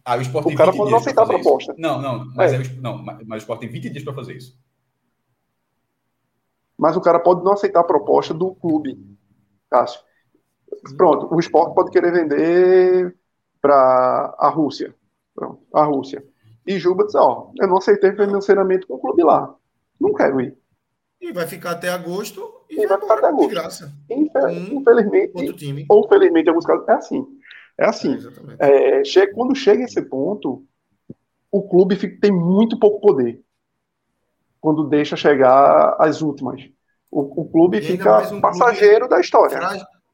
Ah, o Sport O cara 20 pode não aceitar a proposta. isso. Não, não, mas, É. é não, mas o Sport tem 20 dias para fazer isso. mas o cara pode não aceitar a proposta do clube, Cássio. Pronto, o esporte pode querer vender para a Rússia. Pronto, a Rússia. E Juba diz, ó, eu não aceitei financeiramente com o clube lá. Não quero ir. E vai ficar até agosto e, E vai ficar até de agosto. graça. Infel- Hum. Infelizmente, Outro time. ou felizmente em alguns casos, é assim. É É, assim. exatamente. É, chega, quando chega esse ponto, o clube fica- tem muito pouco poder. Quando deixa chegar as últimas. O, o clube fica um clube passageiro da história.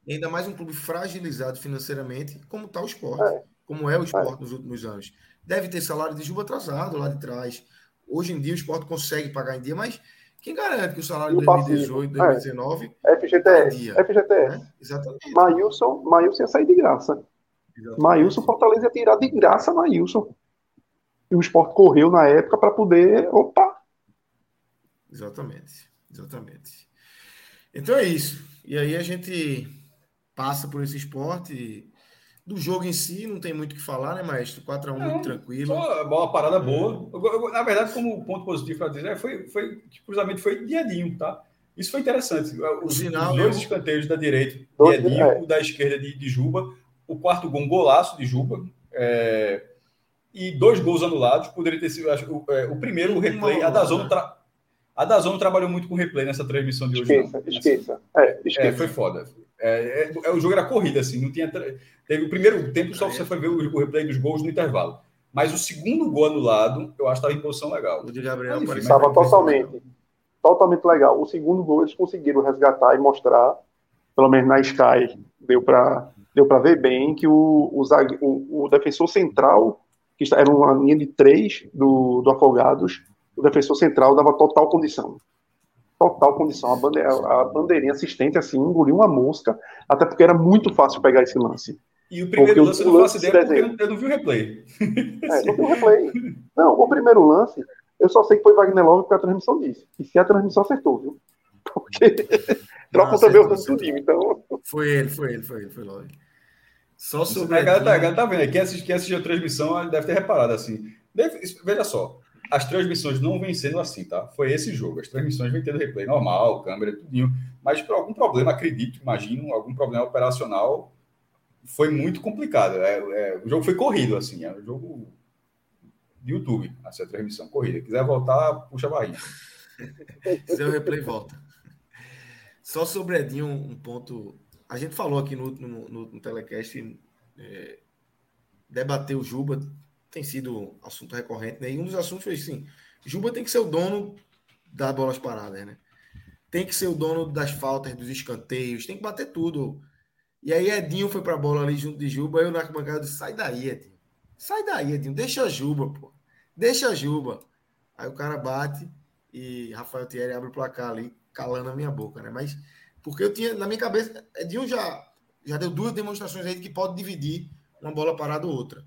Ainda mais um clube fragilizado financeiramente, como está o esporte, É. como é o esporte nos últimos anos. Deve ter salário de Juba atrasado lá de trás. Hoje em dia o esporte consegue pagar em dia, mas quem garante que o salário de o passivo, 2018, é. 2019 FGTS. dia. FGTS. né? Exatamente. Maílson, Maílson ia sair de graça. Exatamente. Maílson, Fortaleza ia tirar de graça Maílson. E o esporte correu na época para poder. Opa! Exatamente. Exatamente. Então é isso. E aí a gente passa por esse esporte. Do jogo em si, não tem muito o que falar, né, Maestro? 4x1 Não, muito tranquilo. Só uma parada boa. Eu- eu- na verdade, como ponto positivo para dizer, foi, foi que o cruzamento foi diadinho, tá? Isso foi interessante. Os, sinal, os dois escanteios da direita, diadinho, é. o da esquerda de, de Juba, o quarto gol, um golaço de Juba, é, e dois gols anulados. Poderia ter sido, acho, que o, é, o primeiro, o replay. A Dazon, bola, tra... a Dazon trabalhou muito com replay nessa transmissão de hoje. Esqueça, não. esqueça. É, É, esqueça. foi foda. É, é, é, o jogo era corrida, assim, não tinha. Teve o primeiro tempo, só você foi ver o, o replay dos gols no intervalo. Mas o segundo gol anulado, eu acho que estava em posição legal. O de Gabriel Enfim, parecia Estava impressão legal. totalmente, totalmente legal. O segundo gol eles conseguiram resgatar e mostrar, pelo menos na Sky, deu para deu para ver bem que o, o, zague- o, o defensor central, que era uma linha de três do, do Afogados, o defensor central dava total condição. Total condição. A, bande, a bandeirinha assistente, assim, engoliu uma mosca, até porque era muito fácil pegar esse lance. E o primeiro Porque o- lance eu o não lance faço ideia porque eu não- vi o replay. É, não tem um replay. Não, o primeiro lance, eu só sei que foi Wagner Love porque a transmissão disse. E se a transmissão acertou, viu? (laughs) Porque troca Não, também o lance do time. Então, Foi ele, foi ele, foi ele, foi logo. Só sobre. A galera, tá, a galera tá vendo, quem assistiu, quem assistiu a transmissão deve ter reparado assim. Deve- veja só, as transmissões não vêm sendo assim, tá? Foi esse jogo. As transmissões vêm tendo replay normal, câmera, tudinho. Mas por algum problema, acredito, imagino, algum problema operacional, foi muito complicado. É, é, o jogo foi corrido, assim, é um jogo de YouTube, essa transmissão corrida. Quiser voltar, puxa a barriga. Se fizer o replay, volta. Só sobre Edinho, um ponto. A gente falou aqui no, no, no, no telecast, é, debater o Juba tem sido assunto recorrente, né? E um dos assuntos foi assim: Juba tem que ser o dono das bolas paradas, né? Tem que ser o dono das faltas, dos escanteios, tem que bater tudo. E aí Edinho foi pra bola ali junto de Juba, eu na arquibancada disse, sai daí, Edinho. Sai daí, Edinho, deixa a Juba, pô. Deixa a Juba. Aí o cara bate e Rafael Thierry abre o placar ali, calando a minha boca, né? Mas porque eu tinha, na minha cabeça, Edinho já, já deu duas demonstrações aí de que pode dividir uma bola parada ou outra.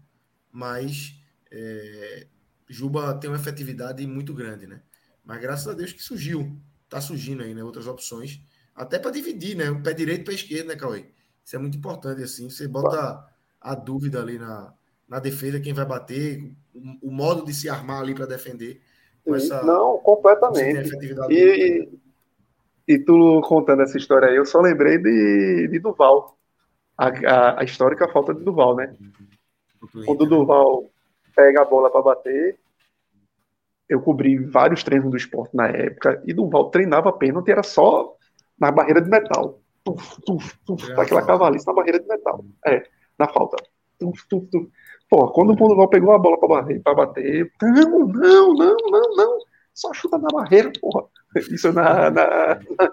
Mas é, Juba tem uma efetividade muito grande, né? Mas graças a Deus que surgiu, tá surgindo aí, né? Outras opções, até para dividir, né? O pé direito para esquerda, né, Cauê? Isso é muito importante, assim. Você bota a dúvida ali na, na defesa, quem vai bater, o, o modo de se armar ali para defender. Essa, Não, completamente. E, e, tu contando essa história aí, eu só lembrei de, de Duval. A, a, a histórica falta de Duval, né? Quando o Duval pega a bola para bater, eu cobri vários treinos do esporte na época, e Duval treinava pênalti, era só na barreira de metal. Tuf, tuf, tuf, é aquela cavalice na barreira de metal. É, na falta. Tuf, tuf, tuf. Pô, quando o Duval pegou a bola para bater, pra bater, não, não, não, não, não, só chuta na barreira, porra. Isso na, na, na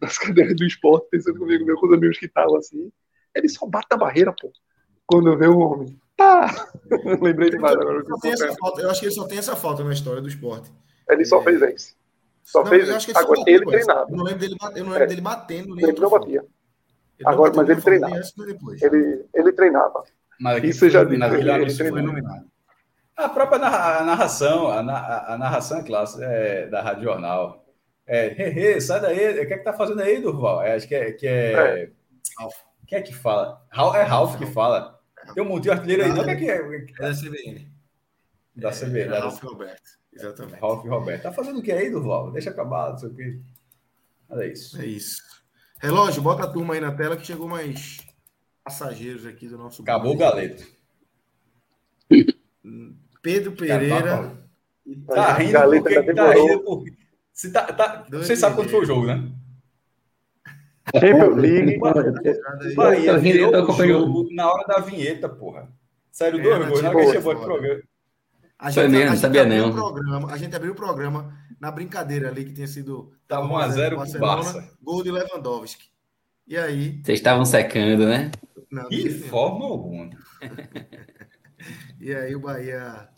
nas cadeiras do esporte, pensando comigo, meu, com os amigos que estavam assim. Ele só bate na barreira, pô. Quando vê o homem. Tá! (laughs) Lembrei demais agora. Eu acho que ele só tem essa falta na história do esporte. Ele só é... fez isso. Só não, fez isso. Agora ele, ele treinava. Eu não lembro dele, eu não lembro é. dele batendo. Ele não batia. Ele Agora, não mas ele treinava. Ele, ele treinava. Mas isso já disse. Ele, treinava. A própria narração, a, a, a narração é classe é, da Rádio Jornal. É, he, he, sai daí, o que é que tá fazendo aí, Durval? É, acho que é. Que é, é. Quem é que fala? É Ralph que fala. Tem um monte de artilheiro aí, não? O que é que é? É da CBN. Da é, CBN. É, Ralph Roberto. Exatamente. Ralph Roberto. Tá fazendo o que aí, Durval? Deixa acabar, não sei o quê. Olha isso. É isso. Relógio, bota a turma aí na tela que chegou mais passageiros aqui do nosso. Acabou o galeto. Pedro Pereira. Tá, tá rindo porque tá rindo porque. Você, tá, tá, você sabe quanto foi o jogo, né? Champions League. Bahia virou o jogo na hora da vinheta, porra. Sério, é, dois gols, na hora que chegou no programa. A gente, mesmo, a, gente sabia abriu não. Programa, a gente abriu o programa na brincadeira ali que tinha sido. Tava 1x0 com o Barça. Gol de Lewandowski. E aí. Vocês estavam secando, né? Não, de forma alguma. (laughs) e aí o Bahia.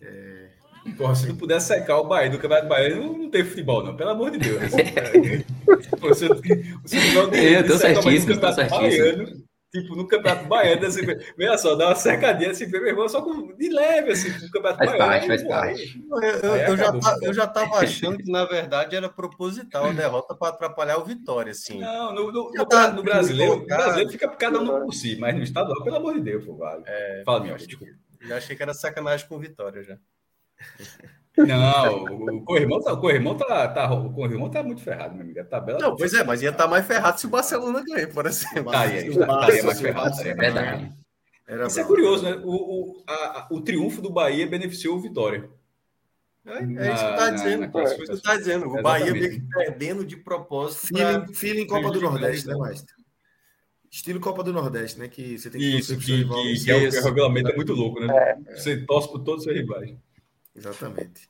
É... Porra, se não puder secar o Bahia do Campeonato Baiano, não tem futebol, não. Pelo amor de Deus. (laughs) você, você não eu tô certíssimo, tô certíssimo. Tipo, no Campeonato Baiano, assim, veja só, dá uma secadinha assim, meu irmão, só com, de leve, assim, no Campeonato faz Baiano. Parte, faz parte. Eu, eu, eu já, eu já tava achando que, na verdade, era proposital a derrota para atrapalhar o Vitória, assim. Não, no, no, no, tá, no brasileiro, no brasileiro fica cada um por si, mas no estadual, pelo amor de Deus, pô, vale. É, Fala, meu, desculpa. Já achei que era sacanagem com o Vitória, já. Não, o Corrimão tá, o Corrimão tá, tá, o Corrimão tá muito ferrado, meu amigo. A tabela não, pois é, mas ia estar tá mais ferrado se o Barcelona ganhar, por exemplo. Tá, ia, estaria mais ferrado. É verdade. Era Isso é curioso, né? O, o, a, o triunfo do Bahia beneficiou o Vitória. É, é isso que está dizendo. é isso que está dizendo. O Bahia meio que perdendo de propósito. Feeling, feeling Copa do Nordeste, né, Maestro? Estilo Copa do Nordeste, né? Que você tem que Isso, que, que, que, é o, o regulamento é muito louco, né? É. Você torce por todos os seus rivais. Exatamente.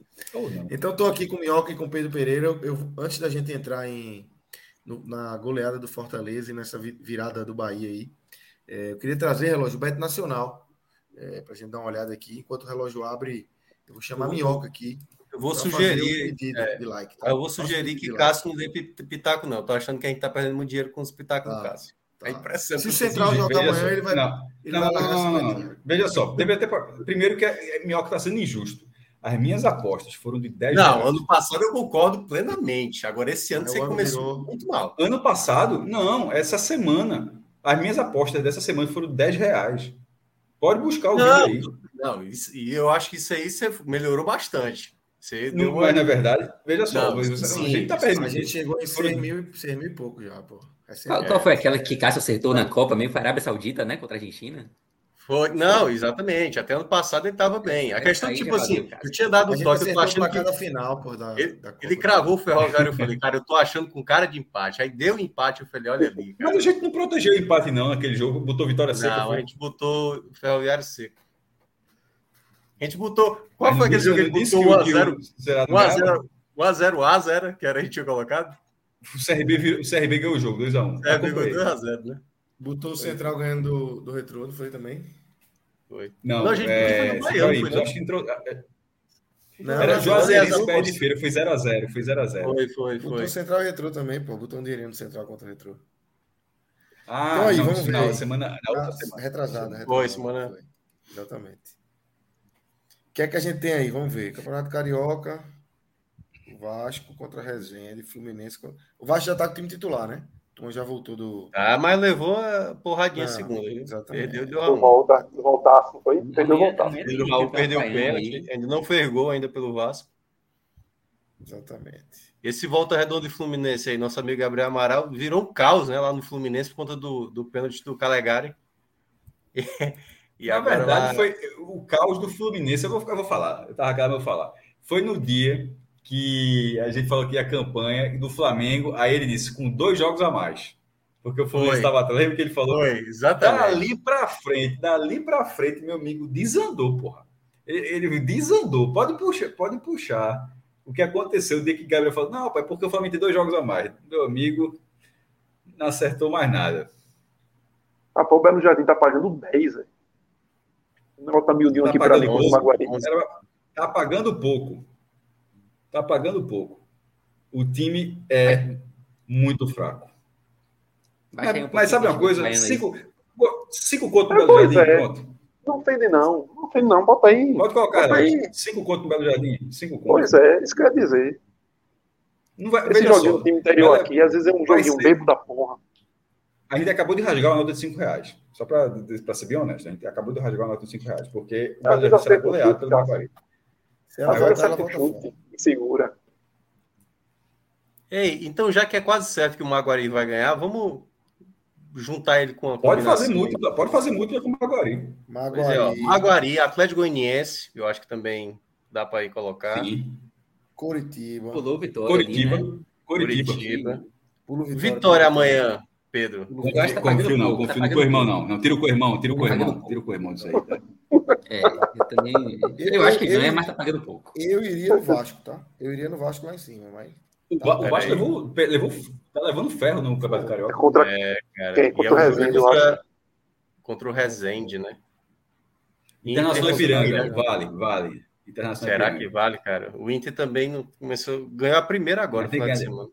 Então, estou aqui com o Minhoca e com o Pedro Pereira. Eu, antes da gente entrar em, no, na goleada do Fortaleza e nessa virada do Bahia aí, é, eu queria trazer relógio Beto Nacional é, para a gente dar uma olhada aqui. Enquanto o relógio abre, eu vou chamar eu Minhoca aqui. Eu vou sugerir. É, de like, tá? Eu vou sugerir que Cássio não dê pitaco, não. Estou achando que a gente está perdendo muito dinheiro com os pitacos ah, do Cássio. Tá. É Se o Central jogar amanhã, ele vai. Não, ele não, vai não, não, não, Veja só, deve ter, primeiro que a Minhoca está sendo injusto. As minhas apostas foram de 10 Não, reais. ano passado eu concordo plenamente. Agora, esse ano você começou virou... muito mal. Ano passado, não, essa semana. As minhas apostas dessa semana foram 10 reais. Pode buscar o não, vídeo aí. Não, isso, e eu acho que isso aí você melhorou bastante. Você não, uma... Mas, na verdade, veja só, não, você, sim, a gente tá perdendo. A gente chegou em 100 mil, 100 mil e pouco já, pô. É qual, qual, foi aquela que Cássio acertou na Copa, meio para a Arábia Saudita, né? Contra a Argentina? Foi, não, exatamente. Até ano passado ele estava bem. A questão, tipo assim, eu tinha dado o toque, eu tô achando que. Final, pô, da, ele, da ele cravou o Ferroviário, eu falei, cara, eu tô achando com cara de empate. Aí deu empate, eu falei, olha ali. Cara. Mas a gente não protegeu o empate, não, naquele jogo, botou vitória seca. Não, foi? a gente botou o Ferroviário seco. A gente botou. Qual foi aquele jogo que a gente botou 1x0? 1x0, 1x0, A0, que era a gente tinha colocado? O CRB, o CRB ganhou o jogo, 2x1. O CRB ganhou 2x0, né? Botou o Central ganhando do, do Retro, não foi também? Foi. Não, não a gente é... foi no Baiano, foi, acho que entrou... Não, era Juazeirense pé de feira, foi 0x0, foi 0x0. Foi, foi, foi. Botou Central e Retro também, pô. Botou um dinheirinho no Central contra o Retro. Ah, então aí, não, vamos ver. Semana, na outra ah, semana. Retrasada, retrasada. Foi, semana. Foi. Exatamente. O que é que a gente tem aí? Vamos ver. Campeonato Carioca, Vasco contra Resende, Fluminense. O Vasco já tá com o time titular, né? Então já voltou do. Ah, mas levou a porradinha não, segunda. Exatamente. Perdeu, deu a volta, voltasse, foi? Perdeu o voltar. O Raul perdeu o pênalti. Ainda não fergou ainda pelo Vasco. Exatamente. Esse volta redonda de Fluminense aí, nosso amigo Gabriel Amaral, virou um caos, né? Lá no Fluminense por conta do, do pênalti do Calegari. (laughs) E, e Na verdade, lá... foi o caos do Fluminense. Eu vou, eu vou falar, eu tava acabando de falar. Foi no dia que a gente falou que a campanha do Flamengo, aí ele disse, com dois jogos a mais. Porque o Fluminense estava atrás, lembra que ele falou? Foi, exatamente. Dali para frente, dali para frente, meu amigo, desandou, porra. Ele, ele, desandou, pode puxar, pode puxar. O que aconteceu o dia que Gabriel falou, não, pai, porque o Flamengo tem dois jogos a mais. Meu amigo, não acertou mais nada. Ah, pô, o Belo Jardim tá pagando 10, velho. Nota miudinho tá aqui para Maguari. Tá pagando pouco. Está pagando pouco. O time é muito fraco. Mas, um mas sabe uma coisa? Cinco, cinco contos no é, Belo Jardim, é. Não ofende, não. Não ofende, não. Bota aí. Pode colocar, Bota aí. Cinco contos no Belo Jardim. Cinco contos. Pois é, isso que eu ia dizer. Não vai, Esse joguinho do time interior aqui, às vezes é um joguinho bebo da porra. A gente acabou de rasgar uma nota de 5 reais. Só para ser bem honesto, a gente acabou de rasgar uma nota de 5 reais, porque o Belo Jardim será goleado pelo Maguari. Agora certo chute segura. Ei, então já que é quase certo que o Maguari vai ganhar, vamos juntar ele com a Pode fazer muito, pode fazer muito com o Maguari. Maguari. É, ó, Maguari, Atlético Goianiense, eu acho que também dá para ir colocar. Sim. Curitiba. Pulou Vitória. Curitiba. Ali, né? Curitiba. Curitiba. Vitória, Vitória amanhã, Pedro. Tá confio não, confio no co-irmão não. Não, tira o co-irmão, tira o co-irmão, tira o co-irmão disso aí. Tá? É, eu também. Eu, eu acho que ganha, mas tá pagando pouco. Eu iria no Vasco, tá? Eu iria no Vasco lá em cima, mas. O, tá, o Vasco levou, levou, tá levando ferro no Campeonato Carioca. Contra, é, cara. Quem? Contra, é o Resende, contra, contra o Resende, né? Internacional Ipiranga, vale, vale. Internacional Será que vale, cara? O Inter também não começou, ganhou a primeira agora, no final de semana.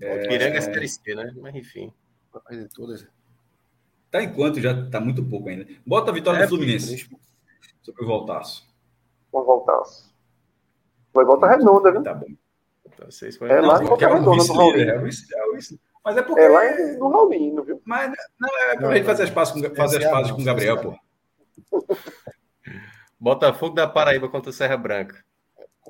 É... O Ipiranga é Série C, né? Mas enfim. Vai fazer todas. Tá enquanto já tá muito pouco ainda. Bota a vitória é, do Fluminense. Sobre o Voltaço. Com o Voltaço. Vai voltar redonda, viu? Tá bom. Então, vocês. É lá em Volta Redonda, no Raulino. É, mas é porque... É lá no Raulino, viu? Mas não, é pra gente fazer as pazes com, fazer as pazes com o Gabriel, pô. (laughs) Botafogo da Paraíba contra o Serra Branca.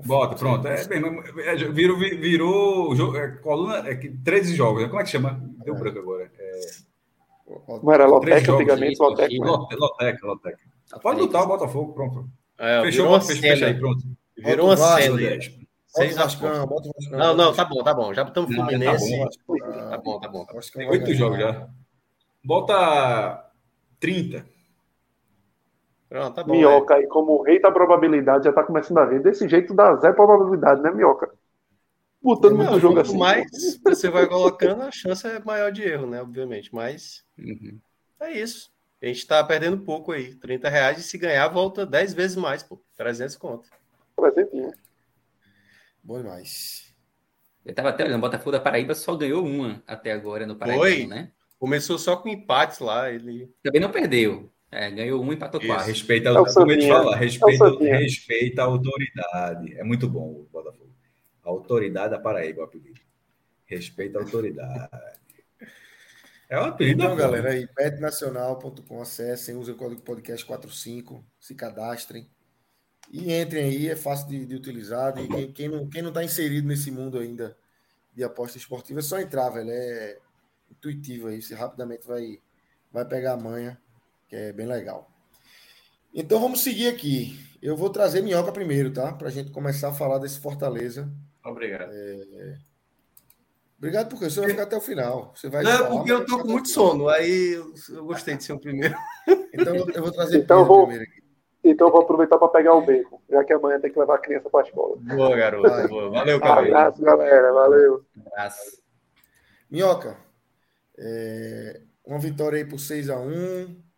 Bota, pronto. É, bem, é, virou, virou é, coluna, é, 13 jogos. Né? Como é que chama? Deu branco agora. É... Não era Lotec antigamente? Lotec, Lotec, Lotec. Pode lutar o Botafogo, pronto. É, Fechou, o fecha, fecha aí, pronto. Virou uma cena. Seis Vascão, bota o Vascão. Não, não, tá bom, tá bom. Já estamos Fluminense. Tá bom, tá bom. Tá bom. Tem oito jogos já. Bota 30. Pronto, tá bom. Minhoca aí, como o rei da probabilidade, já tá começando a ver. Desse jeito dá zero probabilidade, né, Minhoca? Botando não, muito jogo assim. mais você vai colocando, a chance é maior de erro, né? Obviamente. Mas uhum. é isso. A gente tá perdendo pouco aí. 30 reais e se ganhar, volta 10 vezes mais, pô. 300 conto. 300. Bom demais. Eu tava até olhando, o Botafogo da Paraíba só ganhou uma até agora no Paraíba, Foi. né? Começou só com empates lá. Ele também não perdeu. É, ganhou um, empatou quatro. Respeita, é como ele fala, respeita, é respeita a autoridade. É muito bom o Botafogo. Autoridade da Paraíba, o apelido. Respeita a autoridade. É o apelido. Então, galera, aí, petnacional.com, acessem, usem o código podcast 45, se cadastrem. E entrem aí, é fácil de, de utilizar. E quem, quem, não, quem não está inserido nesse mundo ainda de aposta esportiva, é só entrar, velho. É intuitivo aí, você rapidamente vai, vai pegar a manha. Que é bem legal. Então vamos seguir aqui. Eu vou trazer Minhoca primeiro, tá? Para a gente começar a falar desse Fortaleza. Obrigado. É... Obrigado porque você vai ficar até o final. Você vai Não, falar, porque eu tô com muito sono. Aí eu gostei de ser o primeiro. Então eu vou trazer então, vou... primeiro aqui. Então eu vou aproveitar para pegar o beco, já que amanhã tem que levar a criança para a escola. Boa, garoto. Boa. Valeu, cara. Abraço, galera. Valeu. Abraço. Minhoca, é... uma vitória aí por 6 a 1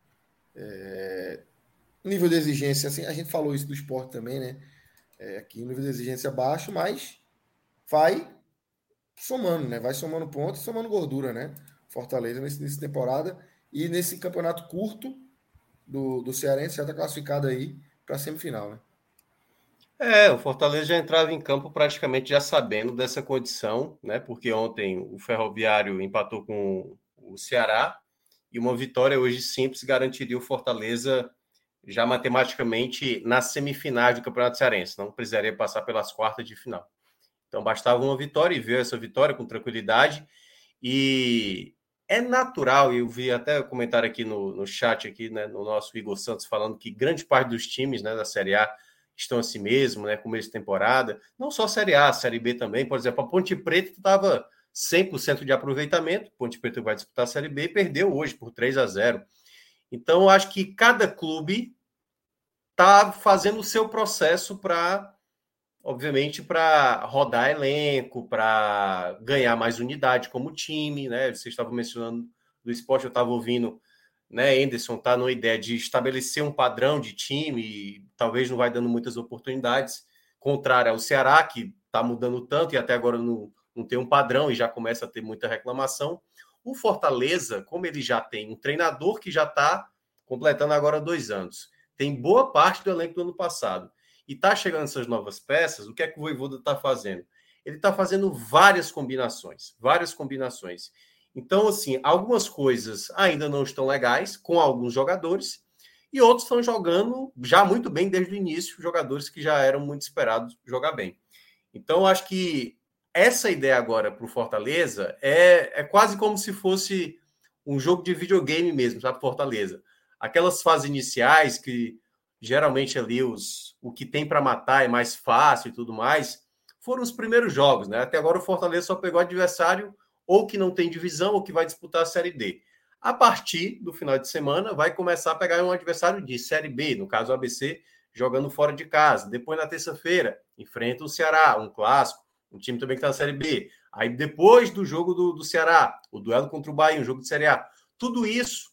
é... Nível de exigência, assim, a gente falou isso do esporte também, né? É, aqui, nível de exigência baixo, mas vai somando, né? Vai somando pontos somando gordura, né? Fortaleza nessa temporada e nesse campeonato curto do, do Cearense já está classificado aí para a semifinal, né? É, o Fortaleza já entrava em campo praticamente já sabendo dessa condição, né? Porque ontem o Ferroviário empatou com o Ceará e uma vitória hoje simples garantiria o Fortaleza já matematicamente na semifinal do Campeonato Cearense, não precisaria passar pelas quartas de final. Então bastava uma vitória e veio essa vitória com tranquilidade e é natural, eu vi até comentário aqui no, no chat, aqui, né, no nosso Igor Santos, falando que grande parte dos times né, da Série A estão assim mesmo, né, começo de temporada. Não só a Série A, a Série B também. Por exemplo, a Ponte Preta estava 100% de aproveitamento. Ponte Preta vai disputar a Série B e perdeu hoje por 3 a 0. Então, acho que cada clube está fazendo o seu processo para obviamente, para rodar elenco, para ganhar mais unidade como time, né? Você estava mencionando do esporte, eu estava ouvindo, né? Anderson tá numa ideia de estabelecer um padrão de time, e talvez não vai dando muitas oportunidades, contrário ao Ceará, que está mudando tanto e até agora não, não tem um padrão e já começa a ter muita reclamação. O Fortaleza, como ele já tem um treinador que já está completando agora dois anos, tem boa parte do elenco do ano passado e está chegando essas novas peças, o que é que o Voivoda está fazendo? Ele está fazendo várias combinações, várias combinações. Então, assim, algumas coisas ainda não estão legais com alguns jogadores e outros estão jogando já muito bem desde o início, jogadores que já eram muito esperados jogar bem. Então, acho que essa ideia agora para o Fortaleza é, é quase como se fosse um jogo de videogame mesmo, sabe? Fortaleza. Aquelas fases iniciais que geralmente ali os, o que tem para matar é mais fácil e tudo mais, foram os primeiros jogos, né? Até agora o Fortaleza só pegou adversário ou que não tem divisão ou que vai disputar a Série D. A partir do final de semana, vai começar a pegar um adversário de Série B, no caso o ABC, jogando fora de casa. Depois, na terça-feira, enfrenta o Ceará, um clássico, um time também que está na Série B. Aí, depois do jogo do, do Ceará, o duelo contra o Bahia, um jogo de Série A. Tudo isso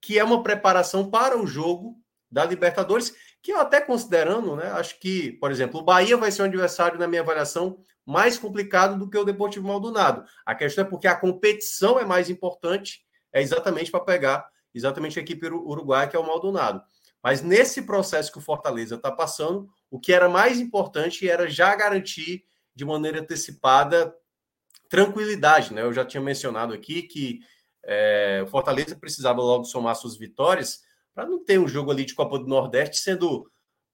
que é uma preparação para o jogo da Libertadores, que eu até considerando, né, acho que, por exemplo, o Bahia vai ser um adversário, na minha avaliação, mais complicado do que o Deportivo Maldonado. A questão é porque a competição é mais importante, é exatamente para pegar exatamente a equipe uruguaia, que é o Maldonado. Mas nesse processo que o Fortaleza está passando, o que era mais importante era já garantir de maneira antecipada tranquilidade. Né? Eu já tinha mencionado aqui que é, o Fortaleza precisava logo somar suas vitórias para não ter um jogo ali de Copa do Nordeste sendo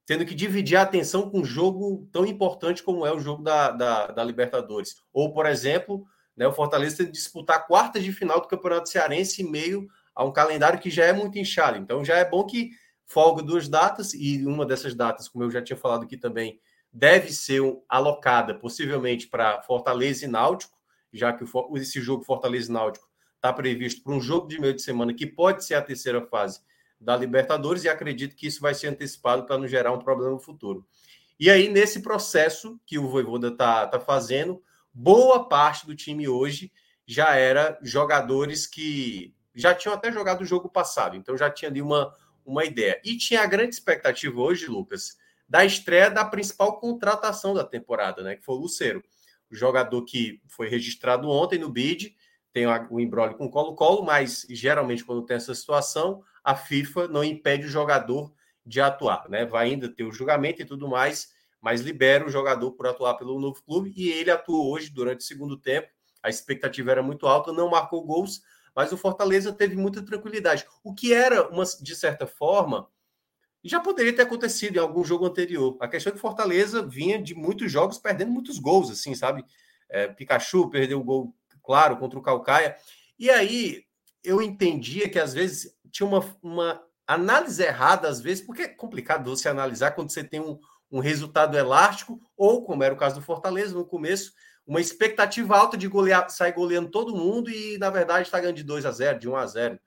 tendo que dividir a atenção com um jogo tão importante como é o jogo da, da, da Libertadores. Ou, por exemplo, né, o Fortaleza tem que disputar quartas de final do Campeonato Cearense em meio a um calendário que já é muito inchado. Então já é bom que folga duas datas, e uma dessas datas, como eu já tinha falado aqui também, deve ser alocada possivelmente para Fortaleza e Náutico, já que esse jogo Fortaleza e Náutico está previsto para um jogo de meio de semana que pode ser a terceira fase da Libertadores e acredito que isso vai ser antecipado para não gerar um problema no futuro. E aí, nesse processo que o Voivoda está tá fazendo, boa parte do time hoje já era jogadores que já tinham até jogado o jogo passado, então já tinha ali uma, uma ideia. E tinha a grande expectativa hoje, Lucas, da estreia da principal contratação da temporada, né? Que foi o Lucero, o jogador que foi registrado ontem no BID, tem o embrólio com Colo-Colo, mas geralmente quando tem essa situação, a FIFA não impede o jogador de atuar, né? Vai ainda ter o julgamento e tudo mais, mas libera o jogador por atuar pelo novo clube e ele atuou hoje durante o segundo tempo. A expectativa era muito alta, não marcou gols, mas o Fortaleza teve muita tranquilidade. O que era, uma, de certa forma, já poderia ter acontecido em algum jogo anterior. A questão é que Fortaleza vinha de muitos jogos perdendo muitos gols, assim, sabe? É, Pikachu perdeu o gol, claro, contra o Calcaia. E aí eu entendia que às vezes tinha uma, uma análise errada às vezes, porque é complicado você analisar quando você tem um, um resultado elástico, ou, como era o caso do Fortaleza no começo, uma expectativa alta de golear, sair goleando todo mundo e, na verdade, está ganhando de 2 a 0 de 1 a 0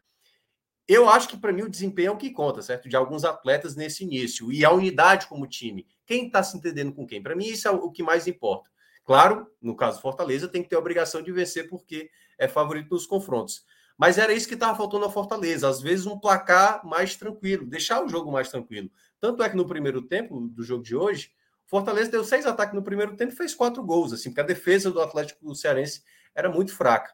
Eu acho que, para mim, o desempenho é o que conta, certo? De alguns atletas nesse início. E a unidade como time. Quem está se entendendo com quem? Para mim, isso é o que mais importa. Claro, no caso Fortaleza, tem que ter a obrigação de vencer porque é favorito nos confrontos. Mas era isso que estava faltando na Fortaleza. Às vezes, um placar mais tranquilo, deixar o jogo mais tranquilo. Tanto é que no primeiro tempo do jogo de hoje, Fortaleza deu seis ataques no primeiro tempo e fez quatro gols, assim, porque a defesa do Atlético Cearense era muito fraca.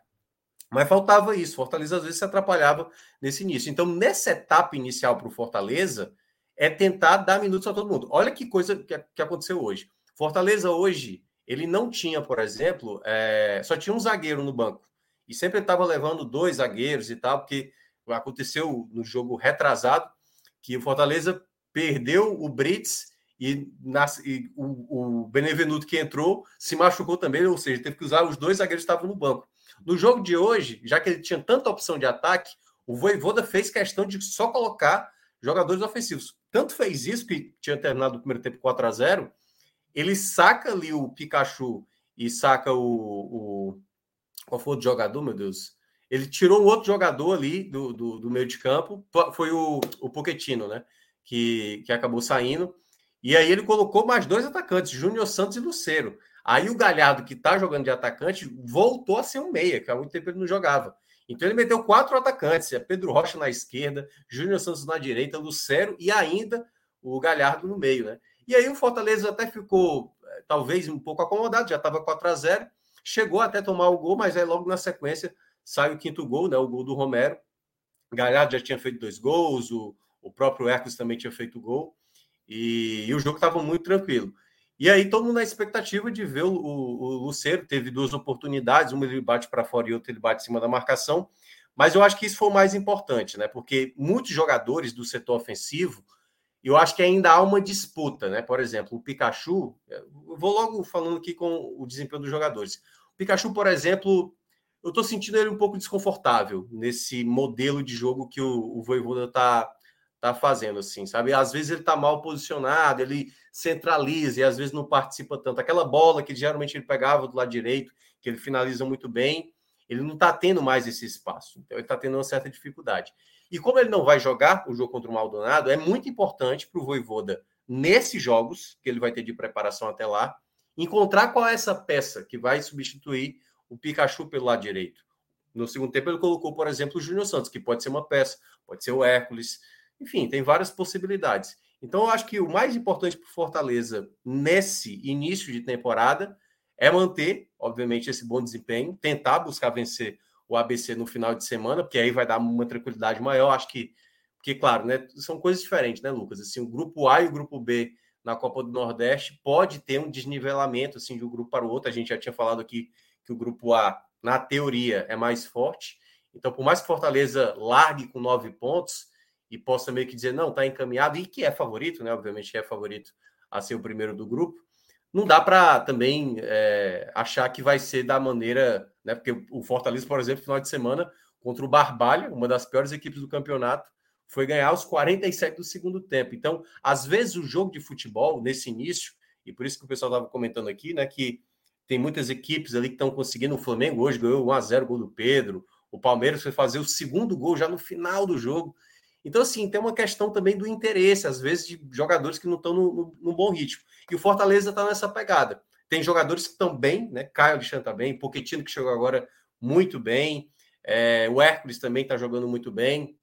Mas faltava isso. Fortaleza às vezes se atrapalhava nesse início. Então, nessa etapa inicial para o Fortaleza, é tentar dar minutos a todo mundo. Olha que coisa que, que aconteceu hoje. Fortaleza hoje, ele não tinha, por exemplo, é, só tinha um zagueiro no banco. E sempre estava levando dois zagueiros e tal, porque aconteceu no jogo retrasado que o Fortaleza perdeu o Brits e, nas, e o, o, Benevenuto que entrou se machucou também, ou seja, teve que usar os dois zagueiros que estavam no banco. No jogo de hoje, já que ele tinha tanta opção de ataque, o Voivoda fez questão de só colocar jogadores ofensivos. Tanto fez isso que tinha terminado o primeiro tempo 4 a 0 ele saca ali o Pikachu e saca o, o qual foi o jogador, meu Deus? Ele tirou um outro jogador ali do, do, do meio de campo, foi o, o Pochettino, né? Que, que acabou saindo. E aí ele colocou mais dois atacantes, Júnior Santos e Luceiro. Aí o Galhardo, que tá jogando de atacante, voltou a ser um meia, que há muito tempo ele não jogava. Então ele meteu quatro atacantes: é Pedro Rocha na esquerda, Júnior Santos na direita, Lucero e ainda o Galhardo no meio, né? E aí o Fortaleza até ficou, eh, talvez, um pouco acomodado, já estava 4 a 0 chegou até tomar o gol, mas aí logo na sequência sai o quinto gol, né? O gol do Romero. Galhardo já tinha feito dois gols, o, o próprio Hércules também tinha feito gol. E, e o jogo estava muito tranquilo. E aí todo mundo na expectativa de ver o, o, o Luceiro, teve duas oportunidades, uma ele bate para fora e outra ele bate em cima da marcação. Mas eu acho que isso foi o mais importante, né? Porque muitos jogadores do setor ofensivo, eu acho que ainda há uma disputa, né? Por exemplo, o Pikachu, eu vou logo falando aqui com o desempenho dos jogadores. O Pikachu, por exemplo, eu estou sentindo ele um pouco desconfortável nesse modelo de jogo que o, o Voivoda está tá fazendo, assim, sabe? Às vezes ele está mal posicionado, ele centraliza e às vezes não participa tanto. Aquela bola que geralmente ele pegava do lado direito, que ele finaliza muito bem, ele não está tendo mais esse espaço. Então ele está tendo uma certa dificuldade. E como ele não vai jogar o jogo contra o Maldonado, é muito importante para o Voivoda, nesses jogos que ele vai ter de preparação até lá, encontrar qual é essa peça que vai substituir o Pikachu pelo lado direito. No segundo tempo, ele colocou, por exemplo, o Júnior Santos, que pode ser uma peça, pode ser o Hércules, enfim, tem várias possibilidades. Então, eu acho que o mais importante para o Fortaleza nesse início de temporada é manter, obviamente, esse bom desempenho, tentar buscar vencer o ABC no final de semana, porque aí vai dar uma tranquilidade maior. Acho que, porque, claro, né, são coisas diferentes, né, Lucas? Assim, o grupo A e o grupo B na Copa do Nordeste pode ter um desnivelamento assim, de um grupo para o outro. A gente já tinha falado aqui que o grupo A, na teoria, é mais forte. Então, por mais que Fortaleza largue com nove pontos, e possa meio que dizer, não, está encaminhado, e que é favorito, né? Obviamente é favorito a ser o primeiro do grupo. Não dá para também é, achar que vai ser da maneira, né? Porque o Fortaleza, por exemplo, final de semana, contra o Barbalha, uma das piores equipes do campeonato, foi ganhar os 47 do segundo tempo. Então, às vezes, o jogo de futebol, nesse início, e por isso que o pessoal estava comentando aqui, né? Que tem muitas equipes ali que estão conseguindo. O Flamengo hoje ganhou 1x0 gol do Pedro. O Palmeiras foi fazer o segundo gol já no final do jogo. Então, assim, tem uma questão também do interesse, às vezes, de jogadores que não estão no, no, no bom ritmo. E o Fortaleza está nessa pegada. Tem jogadores que estão bem, né? Caio Alexandre está bem, Poquetino que chegou agora muito bem, é, o Hércules também está jogando muito bem,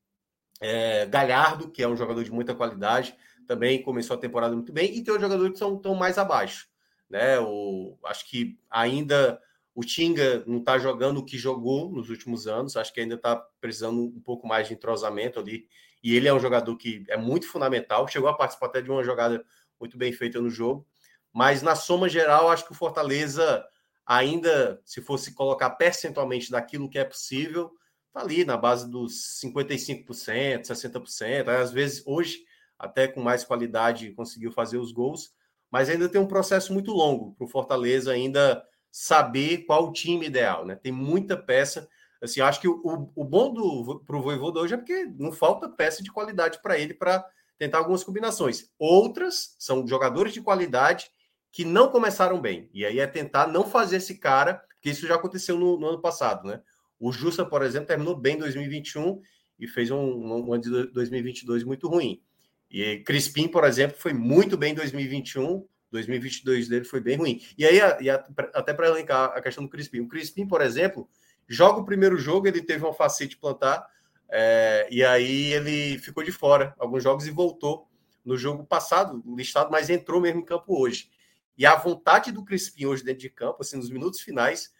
é, Galhardo, que é um jogador de muita qualidade, também começou a temporada muito bem, e tem os jogadores que são, estão mais abaixo. Né? O, acho que ainda o Tinga não está jogando o que jogou nos últimos anos, acho que ainda está precisando um pouco mais de entrosamento ali e ele é um jogador que é muito fundamental, chegou a participar até de uma jogada muito bem feita no jogo, mas na soma geral, acho que o Fortaleza ainda, se fosse colocar percentualmente daquilo que é possível, tá ali na base dos 55%, 60%, às vezes hoje até com mais qualidade conseguiu fazer os gols, mas ainda tem um processo muito longo para o Fortaleza ainda saber qual o time ideal, né? Tem muita peça Assim, acho que o, o bom do pro Voivoda hoje é porque não falta peça de qualidade para ele para tentar algumas combinações. Outras são jogadores de qualidade que não começaram bem. E aí é tentar não fazer esse cara, que isso já aconteceu no, no ano passado, né? O Justa, por exemplo, terminou bem em 2021 e fez um, um ano de 2022 muito ruim. E Crispim, por exemplo, foi muito bem em 2021, 2022 dele foi bem ruim. E aí, e até para elencar a questão do Crispim. O Crispim, por exemplo, joga o primeiro jogo, ele teve uma facete plantar, é, e aí ele ficou de fora alguns jogos e voltou no jogo passado, listado, mas entrou mesmo em campo hoje. E a vontade do Crispim hoje dentro de campo, assim, nos minutos finais,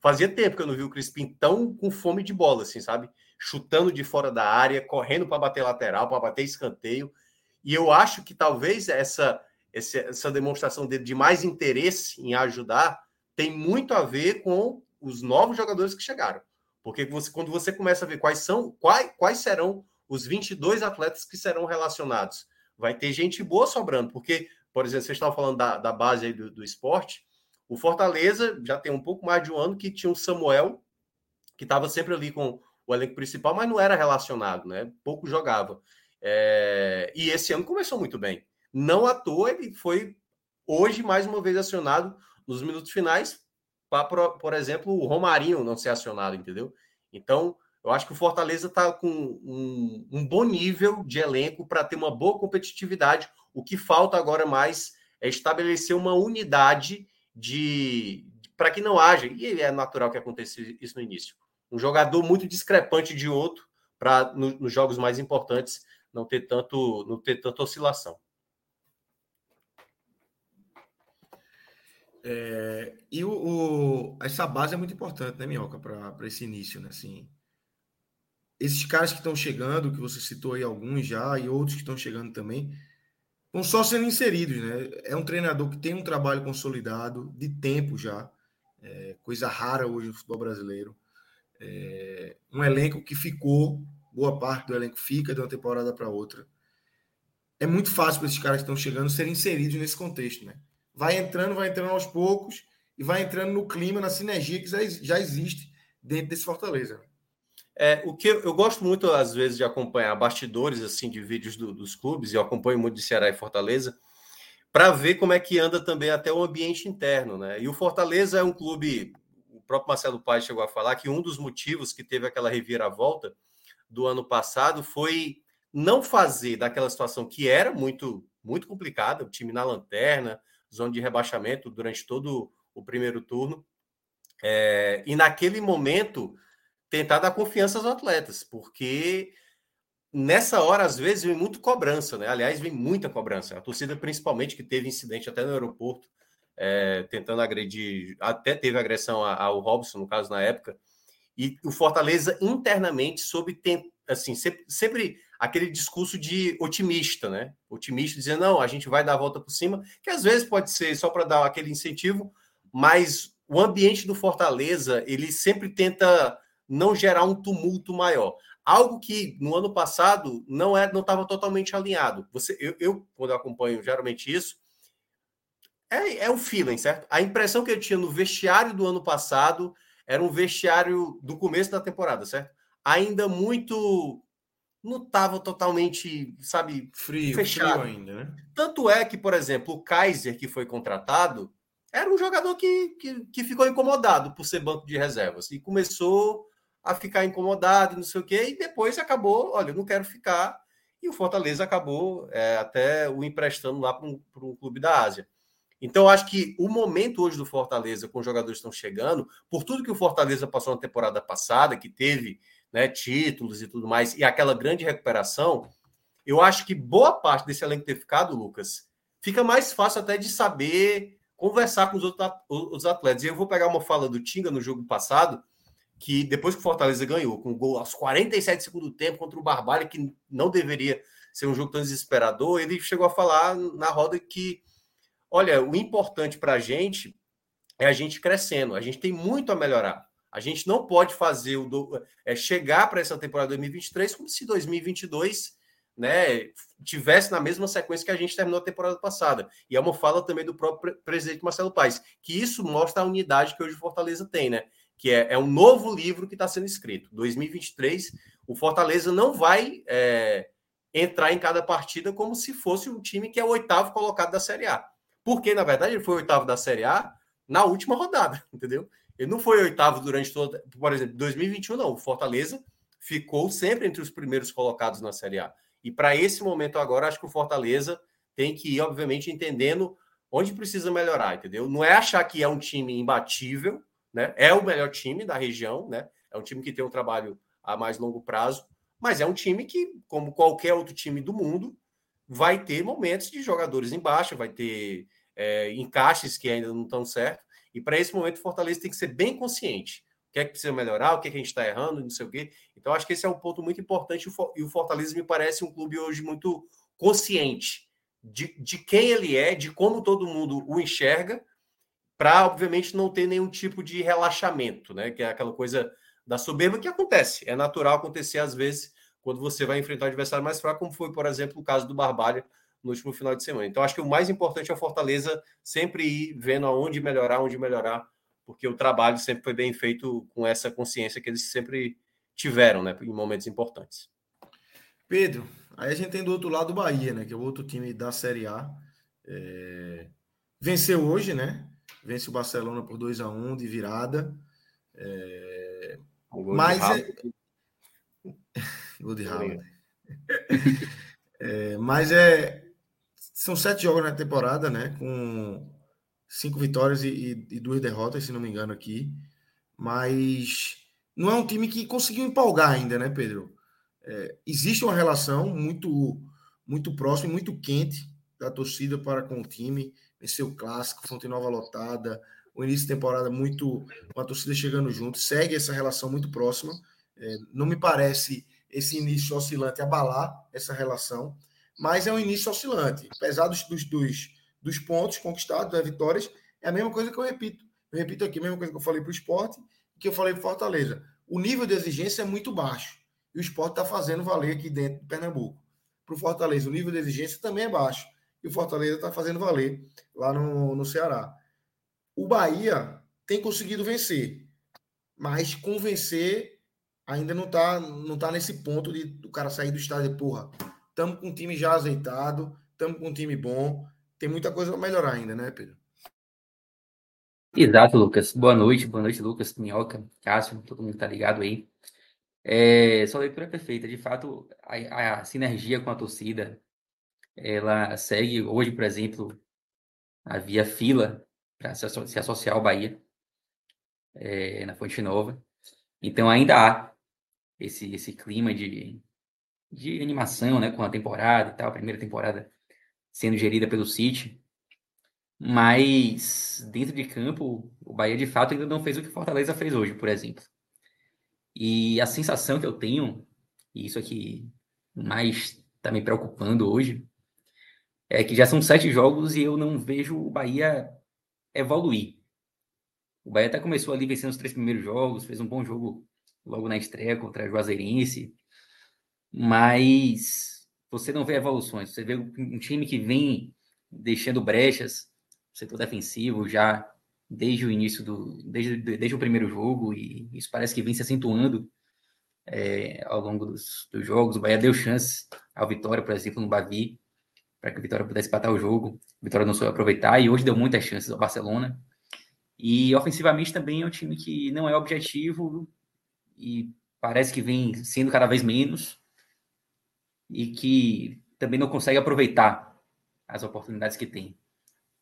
fazia tempo que eu não vi o Crispim tão com fome de bola, assim, sabe? Chutando de fora da área, correndo para bater lateral, para bater escanteio. E eu acho que talvez essa, essa demonstração dele de mais interesse em ajudar tem muito a ver com os novos jogadores que chegaram. Porque você, quando você começa a ver quais são, quais, quais serão os 22 atletas que serão relacionados, vai ter gente boa sobrando. Porque, por exemplo, vocês estavam falando da, da base do, do esporte, o Fortaleza já tem um pouco mais de um ano que tinha o Samuel, que estava sempre ali com o elenco principal, mas não era relacionado, né? Pouco jogava. É... E esse ano começou muito bem. Não à toa, ele foi hoje mais uma vez acionado nos minutos finais, para, por exemplo, o Romarinho não ser acionado, entendeu? Então, eu acho que o Fortaleza está com um, um, bom nível de elenco para ter uma boa competitividade. O que falta agora mais é estabelecer uma unidade de para que não haja, e é natural que aconteça isso no início, um jogador muito discrepante de outro para no, nos jogos mais importantes não ter tanto não ter tanta oscilação. É, e o, o, essa base é muito importante, né, Minhoca, para esse início, né? Assim, esses caras que estão chegando, que você citou aí alguns já, e outros que estão chegando também, vão só sendo inseridos, né? É um treinador que tem um trabalho consolidado de tempo já, é, coisa rara hoje no futebol brasileiro. É, um elenco que ficou, boa parte do elenco fica de uma temporada para outra. É muito fácil para esses caras que estão chegando serem inseridos nesse contexto, né? Vai entrando, vai entrando aos poucos e vai entrando no clima, na sinergia que já existe dentro desse Fortaleza. É, o que eu, eu, gosto muito, às vezes, de acompanhar bastidores assim de vídeos do, dos clubes, e eu acompanho muito de Ceará e Fortaleza, para ver como é que anda também até o ambiente interno. Né? E o Fortaleza é um clube, o próprio Marcelo Paes chegou a falar que um dos motivos que teve aquela reviravolta do ano passado foi não fazer daquela situação que era muito, muito complicada, o time na lanterna, zona de rebaixamento durante todo o primeiro turno. É, e naquele momento tentar dar confiança aos atletas, porque nessa hora, às vezes, vem muito cobrança, né? Aliás, vem muita cobrança. A torcida, principalmente, que teve incidente até no aeroporto, é, tentando agredir, até teve agressão ao Robson, no caso, na época. E o Fortaleza internamente soube ter, assim, sempre, sempre, aquele discurso de otimista, né? Otimista, dizendo, não, a gente vai dar a volta por cima, que às vezes pode ser só para dar aquele incentivo, mas o ambiente do Fortaleza, ele sempre tenta não gerar um tumulto maior. Algo que no ano passado não é, não estava totalmente alinhado. Você, eu, eu, quando acompanho geralmente isso, é, é um feeling, certo? A impressão que eu tinha no vestiário do ano passado era um vestiário do começo da temporada, certo? Ainda muito não estava totalmente, sabe, frio, fechado frio ainda, né? Tanto é que, por exemplo, o Kaiser que foi contratado era um jogador que, que, que ficou incomodado por ser banco de reservas e começou a ficar incomodado, não sei o quê, e depois acabou, olha, eu não quero ficar, e o Fortaleza acabou é, até o emprestando lá para um, um, clube da Ásia. Então, acho que o momento hoje do Fortaleza, com os jogadores que estão chegando, por tudo que o Fortaleza passou na temporada passada, que teve né, títulos e tudo mais, e aquela grande recuperação, eu acho que boa parte desse elenco ter ficado, Lucas, fica mais fácil até de saber conversar com os outros atletas. E eu vou pegar uma fala do Tinga no jogo passado, que depois que o Fortaleza ganhou, com gol aos 47 segundos do tempo contra o Barbalha, que não deveria ser um jogo tão desesperador, ele chegou a falar na roda que, olha, o importante para a gente é a gente crescendo, a gente tem muito a melhorar. A gente não pode fazer o do, é, chegar para essa temporada 2023 como se 2022 né, tivesse na mesma sequência que a gente terminou a temporada passada. E é uma fala também do próprio presidente Marcelo Paes, que isso mostra a unidade que hoje o Fortaleza tem, né? que é, é um novo livro que está sendo escrito. 2023, o Fortaleza não vai é, entrar em cada partida como se fosse um time que é o oitavo colocado da Série A. Porque, na verdade, ele foi oitavo da Série A na última rodada, (laughs) entendeu? Ele não foi oitavo durante toda. Por exemplo, 2021, não. O Fortaleza ficou sempre entre os primeiros colocados na Série A. E para esse momento agora, acho que o Fortaleza tem que ir, obviamente, entendendo onde precisa melhorar, entendeu? Não é achar que é um time imbatível, né? É o melhor time da região, né? É um time que tem um trabalho a mais longo prazo, mas é um time que, como qualquer outro time do mundo, vai ter momentos de jogadores embaixo, vai ter é, encaixes que ainda não estão certos. E para esse momento, o Fortaleza tem que ser bem consciente. O que é que precisa melhorar, o que, é que a gente está errando, não sei o quê. Então, acho que esse é um ponto muito importante. E o Fortaleza me parece um clube hoje muito consciente de, de quem ele é, de como todo mundo o enxerga, para, obviamente, não ter nenhum tipo de relaxamento, né? Que é aquela coisa da soberba que acontece. É natural acontecer, às vezes, quando você vai enfrentar um adversário mais fraco, como foi, por exemplo, o caso do Barbalha no último final de semana. Então, acho que o mais importante é o Fortaleza sempre ir vendo aonde melhorar, onde melhorar, porque o trabalho sempre foi bem feito com essa consciência que eles sempre tiveram, né, em momentos importantes. Pedro, aí a gente tem do outro lado o Bahia, né, que é o outro time da Série A. É... Venceu hoje, né? Vence o Barcelona por 2 a 1 de virada. É... Mas é... (laughs) Gol de rabo. (laughs) é, mas é são sete jogos na temporada, né? Com cinco vitórias e, e, e, duas derrotas, se não me engano, aqui. Mas não é um time que conseguiu empolgar ainda, né, Pedro? É, existe uma relação muito, muito próxima e muito quente da torcida para com o time. Venceu o clássico, Fonte Nova lotada, o início de temporada muito com a torcida chegando junto. Segue essa relação muito próxima. É, não me parece esse início oscilante abalar essa relação mas é um início oscilante. Apesar dos, dos, dos pontos conquistados, das vitórias, é a mesma coisa que eu repito. Eu repito aqui a mesma coisa que eu falei para o esporte que eu falei para Fortaleza. O nível de exigência é muito baixo. E o esporte está fazendo valer aqui dentro de Pernambuco. Para o Fortaleza, o nível de exigência também é baixo. E o Fortaleza está fazendo valer lá no, no Ceará. O Bahia tem conseguido vencer. Mas convencer ainda não está não tá nesse ponto de o cara sair do estádio porra, Estamos com um time já azeitado, estamos com um time bom. Tem muita coisa para melhorar ainda, né, Pedro? Exato, Lucas. Boa noite, boa noite, Lucas, Minhoca, Cássio, todo mundo está ligado aí. É, sua leitura é perfeita. De fato, a, a, sinergia com a torcida, ela segue. Hoje, por exemplo, havia fila para se, se, associar ao Bahia, é, na Fonte Nova. Então, ainda há esse, esse clima de, de animação, né, com a temporada e tal, a primeira temporada sendo gerida pelo City. Mas dentro de campo, o Bahia de fato ainda não fez o que o Fortaleza fez hoje, por exemplo. E a sensação que eu tenho, e isso aqui mais está me preocupando hoje, é que já são sete jogos e eu não vejo o Bahia evoluir. O Bahia até começou ali vencendo os três primeiros jogos, fez um bom jogo logo na estreia contra a Juazeirense, mas você não vê evoluções. Você vê um time que vem deixando brechas setor defensivo já desde o início do desde, desde o primeiro jogo e isso parece que vem se acentuando é, ao longo dos, dos, jogos. O Bahia deu chance ao Vitória, por exemplo, no Bavi, para que o Vitória pudesse empatar o jogo. O Vitória não soube aproveitar e hoje deu muitas chances ao Barcelona. E ofensivamente também é um time que não é objetivo e parece que vem sendo cada vez menos e que também não consegue aproveitar as oportunidades que tem.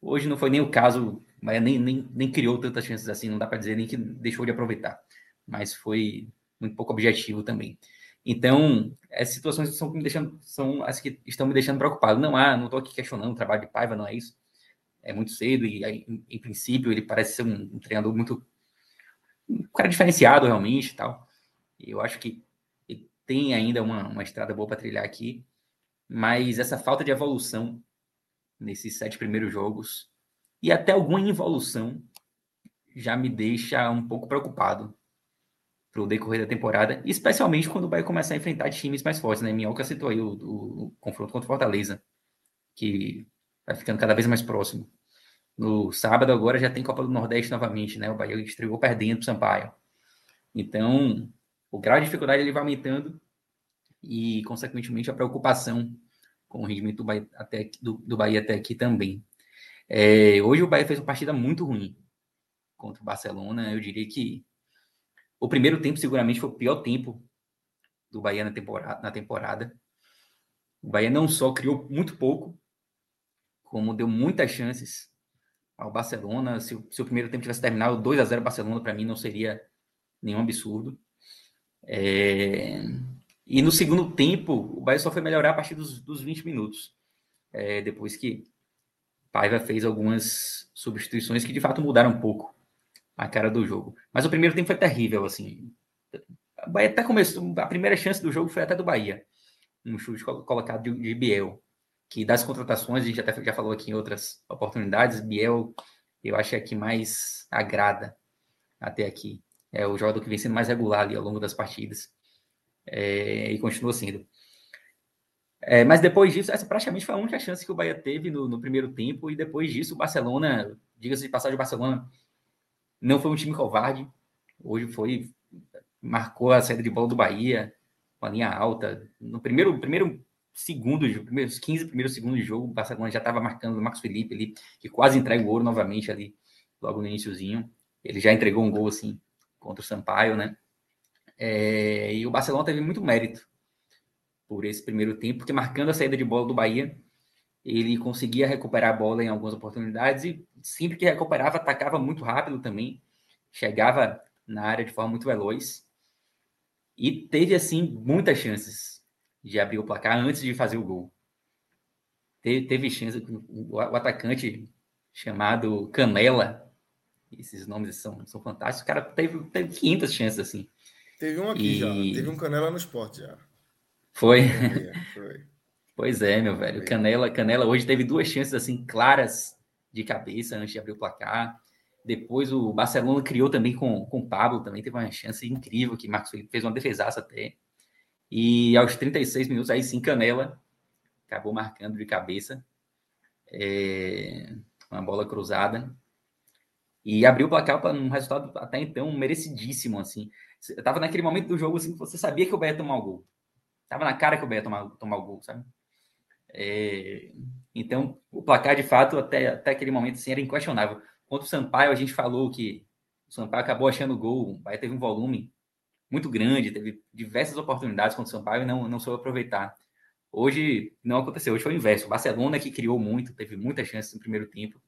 Hoje não foi nem o caso, mas nem, nem, nem criou tantas chances assim, não dá para dizer nem que deixou de aproveitar, mas foi muito pouco objetivo também. Então, essas situações são, me deixando, são as que estão me deixando preocupado. Não há, não estou aqui questionando o trabalho de Paiva, não é isso. É muito cedo e, em, princípio, ele parece ser um, um treinador muito. um cara diferenciado realmente e tal. Eu acho que tem ainda uma, uma estrada boa para trilhar aqui, mas essa falta de evolução nesses sete primeiros jogos e até alguma involução já me deixa um pouco preocupado para o decorrer da temporada, especialmente quando vai começar a enfrentar times mais fortes, né? Minhoca citou aí o, o, o confronto contra o Fortaleza, que vai ficando cada vez mais próximo. No sábado agora já tem Copa do Nordeste novamente, né? O Bahia estreou perdendo para o Sampaio. Então, o grau de dificuldade ele vai aumentando e, consequentemente, a preocupação com o rendimento do Bahia até, do, do Bahia até aqui também. É, hoje o Bahia fez uma partida muito ruim contra o Barcelona. Eu diria que o primeiro tempo seguramente foi o pior tempo do Bahia na temporada. Na temporada. O Bahia não só criou muito pouco, como deu muitas chances ao Barcelona. Se, se o primeiro tempo tivesse terminado 2 a 0 Barcelona, para mim não seria nenhum absurdo. É... E no segundo tempo, o Bahia só foi melhorar a partir dos, dos 20 minutos. É, depois que Paiva fez algumas substituições que de fato mudaram um pouco a cara do jogo. Mas o primeiro tempo foi terrível, assim. O Bahia até começou. A primeira chance do jogo foi até do Bahia. Um chute colocado de, de Biel. Que das contratações, a gente até já falou aqui em outras oportunidades, Biel, eu acho que é que mais agrada até aqui. É o jogador que vem sendo mais regular ali ao longo das partidas. É, e continua sendo. É, mas depois disso, essa praticamente foi a única chance que o Bahia teve no, no primeiro tempo. E depois disso, o Barcelona, diga-se de passagem, o Barcelona não foi um time covarde. Hoje foi. Marcou a saída de bola do Bahia, com a linha alta. No primeiro, primeiro segundo, primeiros 15 primeiros segundos de jogo, o Barcelona já estava marcando o Marcos Felipe ali, que quase entrega o ouro novamente ali, logo no iníciozinho. Ele já entregou um gol assim contra o Sampaio, né? É, e o Barcelona teve muito mérito por esse primeiro tempo, porque marcando a saída de bola do Bahia, ele conseguia recuperar a bola em algumas oportunidades e sempre que recuperava, atacava muito rápido também, chegava na área de forma muito veloz e teve assim muitas chances de abrir o placar antes de fazer o gol. Teve, teve chance, o, o atacante chamado Canela, esses nomes são, são fantásticos, o cara teve, teve 500 chances assim. Teve um aqui e... já, teve um Canela no esporte já. Foi. Foi. Pois é, meu velho. Canela, Canela hoje teve duas chances assim claras de cabeça antes de abrir o placar. Depois o Barcelona criou também com, com o Pablo, também teve uma chance incrível que Marcos Felipe fez uma defesaça até. E aos 36 minutos, aí sim, Canela acabou marcando de cabeça. É, uma bola cruzada. E abriu o placar para um resultado até então merecidíssimo, assim. Eu tava naquele momento do jogo, assim, que você sabia que o Bahia ia tomar o gol. Tava na cara que o Bahia ia tomar, tomar o gol, sabe? É, então, o placar, de fato, até, até aquele momento, assim, era inquestionável. Contra o Sampaio, a gente falou que o Sampaio acabou achando o gol, o Bahia teve um volume muito grande, teve diversas oportunidades contra o Sampaio e não, não soube aproveitar. Hoje não aconteceu, hoje foi o inverso. O Barcelona que criou muito, teve muitas chances no primeiro tempo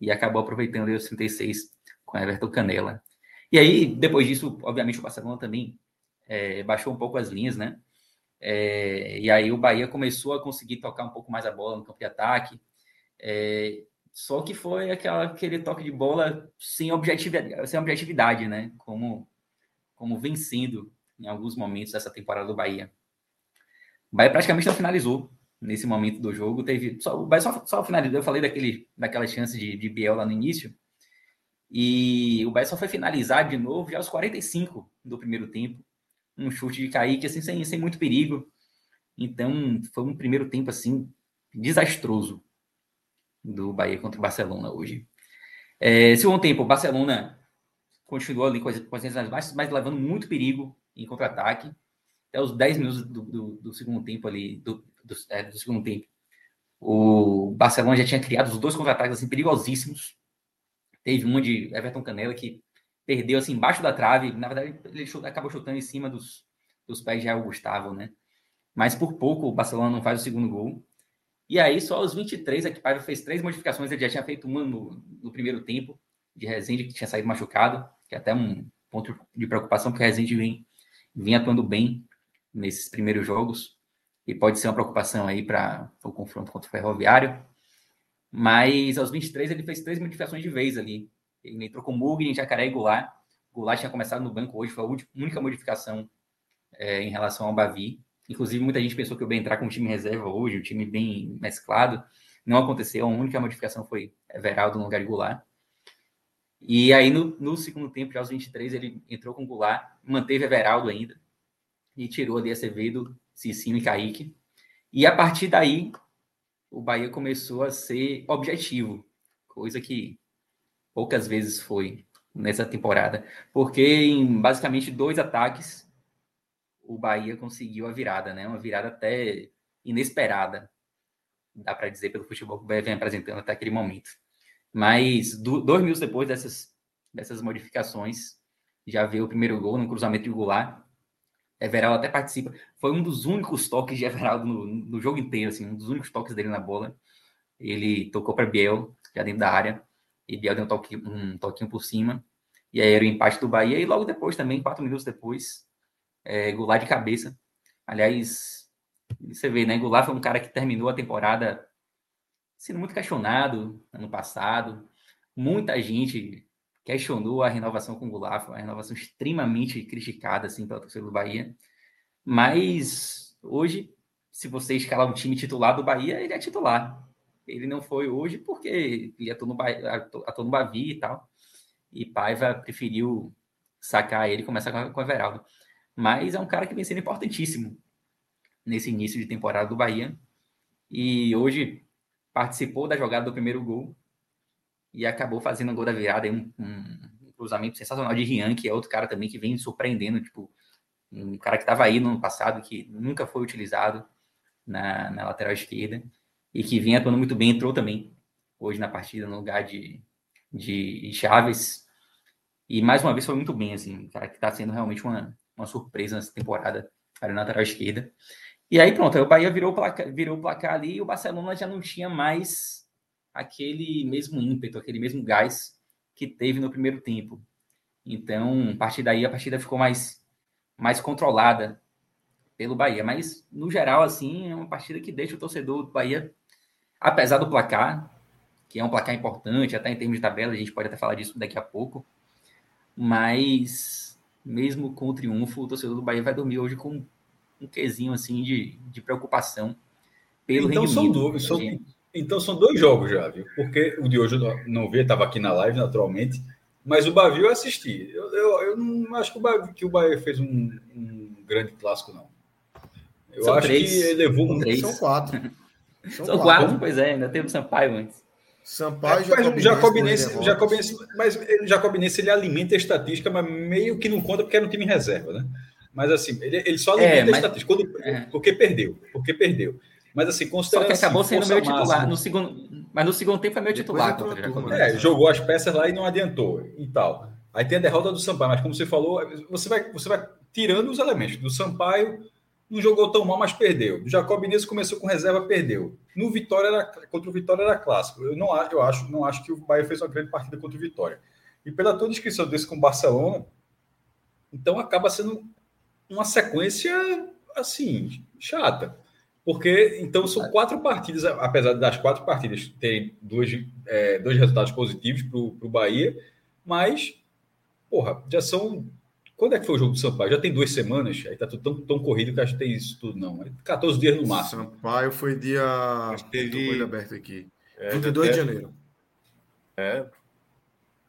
e acabou aproveitando os 36 com Everton Canela. E aí, depois disso, obviamente, o Barcelona também é, baixou um pouco as linhas, né? É, e aí o Bahia começou a conseguir tocar um pouco mais a bola no campo de ataque. É, só que foi aquela, aquele toque de bola sem objetividade, sem objetividade, né? Como, como vencendo em alguns momentos dessa temporada do Bahia. O Bahia praticamente não finalizou nesse momento do jogo. Teve só, Bahia só, só finalizou. Eu falei daquele, daquela chance de, de Biel lá no início. E o Bahia só foi finalizar de novo já aos 45 do primeiro tempo um chute de Kaique, assim, sem, sem muito perigo. Então, foi um primeiro tempo, assim, desastroso do Bahia contra o Barcelona hoje. É, segundo tempo, o Barcelona continuou ali com as, com as baixas, mas levando muito perigo em contra-ataque. Até os 10 minutos do, do, do segundo tempo ali, do, do, é, do, segundo tempo, o Barcelona já tinha criado os dois contra-ataques assim, perigosíssimos. Teve uma de Everton Canela que perdeu assim embaixo da trave. Na verdade, ele acabou chutando em cima dos, dos pés de o Gustavo, né? Mas por pouco o Barcelona não faz o segundo gol. E aí, só aos 23, a Paiva fez três modificações. Ele já tinha feito uma no, no primeiro tempo, de Rezende, que tinha saído machucado, que é até um ponto de preocupação, porque o Rezende vem, vem atuando bem nesses primeiros jogos. E pode ser uma preocupação aí para o confronto contra o Ferroviário. Mas aos 23 ele fez três modificações de vez ali. Ele entrou com Mugni, Jacaré e Goulart. Goulart tinha começado no banco hoje, foi a única modificação é, em relação ao Bavi. Inclusive, muita gente pensou que eu ia entrar com um time reserva hoje, um time bem mesclado. Não aconteceu, a única modificação foi Everaldo no lugar de Goulart. E aí, no, no, segundo tempo, já aos 23, ele entrou com Goulart, manteve Everaldo ainda, e tirou ali Acevedo, Cicinho e Kaique. E a partir daí, o Bahia começou a ser objetivo, coisa que poucas vezes foi nessa temporada, porque em basicamente dois ataques o Bahia conseguiu a virada, né? Uma virada até inesperada, dá para dizer pelo futebol que o Bahia vem apresentando até aquele momento. Mas do, dois minutos depois dessas dessas modificações, já veio o primeiro gol no cruzamento de Goulart. Everaldo até participa. Foi um dos únicos toques de Everaldo no, no jogo inteiro, assim, um dos únicos toques dele na bola. Ele tocou para Biel, já dentro da área, e Biel deu um, toque, um toquinho por cima. E aí era o empate do Bahia. E logo depois, também, quatro minutos depois, é, Goulart de cabeça. Aliás, você vê, né? Goulart foi um cara que terminou a temporada sendo muito questionado ano passado. Muita gente questionou a renovação com o Goulart, foi uma renovação extremamente criticada assim, pela torcida do Bahia. Mas hoje, se você escalar um time titular do Bahia, ele é titular. Ele não foi hoje porque ele atuou no, Bahia, Bavi e tal. E Paiva preferiu sacar ele e começar com, com o Everaldo. Mas é um cara que vem sendo importantíssimo nesse início de temporada do Bahia. E hoje participou da jogada do primeiro gol e acabou fazendo o gol da virada, um, um, cruzamento sensacional de Rian, que é outro cara também que vem surpreendendo, tipo, um cara que estava aí no ano passado, que nunca foi utilizado na, na lateral esquerda, e que vem atuando muito bem, entrou também hoje na partida no lugar de, de Chaves, e mais uma vez foi muito bem, assim, cara que está sendo realmente uma, uma surpresa nessa temporada, ali na lateral esquerda. E aí pronto, aí o Bahia virou o placar, virou o placar ali e o Barcelona já não tinha mais aquele mesmo ímpeto, aquele mesmo gás que teve no primeiro tempo. Então, a partir daí, a partida ficou mais, mais controlada pelo Bahia. Mas, no geral, assim, é uma partida que deixa o torcedor do Bahia, apesar do placar, que é um placar importante, até em termos de tabela, a gente pode até falar disso daqui a pouco. Mas, mesmo com o triunfo, o torcedor do Bahia vai dormir hoje com um quesinho, assim, de, de preocupação pelo então, rendimento. São dúvidas, são, então são dois jogos já, viu? Porque o de hoje eu não vi, estava aqui na live naturalmente, mas o Bavi eu assisti. Eu, eu, eu não acho que o, Bavi, que o Bahia fez um, um grande clássico, não. Eu são acho três. que ele levou um. Três. São quatro. São, são quatro. quatro, pois é, ainda tem o Sampaio antes. Sampaio é, Jacobinense, Jacobinense, mas o Jacobinense ele alimenta a estatística, mas meio que não conta porque era um time reserva, né? Mas assim, ele, ele só alimenta é, mas... a estatística quando, é. porque perdeu, porque perdeu. Mas assim, considerando. Só que acabou assim, sendo meu titular. No segundo, mas no segundo tempo é meu titular. Contra é, jogou as peças lá e não adiantou e tal. Aí tem a derrota do Sampaio, mas como você falou, você vai, você vai tirando os elementos. Do Sampaio não jogou tão mal, mas perdeu. Do Jacob Inês começou com reserva, perdeu. No Vitória era, contra o Vitória era clássico. Eu não eu acho, não acho que o Bahia fez uma grande partida contra o Vitória. E pela tua descrição desse com o Barcelona, então acaba sendo uma sequência assim chata. Porque, então, são quatro partidas, apesar das quatro partidas terem dois, é, dois resultados positivos para o Bahia, mas, porra, já são. Quando é que foi o jogo do Sampaio? Já tem duas semanas, aí tá tudo tão, tão corrido que acho que tem isso tudo, não. 14 dias no máximo. Sampaio foi dia. Teve... aberto aqui. É, 22 de janeiro. É.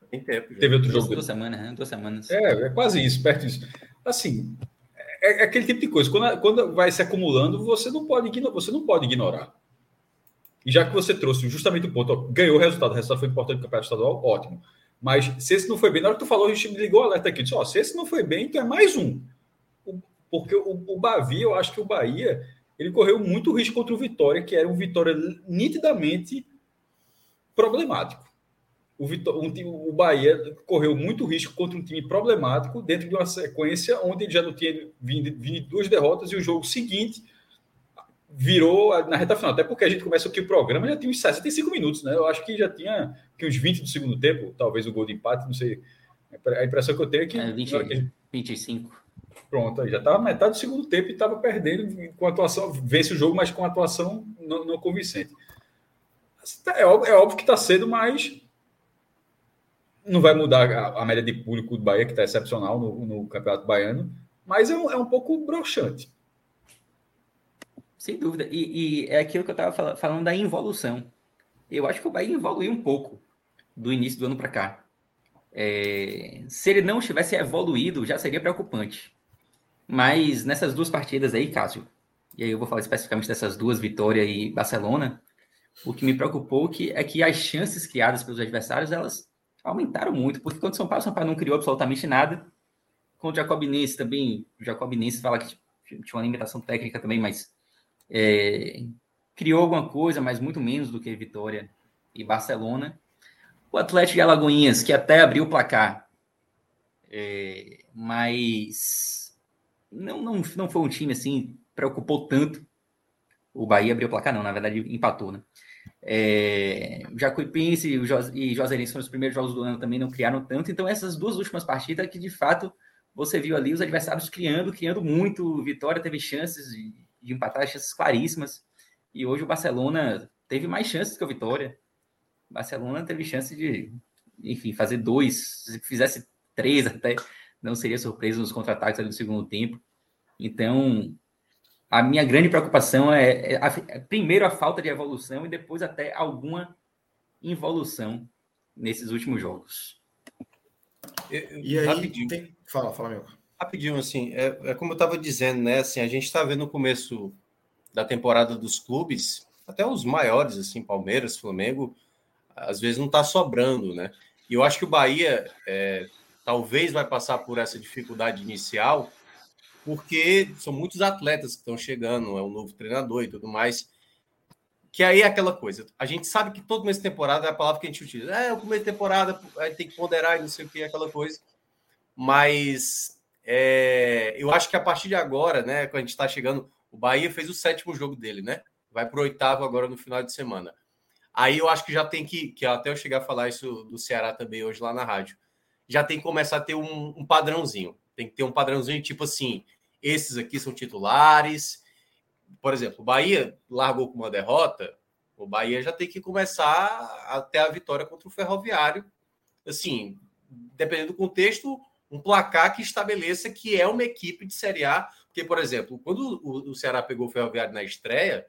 Tem tempo. Já. Teve outro jogo. Duas semanas, né? Duas semanas. É, é quase isso, perto disso. Assim, é, é, aquele tipo de coisa. Quando, quando vai se acumulando, você não pode ignorar. Você não pode ignorar. E já que você trouxe justamente o ponto, ó, ganhou o resultado, o resultado foi importante no campeonato estadual, ótimo. Mas se esse não foi bem, na hora que tu falou, a gente ligou o alerta aqui. Disse, ó, se esse não foi bem, então é mais um. porque o, o Bavi, eu acho que o Bahia, ele correu muito risco contra o Vitória, que era um Vitória nitidamente problemático o, Vitor, um, o Bahia correu muito risco contra um time problemático dentro de uma sequência onde ele já não tinha vindo, vindo duas derrotas e o jogo seguinte virou na reta final. Até porque a gente começa aqui o programa já tinha uns 65 minutos, né? Eu acho que já tinha que uns 20 do segundo tempo, talvez o gol de empate, não sei. A impressão que eu tenho é que. É, 20, 25. Pronto, já estava metade do segundo tempo e estava perdendo com atuação, vence o jogo, mas com atuação não, não convincente. É óbvio, é óbvio que está cedo, mas não vai mudar a, a, média de público do Bahia, que está excepcional no, no, Campeonato Baiano, mas é um, é um pouco broxante. Sem dúvida. E, e é aquilo que eu estava falando da involução. Eu acho que o Bahia evoluiu um pouco do início do ano para cá. É, se ele não tivesse evoluído, já seria preocupante. Mas nessas duas partidas aí, Cássio, e aí eu vou falar especificamente dessas duas, Vitória e Barcelona, o que me preocupou que é que as chances criadas pelos adversários, elas aumentaram muito, porque quando São Paulo, São Paulo não criou absolutamente nada. Com o Jacobinense também, o Jacobinense fala que tinha uma limitação técnica também, mas é, criou alguma coisa, mas muito menos do que Vitória e Barcelona. O Atlético de Alagoinhas, que até abriu o placar, é, mas não, não, não foi um time assim, preocupou tanto. O Bahia abriu o placar, não, na verdade empatou, né? É, Jacuipense e, Juazeirense foram os primeiros jogos do ano, também não criaram tanto. Então, essas duas últimas partidas que de fato você viu ali os adversários criando, criando muito. Vitória teve chances de, de empatar, chances claríssimas. E hoje o Barcelona teve mais chances que o Vitória. O Barcelona teve chance de, enfim, fazer dois. Se fizesse três até, não seria surpresa nos contra-ataques do segundo tempo. Então, a minha grande preocupação é, é, a, é, primeiro a falta de evolução e depois até alguma involução nesses últimos jogos. E aí, rapidinho. Tem... fala, fala, meu. Rapidinho, assim, é, é como eu estava dizendo, né? Assim, a gente está vendo no começo da temporada dos clubes, até os maiores, assim, Palmeiras, Flamengo, às vezes não está sobrando, né? E eu acho que o Bahia é, talvez vai passar por essa dificuldade inicial, porque são muitos atletas que estão chegando, é um novo treinador e tudo mais. Que aí é aquela coisa. A gente sabe que todo mês de temporada é a palavra que a gente utiliza. É, o começo de temporada aí tem que ponderar e não sei o que, aquela coisa. Mas é, eu acho que a partir de agora, né, quando a gente está chegando, o Bahia fez o sétimo jogo dele, né? Vai para o oitavo agora no final de semana. Aí eu acho que já tem que, que até eu chegar a falar isso do Ceará também hoje lá na rádio, já tem que começar a ter um, um padrãozinho. Tem que ter um padrãozinho tipo assim: esses aqui são titulares. Por exemplo, o Bahia largou com uma derrota, o Bahia já tem que começar até a vitória contra o Ferroviário. Assim, dependendo do contexto, um placar que estabeleça que é uma equipe de Série A. Porque, por exemplo, quando o, Ceará pegou o Ferroviário na estreia,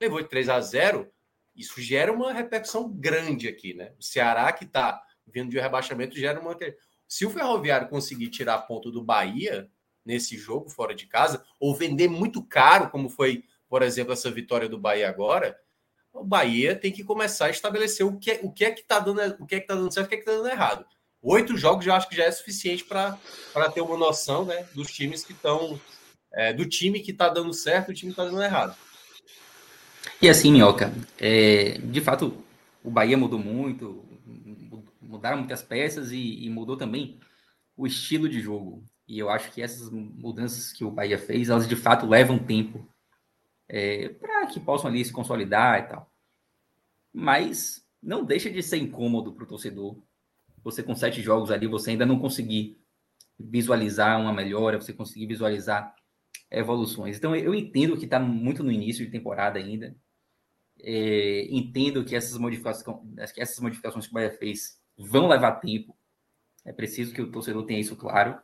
levou de 3 a 0, isso gera uma repercussão grande aqui, né? O Ceará, que está vindo de rebaixamento, gera uma. Se o Ferroviário conseguir tirar ponto do Bahia nesse jogo fora de casa, ou vender muito caro, como foi, por exemplo, essa vitória do Bahia agora, o Bahia tem que começar a estabelecer o que é, o que é que está dando, o que é que tá dando certo, o que é que está dando errado. Oito jogos já acho que já é suficiente para ter uma noção né, dos times que estão. É, do time que está dando certo e o time que está dando errado. E assim, Minhoca, é, de fato, o Bahia mudou muito, mudaram muitas peças e, e, mudou também o estilo de jogo. E eu acho que essas mudanças que o Bahia fez, elas de fato levam tempo é, para que possam ali se consolidar e tal. Mas não deixa de ser incômodo para o torcedor. Você com sete jogos ali, você ainda não conseguir visualizar uma melhora, você conseguir visualizar evoluções. Então eu entendo que está muito no início de temporada ainda. É, entendo que essas modificações, que essas modificações que o Bahia fez vão levar tempo. É preciso que o torcedor tenha isso claro.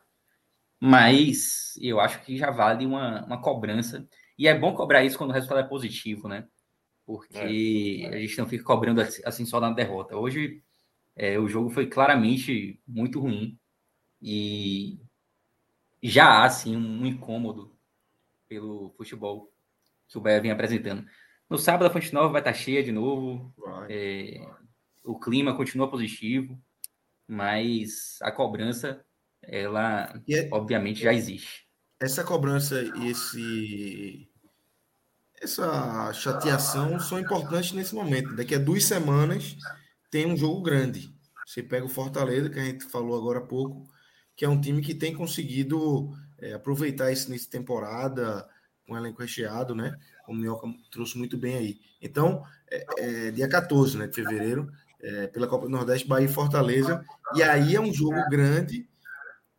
Mas eu acho que já vale uma, uma cobrança. E é bom cobrar isso quando o resultado é positivo, né? Porque é, é. a gente não fica cobrando assim só na derrota. Hoje é, o jogo foi claramente muito ruim. E já há, assim, um incômodo pelo futebol que o Bahia vem apresentando. No sábado a Fonte Nova vai estar cheia de novo. É, o clima continua positivo, mas a cobrança, ela é, obviamente já existe. Essa cobrança e esse essa chateação são importantes nesse momento. Daqui a duas semanas tem um jogo grande. Você pega o Fortaleza, que a gente falou agora há pouco, que é um time que tem conseguido é, aproveitar isso nessa temporada, com um elenco recheado, né? O Minhoca trouxe muito bem aí. Então, é, é, dia 14 né, de fevereiro, é, pela Copa do Nordeste, Bahia e Fortaleza. E aí é um jogo grande,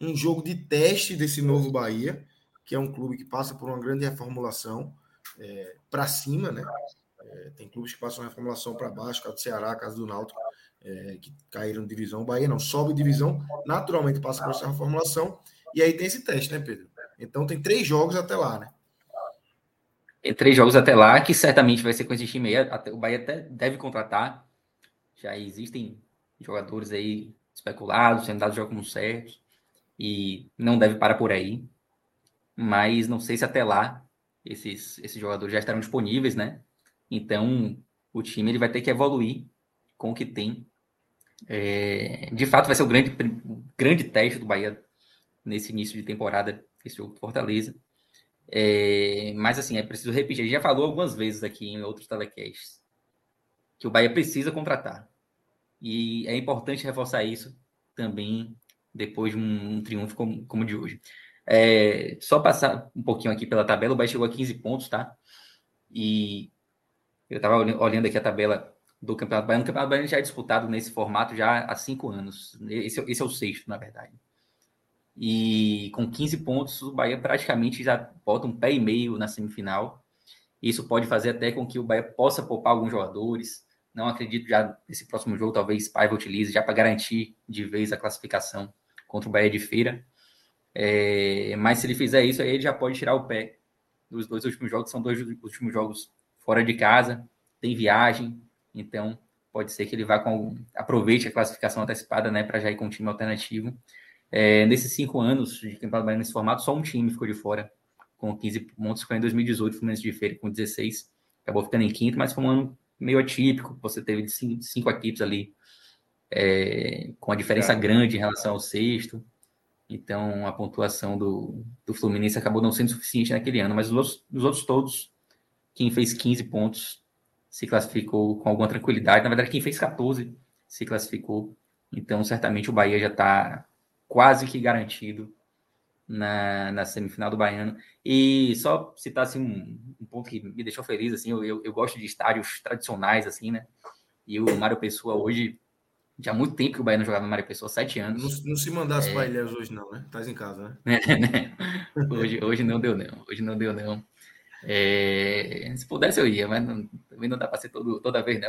um jogo de teste desse novo Bahia, que é um clube que passa por uma grande reformulação é, para cima, né? É, tem clubes que passam reformulação para baixo, caso do Ceará, caso do Náutico, é, que caíram divisão. O Bahia não sobe divisão, naturalmente passa por essa reformulação. E aí tem esse teste, né, Pedro? Então tem três jogos até lá, né? Tem três jogos até lá, que certamente vai ser com esse time aí. O Bahia até deve contratar já existem jogadores aí especulados, sendo dados jogos como certos, e não deve parar por aí. Mas não sei se até lá esses, esses jogadores já estarão disponíveis, né? Então o time ele vai ter que evoluir com o que tem. É, de fato, vai ser o grande, grande teste do Bahia nesse início de temporada, esse jogo do Fortaleza. É, mas, assim, é preciso repetir. A gente já falou algumas vezes aqui em outros telecasts que o Bahia precisa contratar. E é importante reforçar isso também depois de um, triunfo como, como de hoje. É, só passar um pouquinho aqui pela tabela, o Bahia chegou a 15 pontos, tá? E eu estava olhando aqui a tabela do Campeonato Baiano. O Campeonato Baiano já é disputado nesse formato já há cinco anos. Esse, esse é o sexto, na verdade. E com 15 pontos, o Bahia praticamente já bota um pé e meio na semifinal. Isso pode fazer até com que o Bahia possa poupar alguns jogadores. Não acredito já nesse próximo jogo, talvez Paiva utilize já para garantir de vez a classificação contra o Bahia de Feira. É, mas se ele fizer isso, aí ele já pode tirar o pé dos dois últimos jogos. São dois últimos jogos fora de casa, tem viagem, então pode ser que ele vá com aproveite a classificação antecipada, né, para já ir com um time alternativo. É, nesses cinco anos de Campeonato Baiano nesse formato, só um time ficou de fora com 15 pontos, foi em 2018, o Fluminense de Feira com 16, acabou ficando em quinto, mas foi um ano meio atípico, você teve cinco, cinco equipes ali é, com a diferença grande em relação ao sexto, então a pontuação do, do Fluminense acabou não sendo suficiente naquele ano, mas os, os outros todos, quem fez 15 pontos se classificou com alguma tranquilidade, na verdade quem fez 14 se classificou, então certamente o Bahia já está quase que garantido na, na semifinal do Baiano. E só citar assim, um, um ponto que me deixou feliz, assim, eu, eu, eu, gosto de estádios tradicionais, assim, né? E o Mário Pessoa hoje, já há muito tempo que o Baiano jogava no Mário Pessoa, sete anos. Não, não se mandasse é... para Ilhéus hoje não, né? Estás em casa, (laughs) né? hoje, hoje não deu não, hoje não deu não. É... Se pudesse eu ia, mas não, também não dá para ser todo, toda vez não.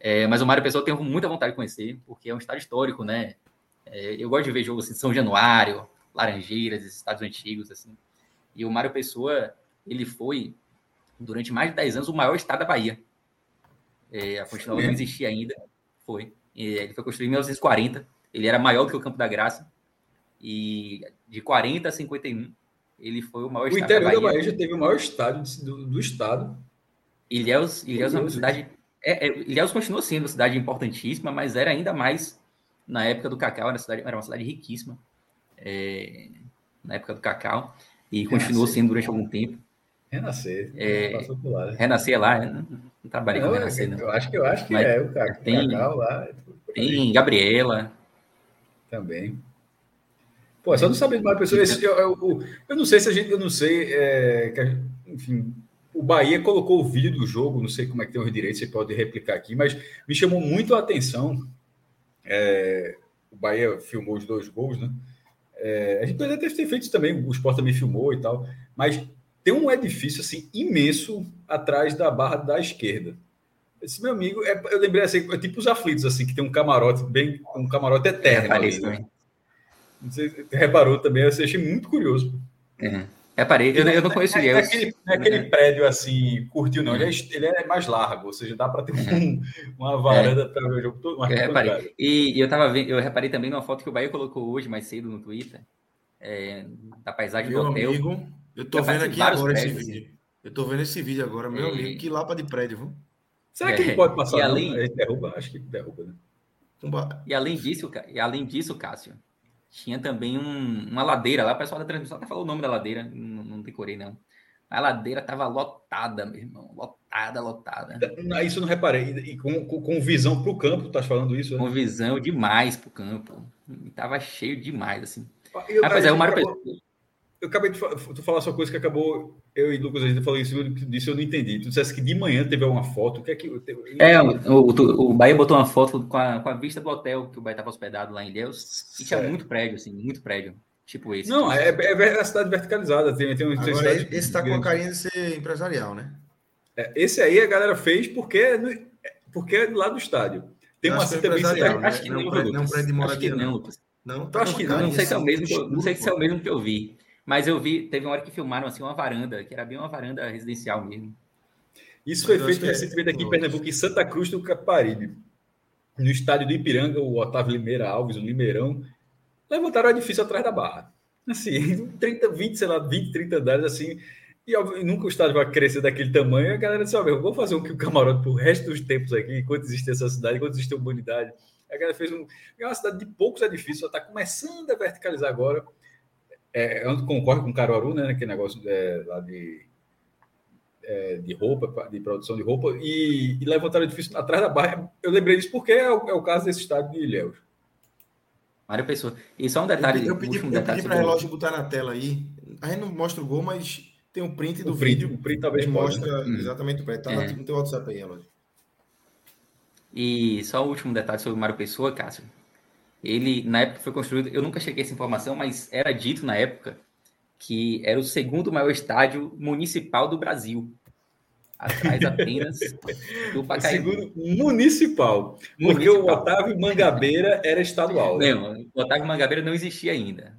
É, mas o Mário Pessoa eu tenho muita vontade de conhecer, porque é um estádio histórico, né? É, eu gosto de ver jogos assim, São Januário, Laranjeiras, esses estados antigos, assim. E o Mário Pessoa, ele foi, durante mais de 10 anos, o maior estado da Bahia. É, a Fonte Nova não existia ainda, foi. ele foi construído em 1940, ele era maior do que o Campo da Graça. E de 40 a 51, ele foi o maior o estado da Bahia. O interior da Bahia já teve o maior estádio do, do estado. Ilhéus, Ilhéus é uma cidade... É, é, Ilhéus continua sendo uma cidade importantíssima, mas era ainda mais na época do Cacau, era uma cidade, era uma cidade riquíssima, é, na época do Cacau, e renascer. continuou sendo durante algum tempo. Renascer, é, passou por lá. Né? Renascer lá, não, não trabalhei não, com Renascer, não. Eu acho que, eu acho que Mas é, o Cacau, tem, Cacau lá. É tem Gabriela. Também. Pô, só não saber de mais pessoas. Eu, eu, eu, não sei se a gente, eu não sei, é, que, enfim, o Bahia colocou o vídeo do jogo, não sei como é que tem os direitos, você pode replicar aqui, mas me chamou muito a atenção é, o Bahia filmou os dois gols, né? É, a gente poderia ter feito isso também, o Sport também filmou e tal, mas tem um edifício assim imenso atrás da barra da esquerda. Esse meu amigo, é, eu lembrei assim, é tipo os aflitos, assim, que tem um camarote bem, um camarote eterno. É, ali, né? Não sei se reparou também, eu achei muito curioso. É. É parede, eu, eu não conheço ele. É, é, aquele, é aquele prédio assim, curtiu, não. Ele é, ele é mais largo, ou seja, dá para ter um, uma varanda é. para ver o jogo todo. Eu reparei. E, eu tava vendo, eu reparei também numa foto que o Bahia colocou hoje, mais cedo, no Twitter, é, da paisagem meu do hotel. Amigo, eu tô vendo aqui agora prédios, esse vídeo. Eu tô vendo esse vídeo agora, meu amigo, que lapa de prédio, viu? Será que ele pode passar? E além... Ele derruba? Acho que derruba, né? E além disso, e além disso, Cássio, tinha também um, uma ladeira lá, o pessoal da transmissão até falou o nome da ladeira, não, não decorei não. A ladeira tava lotada, meu irmão, lotada, lotada. Isso eu não reparei. E com, com, com visão para o campo, tá falando isso? Né? Com visão demais para o campo. Tava cheio demais, assim. Eu, Rapaz, aí o Mário eu acabei de tu falar só coisa que acabou. Eu e Lucas, a gente falou isso disso, eu não entendi. Tu dissesse que de manhã teve uma foto. O que é que. É, o, o, o Bahia botou uma foto com a, com a vista do hotel que o Bahia estava hospedado lá em Deus. E tinha muito prédio, assim, muito prédio. Tipo esse. Não, é, é, é a cidade verticalizada. Tem, tem, tem Agora, esse está com a carinha de ser empresarial, né? É, esse aí a galera fez porque, é porque é lá do estádio. Tem uma cita bem né? Acho que não, não, não, não, prédio de moradia, não, Lucas. Não, tá acho que não, não sei se é o mesmo, que eu, não sei se é o mesmo que eu vi. Mas eu vi, teve uma hora que filmaram assim uma varanda, que era bem uma varanda residencial mesmo. Isso foi feito é recentemente aqui em Pernambuco, em Santa Cruz do Caparibe. No estádio do Ipiranga, o Otávio Limeira Alves, o Limeirão, levantaram o edifício atrás da barra. Assim, (laughs) 30, 20, sei lá, 20, 30 andares, assim. E óbvio, nunca o estádio vai crescer daquele tamanho. A galera disse: Ó, vou fazer um, um camarote pro resto dos tempos aqui, enquanto existe essa cidade, enquanto existe a humanidade. A galera fez um. É uma cidade de poucos edifícios, ela está começando a verticalizar agora. É, onde concorre com Caruaru, né? Que negócio é, lá de, é, de roupa, de produção de roupa, e, e levantaram o edifício atrás da barra. Eu lembrei disso porque é o, é o caso desse estádio de Ilhéus. Mário Pessoa. E só um detalhe. Eu pedi, eu pedi, para o relógio botar na tela aí. A gente não mostra o gol, mas tem um print do o print, vídeo. O print talvez mostra né? exatamente o print. Tá é. no teu WhatsApp aí, relógio. E só o último detalhe sobre o Mário Pessoa, Cássio. Ele, na época foi construído, eu nunca cheguei a essa informação, mas era dito na época que era o segundo maior estádio municipal do Brasil atrás apenas do Pacaembu. Segundo, municipal, porque municipal. o Otávio Mangabeira era estadual. Não, o Otávio Mangabeira não existia ainda.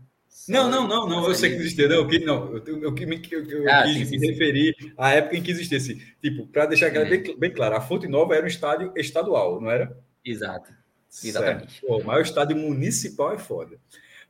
Não, não, não, não, eu sei que existia. Não, eu, não, eu, eu, eu, eu ah, quis sim, me sim, referir sim. à época em que existisse. Tipo, para deixar é. bem, bem claro, a Fonte Nova era um estádio estadual, não era? Exato. Exatamente. Pô, o maior estádio municipal é foda.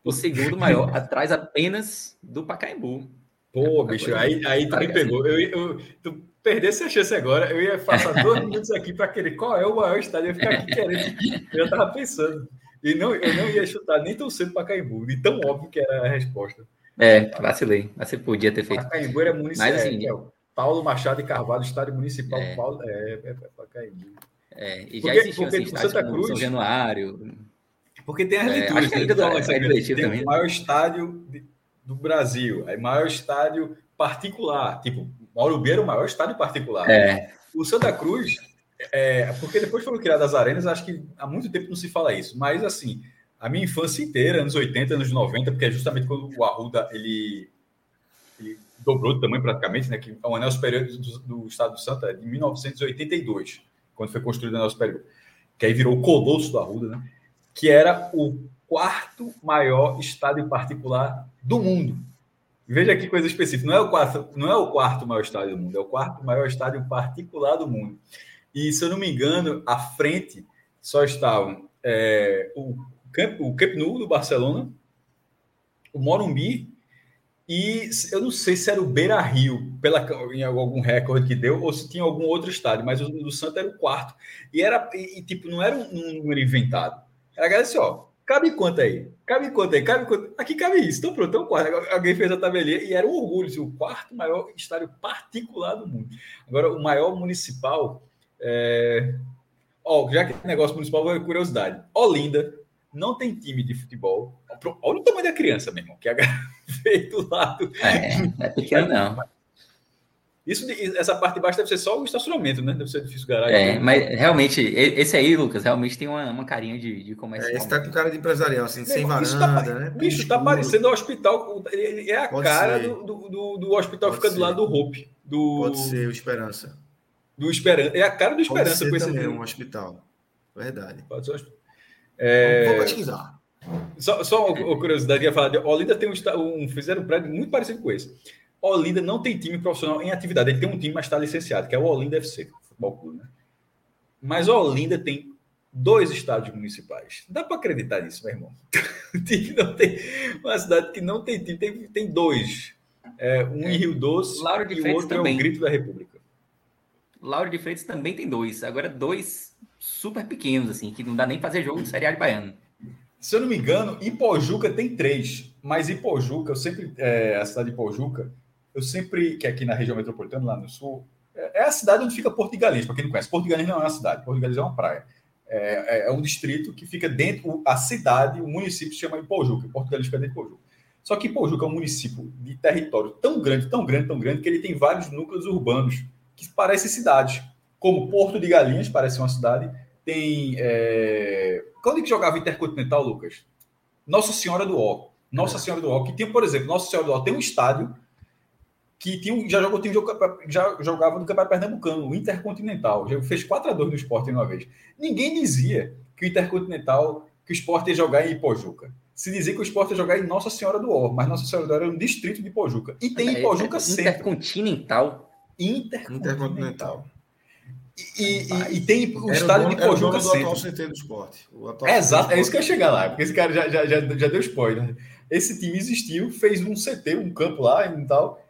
O segundo maior, atrás apenas do Pacaembu. Pô, bicho, aí, aí tu me pegou. Eu, eu, tu perdesse a chance agora, eu ia passar dois (laughs) minutos aqui para querer qual é o maior estádio. Eu ia ficar aqui querendo. Eu já estava pensando. E não, eu não ia chutar nem tão cedo para Caimbu, e tão óbvio que era a resposta. É, vacilei. Mas você podia ter feito. Caimbu era municipal. Mas, assim, é, é, Paulo Machado e Carvalho, estádio municipal. É, Paulo, é, é, é para Caimbu. É, e já porque, existiam assim, Santa Cruz, São Januário. Porque tem as leituras. É, ainda é, tem também. o maior estádio do Brasil, aí maior estádio particular. Tipo, Mauro era o maior estádio particular. É. O Santa Cruz é, porque depois foram criadas as arenas, acho que há muito tempo não se fala isso. Mas, assim, a minha infância inteira, anos 80, anos 90, porque é justamente quando o Arruda, ele, ele dobrou de tamanho praticamente, né? Que o anel superior do, do Estado do Santa é de 1982, quando foi construído o anel superior. Que aí virou o Colosso do Arruda, né? Que era o quarto maior estádio particular do mundo. Veja que coisa específica. Não é o quarto, não é o quarto maior estádio do mundo, é o quarto maior estádio particular do mundo. E, se eu não me engano, à frente só estavam é, o, Camp, o Camp Nou do Barcelona, o Morumbi e eu não sei se era o Beira Rio, pela, em algum recorde que deu, ou se tinha algum outro estádio, mas o do Santa era o quarto. E era, e, tipo, não era um número inventado. Era assim, ó, cabe quanto aí? Cabe quanto aí? Cabe quanto? Aqui cabe isso. Então pronto, é o quarto. Alguém fez a tabelinha e era um orgulho, assim, o quarto maior estádio particular do mundo. Agora, o maior municipal é... Ó, já que negócio municipal, é curiosidade. Olinda não tem time de futebol. Olha o tamanho da criança, meu irmão, que é (laughs) veio do lado. É, é pequeno, não. Isso, essa parte de baixo deve ser só o estacionamento, né? Deve ser difícil garagem. É, mas realmente, esse aí, Lucas, realmente tem uma, uma carinha de, de comércio. É, esse tá com cara de empresarial, assim, sem varanda, isso tá, né? Bicho, tá parecendo o hospital. Ele é a Pode cara do, do, do, hospital que fica ser. do lado do Hope. Do... Pode ser o Esperança do Esperança. É a cara do Esperança com esse também um hospital. Verdade. Pode ser um hospital. É... Vou pesquisar. Só, só uma curiosidade, ia falar de Olinda tem um, um, fizeram um prédio muito parecido com esse. Olinda não tem time profissional em atividade, ele tem um time, mas está licenciado, que é o Olinda FC, futebol clube, né? Mas Olinda tem dois estádios municipais. Dá para acreditar nisso, meu irmão? (laughs) não tem, uma cidade que não tem time, tem, tem dois. É, um em Rio Doce Lauro e o outro também. é o Grito da República. Lauro de Freitas também tem dois. Agora, dois super pequenos, assim, que não dá nem fazer jogo de Série A de Baiano. Se eu não me engano, Ipojuca tem três. Mas Ipojuca, eu sempre. É, a cidade de Ipojuca, eu sempre. Que é aqui na região metropolitana, lá no sul, é, é a cidade onde fica Porto de Galinhas, para quem não conhece. Porto de Galinhas não é uma cidade, Porto de Galinhas é uma praia. É, é, é um distrito que fica dentro. A cidade, o município se chama Ipojuca. Porto de Galinhas fica dentro de Ipojuca. Só que Ipojuca é um município de território tão grande, tão grande, tão grande, que ele tem vários núcleos urbanos que parecem cidades, como Porto de Galinhas, parece uma cidade. Tem. É... Quando é que jogava Intercontinental, Lucas? Nossa Senhora do Ó. Nossa Senhora do Ó, que tem, por exemplo, Nossa Senhora do Ó tem um estádio que tinha, já jogou, tinha, já jogava no Campeonato Pernambucano, o Intercontinental. Já fez 4 a 2 no esporte uma vez. Ninguém dizia que o Intercontinental, que o esporte ia jogar em Ipojuca. Se dizia que o esporte ia jogar em Nossa Senhora do Ó, mas Nossa Senhora do Ó era um distrito de Ipojuca. E tem é, Ipojuca é, sempre. Intercontinental. Intercontinental. E, e, e, tem o estádio de Pojuca do atual CT do esporte. É, exato, é isso que eu ia chegar lá, porque esse cara já, já, já, já deu spoiler. Esse time existiu, fez um CT, um campo lá e tal,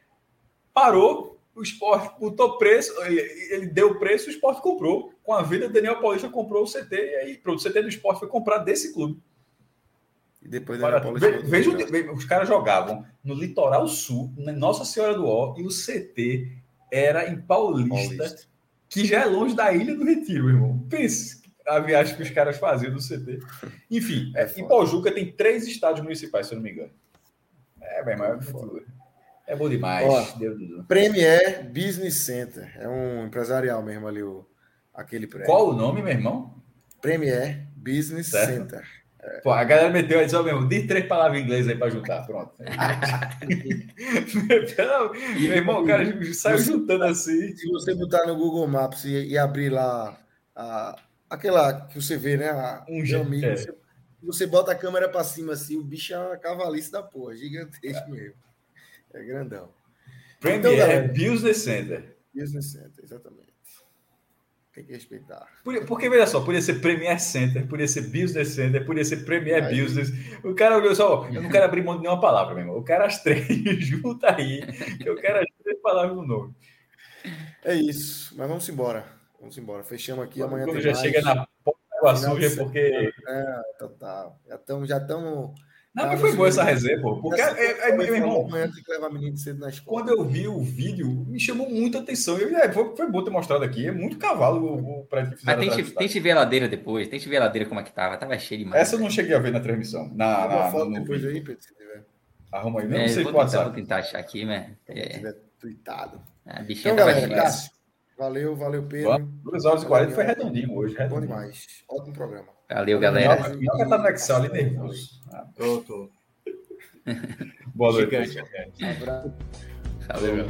parou o esporte botou preço, ele deu preço, o esporte comprou. Com a vida, Daniel Paulista comprou o CT, e aí pronto, o CT do esporte foi comprado desse clube. E depois Olha, ve, veja, os caras jogavam no litoral sul, na Nossa Senhora do Ó, e o CT era em Paulista, Paulista, que já é longe da Ilha do Retiro, irmão. Pense a viagem que os caras faziam do CT. Enfim, é, em Paujuca tem três estádios municipais, se eu não me engano. É, bem, mas é, é bom demais. Ó, Deus Premier Business Center. É um empresarial mesmo ali, o, aquele prédio. Qual o nome, meu irmão? Premier Business certo. Center. Pô, a galera meteu aí, só mesmo, de três palavras em inglês aí para juntar, pronto. (laughs) meu irmão, o cara saiu juntando assim. Se você botar no Google Maps e, e abrir lá a, aquela que você vê, né? A, um amigo, é. você, você, bota a câmera para cima assim, o bicho é uma cavalice da porra, gigantesco é. mesmo. É grandão. Premier então, galera, Business Center. Business Center, exatamente. Tem que respeitar. Por, porque, veja só, podia ser Premier Center, podia ser Business Center, podia ser Premier aí. Business. O cara olhou só, eu não quero abrir mão de nenhuma palavra, meu irmão. O cara as três, (laughs) junta aí. Eu quero as três palavras no nome. É isso, mas vamos embora. Vamos embora. Fechamos aqui. Amanhã Quando já mais. chega na porta da suja, porque. É, total. Já estamos. Já não, que foi boa essa resenha, pô. Porque é, é, é meu irmão. Quando eu vi o vídeo, me chamou muita atenção. Eu, é, foi, foi bom ter mostrado aqui. É muito cavalo o, o prédio que fizeram. Mas tente, tente ver a ladeira depois. Tente ver a ladeira como é que tava. Tava cheio demais. Essa eu não cheguei a ver na transmissão. Na, na, foto no, depois aí, Pedro, se tiver. Arruma aí. Não, é, sei vou, tentar, vou tentar achar aqui, mas. É... Se tiver tweetado. A bichinha então, tava galera, Valeu, valeu, Pedro. 2 horas e 40 foi redondinho hoje. Redondinho. Bom demais. Ótimo programa. Valeu, galera. Minhoca tá no Excel ali nervoso. Tô, tô. (laughs) Boa noite. Gigante. Valeu.